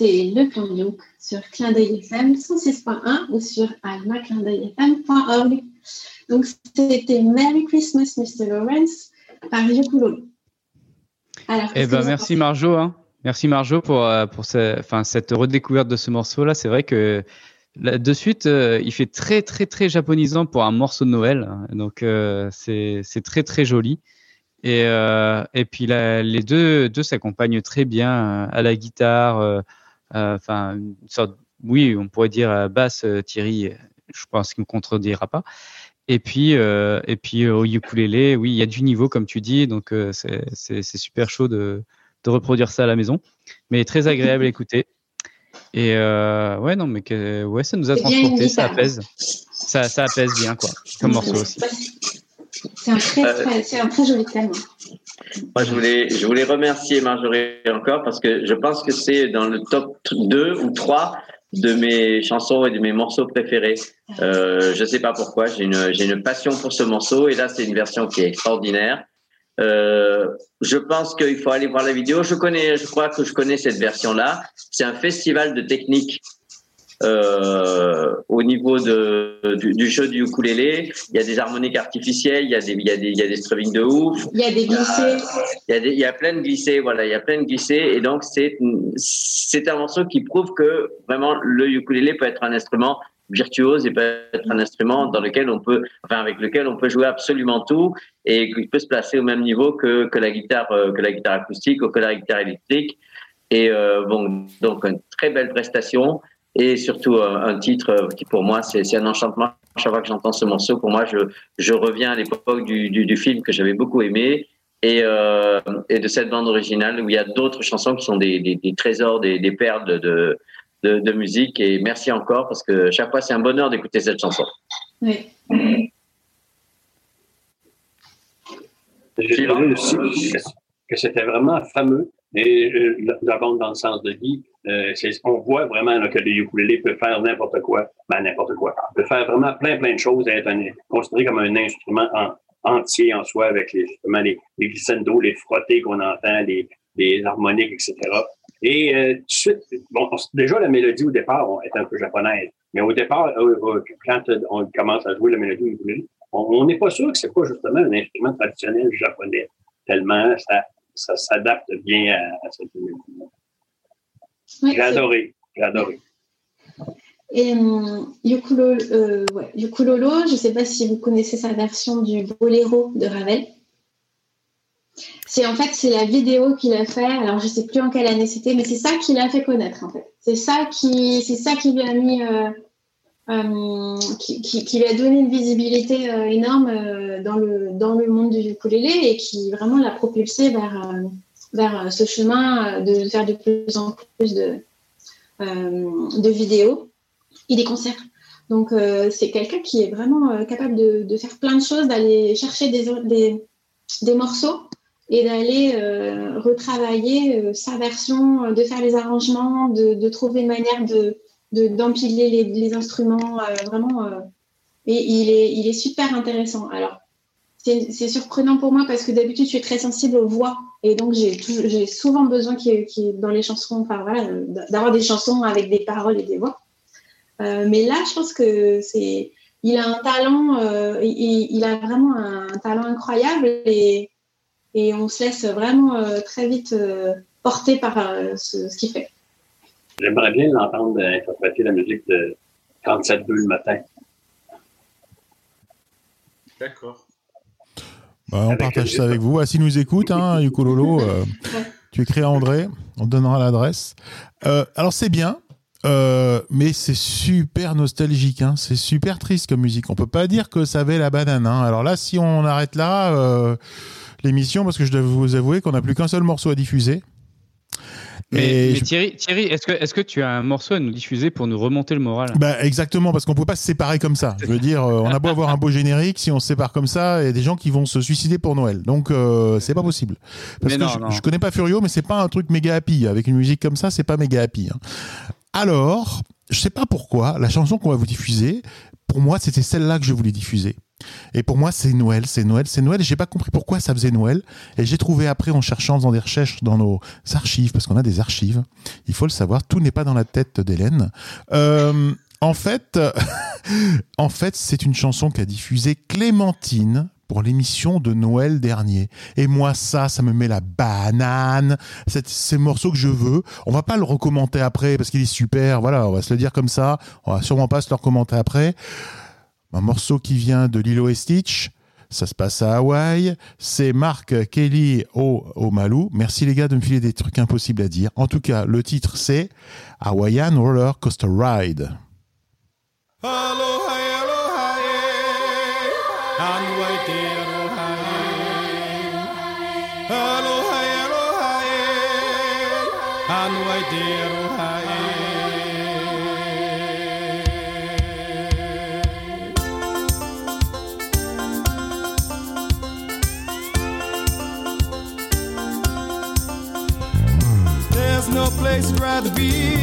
Écoutez Le Plan Youk sur Clin d'œil FM 106.1 ou sur almaclindeuilfm.org. Donc, c'était Merry Christmas, Mr. Lawrence par Yokulolo. Alors, Eh ben, merci Marjo. hein. Merci Marjo pour, euh, pour ce- enfin, cette redécouverte de ce morceau-là. C'est vrai que là, de suite, euh, il fait très, très, très japonisant pour un morceau de Noël. hein. Donc, euh, c'est très, très joli. Et, euh, et puis, là, les deux, deux s'accompagnent très bien à la guitare. Euh, Enfin, une sorte, oui, on pourrait dire euh, basse, euh, Thierry. Je pense qu'il ne me contredira pas. Et puis, euh, et puis au ukulélé, oui, il y a du niveau, comme tu dis. Donc, euh, c'est super chaud de, de reproduire ça à la maison, mais très agréable à écouter. Et euh, ouais, non, mais que, ouais, ça nous a transporté, ça apaise. Ça, ça apaise bien, quoi, comme morceau aussi. C'est un, très, très- c'est un très joli thème. Moi, je voulais, je voulais remercier Marjorie encore parce que je pense que c'est dans le top 2 ou 3 de mes chansons et de mes morceaux préférés. Euh, je sais pas pourquoi, j'ai une, j'ai une passion pour ce morceau et là, c'est une version qui est extraordinaire. Euh, je pense qu'il faut aller voir la vidéo. Je connais, je crois que je connais cette version-là. C'est un festival de technique euh, au niveau de, du, du jeu du ukulélé. Il y a des harmoniques artificielles, il y a des, il y a des, il y a des strummings de ouf. Il y a des glissés. Il y a, des, il y a plein de glissés, voilà, il y a plein de glissés, et donc c'est c'est un morceau qui prouve que vraiment le ukulélé peut être un instrument virtuose et peut être un instrument dans lequel on peut, enfin avec lequel on peut jouer absolument tout et qu'il peut se placer au même niveau que, que la guitare euh, que la guitare acoustique ou que la guitare électrique. Et euh, bon, donc une très belle prestation et surtout euh, un titre euh, qui pour moi c'est un enchantement. Chaque fois que j'entends ce morceau, pour moi je je reviens à l'époque du, du, du film que j'avais beaucoup aimé et, euh, et de cette bande originale où il y a d'autres chansons qui sont des, des, des trésors, des, des perles de, de, de, de musique. Et merci encore parce que chaque fois c'est un bonheur d'écouter cette chanson. Oui. J'ai trouvé aussi que- que c'était vraiment fameux. Et euh, la- bande dans le sens de Guy, euh, on voit vraiment là, que le ukulélé peut faire n'importe quoi. Ben, n'importe quoi. peut faire vraiment plein, plein de choses être un- considéré comme un instrument en- entier en soi avec les, justement les, les les frottés qu'on entend, les, les harmoniques, etc. Et euh, tout de suite, bon, on- déjà la mélodie au départ on, est un peu japonaise. Mais au départ, euh, euh, quand euh, on commence à jouer la mélodie au ukulélé, on on n'est pas sûr que c'est pas justement un instrument traditionnel japonais, tellement ça, ça s'adapte bien à, à cette mélodie. Ouais, J'ai adoré, j'ai adoré. Et hum, Yukulolo, euh, ouais, Yukulolo, je ne sais pas si vous connaissez sa version du Boléro de Ravel. C'est en fait c'est la vidéo qu'il a fait. Alors je sais plus en quelle année c'était, mais c'est ça qui l'a fait connaître en fait. C'est ça qui c'est ça qui lui a mis euh, euh, qui, qui- qui lui a donné une visibilité énorme dans le dans le monde du ukulélé et qui vraiment l'a propulsé vers euh, vers euh, ce chemin euh, de faire de plus en plus de de vidéos et des concerts. Donc, c'est quelqu'un qui est vraiment capable de, de faire plein de choses, d'aller chercher des, des, des morceaux et d'aller retravailler sa version, de faire les arrangements, de, de trouver une manière de de- d'empiler les, les instruments. vraiment, et il est, il est super intéressant. Alors, c'est surprenant pour moi parce que d'habitude, je suis très sensible aux voix. Et donc, j'ai souvent besoin qu'il y ait- qu'il y ait dans les chansons, enfin voilà, d'avoir des chansons avec des paroles et des voix. Euh, mais là, je pense que c'est, il a un talent, euh, il, il a vraiment un talent incroyable et, et on se laisse vraiment euh, très vite euh, porter par euh, ce, ce qu'il fait. J'aimerais bien l'entendre interpréter la musique de 37-2 le matin. D'accord. Bah, on partage ça avec vous. Ah, s'il nous écoute, hein, Yukulolo, euh, tu écris à André, on te donnera l'adresse. Euh, alors c'est bien, euh, mais c'est super nostalgique, hein. c'est super triste comme musique. On peut pas dire que ça avait la banane. hein. Alors là, si on arrête là euh, l'émission, parce que je dois vous avouer qu'on n'a plus qu'un seul morceau à diffuser. Mais, Et mais je- Thierry, Thierry est-ce que, est que tu as un morceau à nous diffuser pour nous remonter le moral? Bah exactement parce qu'on peut pas se séparer comme ça. Je veux dire, euh, on a beau avoir un beau générique, si on se sépare comme ça, il y a des gens qui vont se suicider pour Noël. Donc euh, c'est pas possible. Parce Mais que non, je, non. je connais pas Furio, mais c'est pas un truc méga happy. Avec une musique comme ça, c'est pas méga happy. hein. Alors, je sais pas pourquoi, la chanson qu'on va vous diffuser, pour moi, c'était celle-là que je voulais diffuser. Et pour moi, c'est Noël, c'est Noël, c'est Noël. Et j'ai pas compris pourquoi ça faisait Noël. Et j'ai trouvé après, en cherchant, en faisant des recherches dans nos archives, parce qu'on a des archives. Il faut le savoir, tout n'est pas dans la tête d'Hélène. Euh, en fait, en fait, c'est une chanson qu'a diffusée Clémentine pour l'émission de Noël dernier. Et moi, ça, ça me met la banane. C'est ces morceaux que je veux. On va pas le recommenter après parce qu'il est super. Voilà, on va se le dire comme ça. On va sûrement pas se le recommander après. Un morceau qui vient de Lilo et Stitch. Ça se passe à Hawaï. C'est Marc Kelly au, au Malou. Merci les gars de me filer des trucs impossibles à dire. En tout cas, le titre c'est Hawaiian Roller Coaster Ride. There's no place I'd rather be.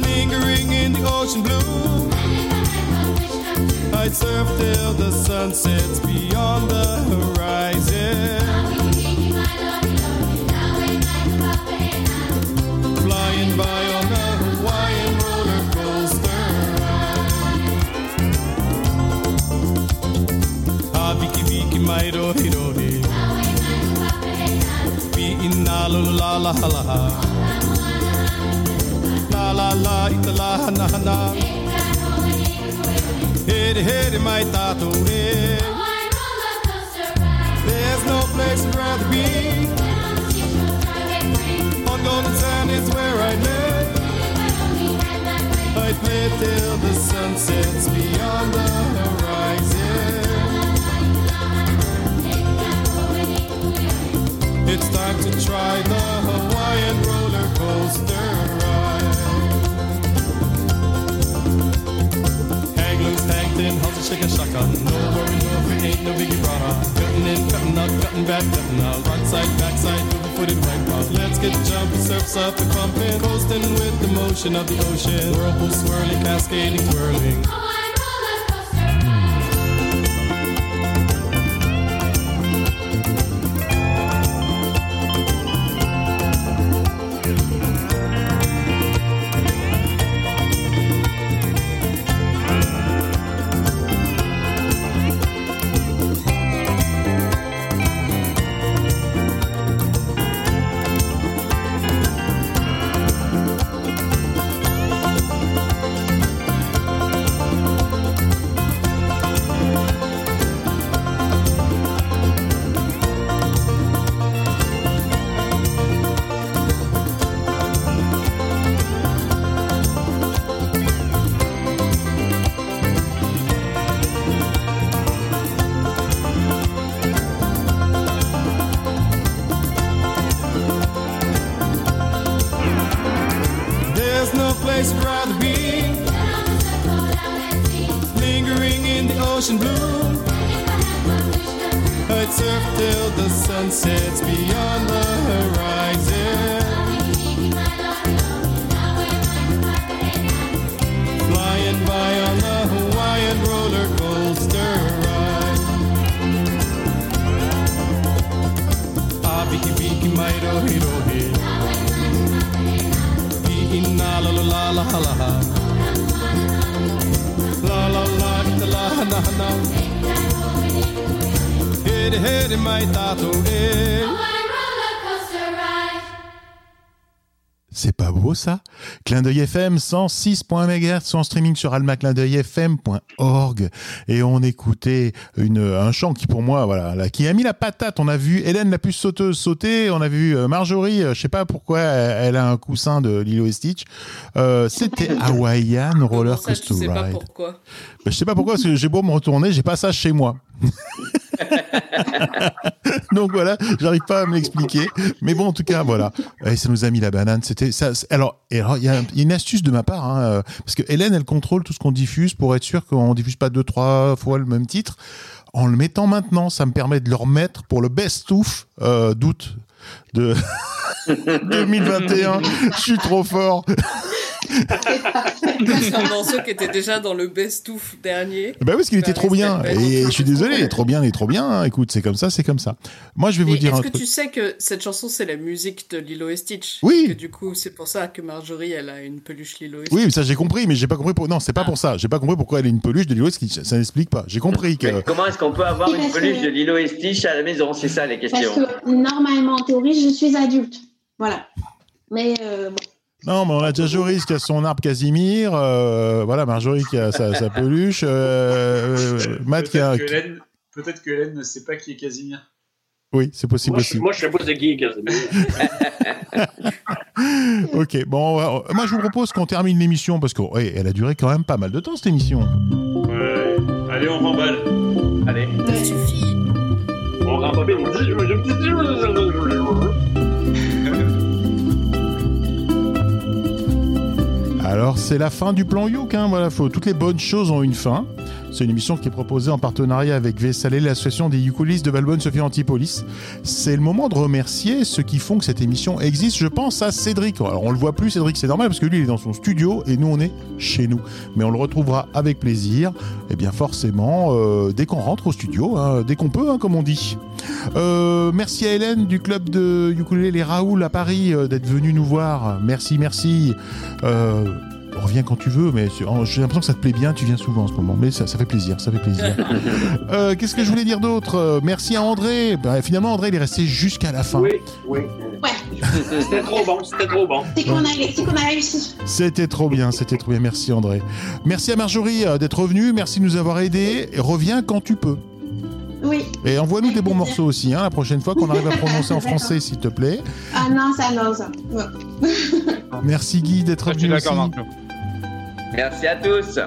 Lingering in the ocean blue. I'd surf till the sun sets beyond the horizon. Flying by on a Hawaiian roller coaster Viki Mairo Hirohi. Ina la la la la la La. La la la mai tato re. There's no place I'd rather be. On golden sand is where I live. I'd play till the sun sets beyond the horizon It's time to try the Hawaiian roller coaster ride. Hang loose, hang thin, it shake a shaka? No worry, no fear, ain't no biggie brother. Cutting in, cutting out, cutting back, cutting out. Right side, back side, footed right out. Let's get jumping, surfs up and pumping. Coasting with the motion of the ocean. Whirlpool swirling, cascading, twirling. Clin d'œil FM 106.1 MHz en streaming sur almaclindeuilfm.org et on écoutait une, un chant qui pour moi voilà là, qui a mis la patate. On a vu Hélène la puce sauteuse sauter, on a vu euh, Marjorie, euh, je sais pas pourquoi elle, elle a un coussin de Lilo et Stitch. Euh, C'était Hawaiian Roller Ça, je Coaster sais pas Ride. pourquoi? Ben, je sais pas pourquoi parce que j'ai beau me retourner, j'ai pas ça chez moi. Donc voilà, j'arrive pas à me l'expliquer. Mais bon, en tout cas, voilà. Et ça nous a mis la banane. C'était ça. Alors, il y a une astuce de ma part, hein, euh, parce que Hélène, elle contrôle tout ce qu'on diffuse pour être sûr qu'on diffuse pas deux, trois fois le même titre. En le mettant maintenant, ça me permet de le remettre pour le best-of euh, d'août de 2021. Je suis trop fort. C'est un morceau qui était déjà dans le best-of dernier. Bah oui, parce qu'il était trop bien. Et je suis désolé, il est trop bien, il est trop bien. hein. Écoute, c'est comme ça, c'est comme ça. Moi, je vais vous Et dire est-ce que truc. tu sais que cette chanson, c'est la musique de Lilo et Stitch? Oui. Que du coup, c'est pour ça que Marjorie, elle a une peluche Lilo et Stitch. Oui, mais ça j'ai compris, mais j'ai pas compris pour. Non, c'est pas pour ça. J'ai pas compris pourquoi elle est une peluche de Lilo et Stitch. Ça n'explique pas. J'ai compris que. Mais comment est-ce qu'on peut avoir une parce peluche que- de Lilo et Stitch à la maison? C'est ça les Parce questions. que normalement, en théorie, je suis adulte. Voilà. Mais euh, bon. Non, mais on a déjà Joris qui a son arbre Casimir. euh, voilà, Marjorie qui a sa, sa peluche. euh, euh, Matt qui a. Peut-être que Hélène- ne sait pas qui est Casimir. Oui, c'est possible Moi, je, aussi. moi, je pas c'est qui, Casimir. Ok, bon, moi je vous propose qu'on termine l'émission parce qu'elle a duré quand même pas mal de temps cette émission. Ouais. Allez, on remballe. Allez. Ça suffit. Alors c'est la fin du plan Youk, hein, voilà, faut, toutes les bonnes choses ont une fin. C'est une émission qui est proposée en partenariat avec VSALE, l'association des ukulélistes de Valbonne Sophie Antipolis. C'est le moment de remercier ceux qui font que cette émission existe. Je pense à Cédric. Alors on le voit plus Cédric, c'est normal parce que lui il est dans son studio et nous on est chez nous. Mais on le retrouvera avec plaisir. Et bien forcément euh, dès qu'on rentre au studio, hein, dès qu'on peut, hein, comme on dit. Euh, merci à Hélène du club de ukulélé Les Raoul à Paris euh, d'être venue nous voir. Merci, merci. Reviens quand tu veux, mais oh, j'ai l'impression que ça te plaît bien. Tu viens souvent en ce moment, mais ça, ça fait plaisir, ça fait plaisir. Euh, Qu'est-ce que je voulais dire d'autre? Euh, Merci à André. Bah, finalement, André, il est resté jusqu'à la fin. Oui, oui. Ouais. C'était trop bon, c'était trop bon. C'est qu'on a, réussi. C'était trop bien, c'était trop bien. Merci André. Merci à Marjorie euh, d'être revenue. Merci de nous avoir aidés. Et reviens quand tu peux. Oui. Et envoie-nous des bons morceaux aussi, hein, la prochaine fois qu'on arrive à prononcer en français, s'il te plaît. Ah non, ça non, ça. Merci Guy d'être Je suis venu d'accord. Merci à tous.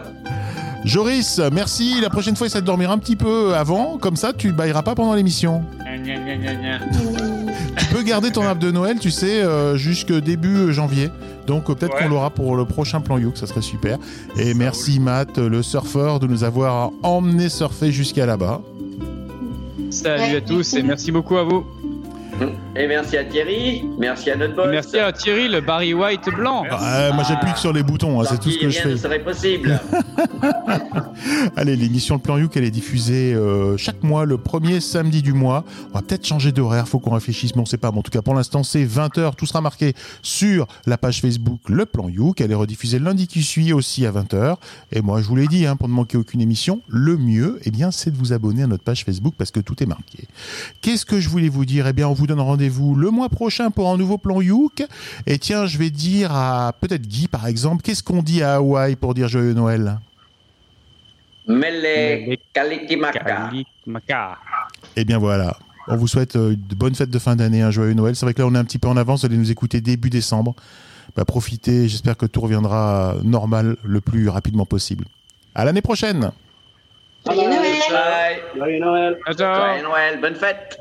Joris, merci. La prochaine fois, essaie de dormir un petit peu avant. Comme ça, tu bailleras pas pendant l'émission. Tu peux garder ton arbre de Noël, tu sais, euh, jusque début euh, janvier. Donc euh, peut-être Ouais. qu'on l'aura pour le prochain plan Youk, ça serait super. Et merci Matt, le surfeur, de nous avoir emmené surfer jusqu'à là-bas. Salut à tous et merci beaucoup à vous. Et merci à Thierry. Merci à notre boss. Merci à Thierry, le Barry White blanc. Ah, moi j'appuie que sur les boutons, hein, c'est tout ce que je rien ne fais. serait possible. Allez, l'émission Le Plan Youk, elle est diffusée euh, chaque mois, le premier samedi du mois. On va peut-être changer d'horaire, faut qu'on réfléchisse, mais on sait pas. Mais en tout cas, pour l'instant, c'est 20h. Tout sera marqué sur la page Facebook Le Plan Youk. Elle est rediffusée le lundi qui suit aussi à 20h. Et moi, je vous l'ai dit, hein, pour ne manquer aucune émission, le mieux, eh bien, c'est de vous abonner à notre page Facebook parce que tout est marqué. Qu'est-ce que je voulais vous dire? Eh bien, on vous donne rendez-vous le mois prochain pour un nouveau Plan Youk. Et tiens, je vais dire à peut-être Guy, par exemple, qu'est-ce qu'on dit à Hawaï pour dire Joyeux Noël? Mele Kalikimaka. Kalikimaka. Eh bien voilà. On vous souhaite euh, de bonnes fêtes de fin d'année, un joyeux Noël. C'est vrai que là, on est un petit peu en avance. Vous allez nous écouter début décembre. Bah, profitez. J'espère que tout reviendra normal le plus rapidement possible. À l'année prochaine. Joyeux Noël. Joyeux Noël. Joyeux Noël. Bonne fête.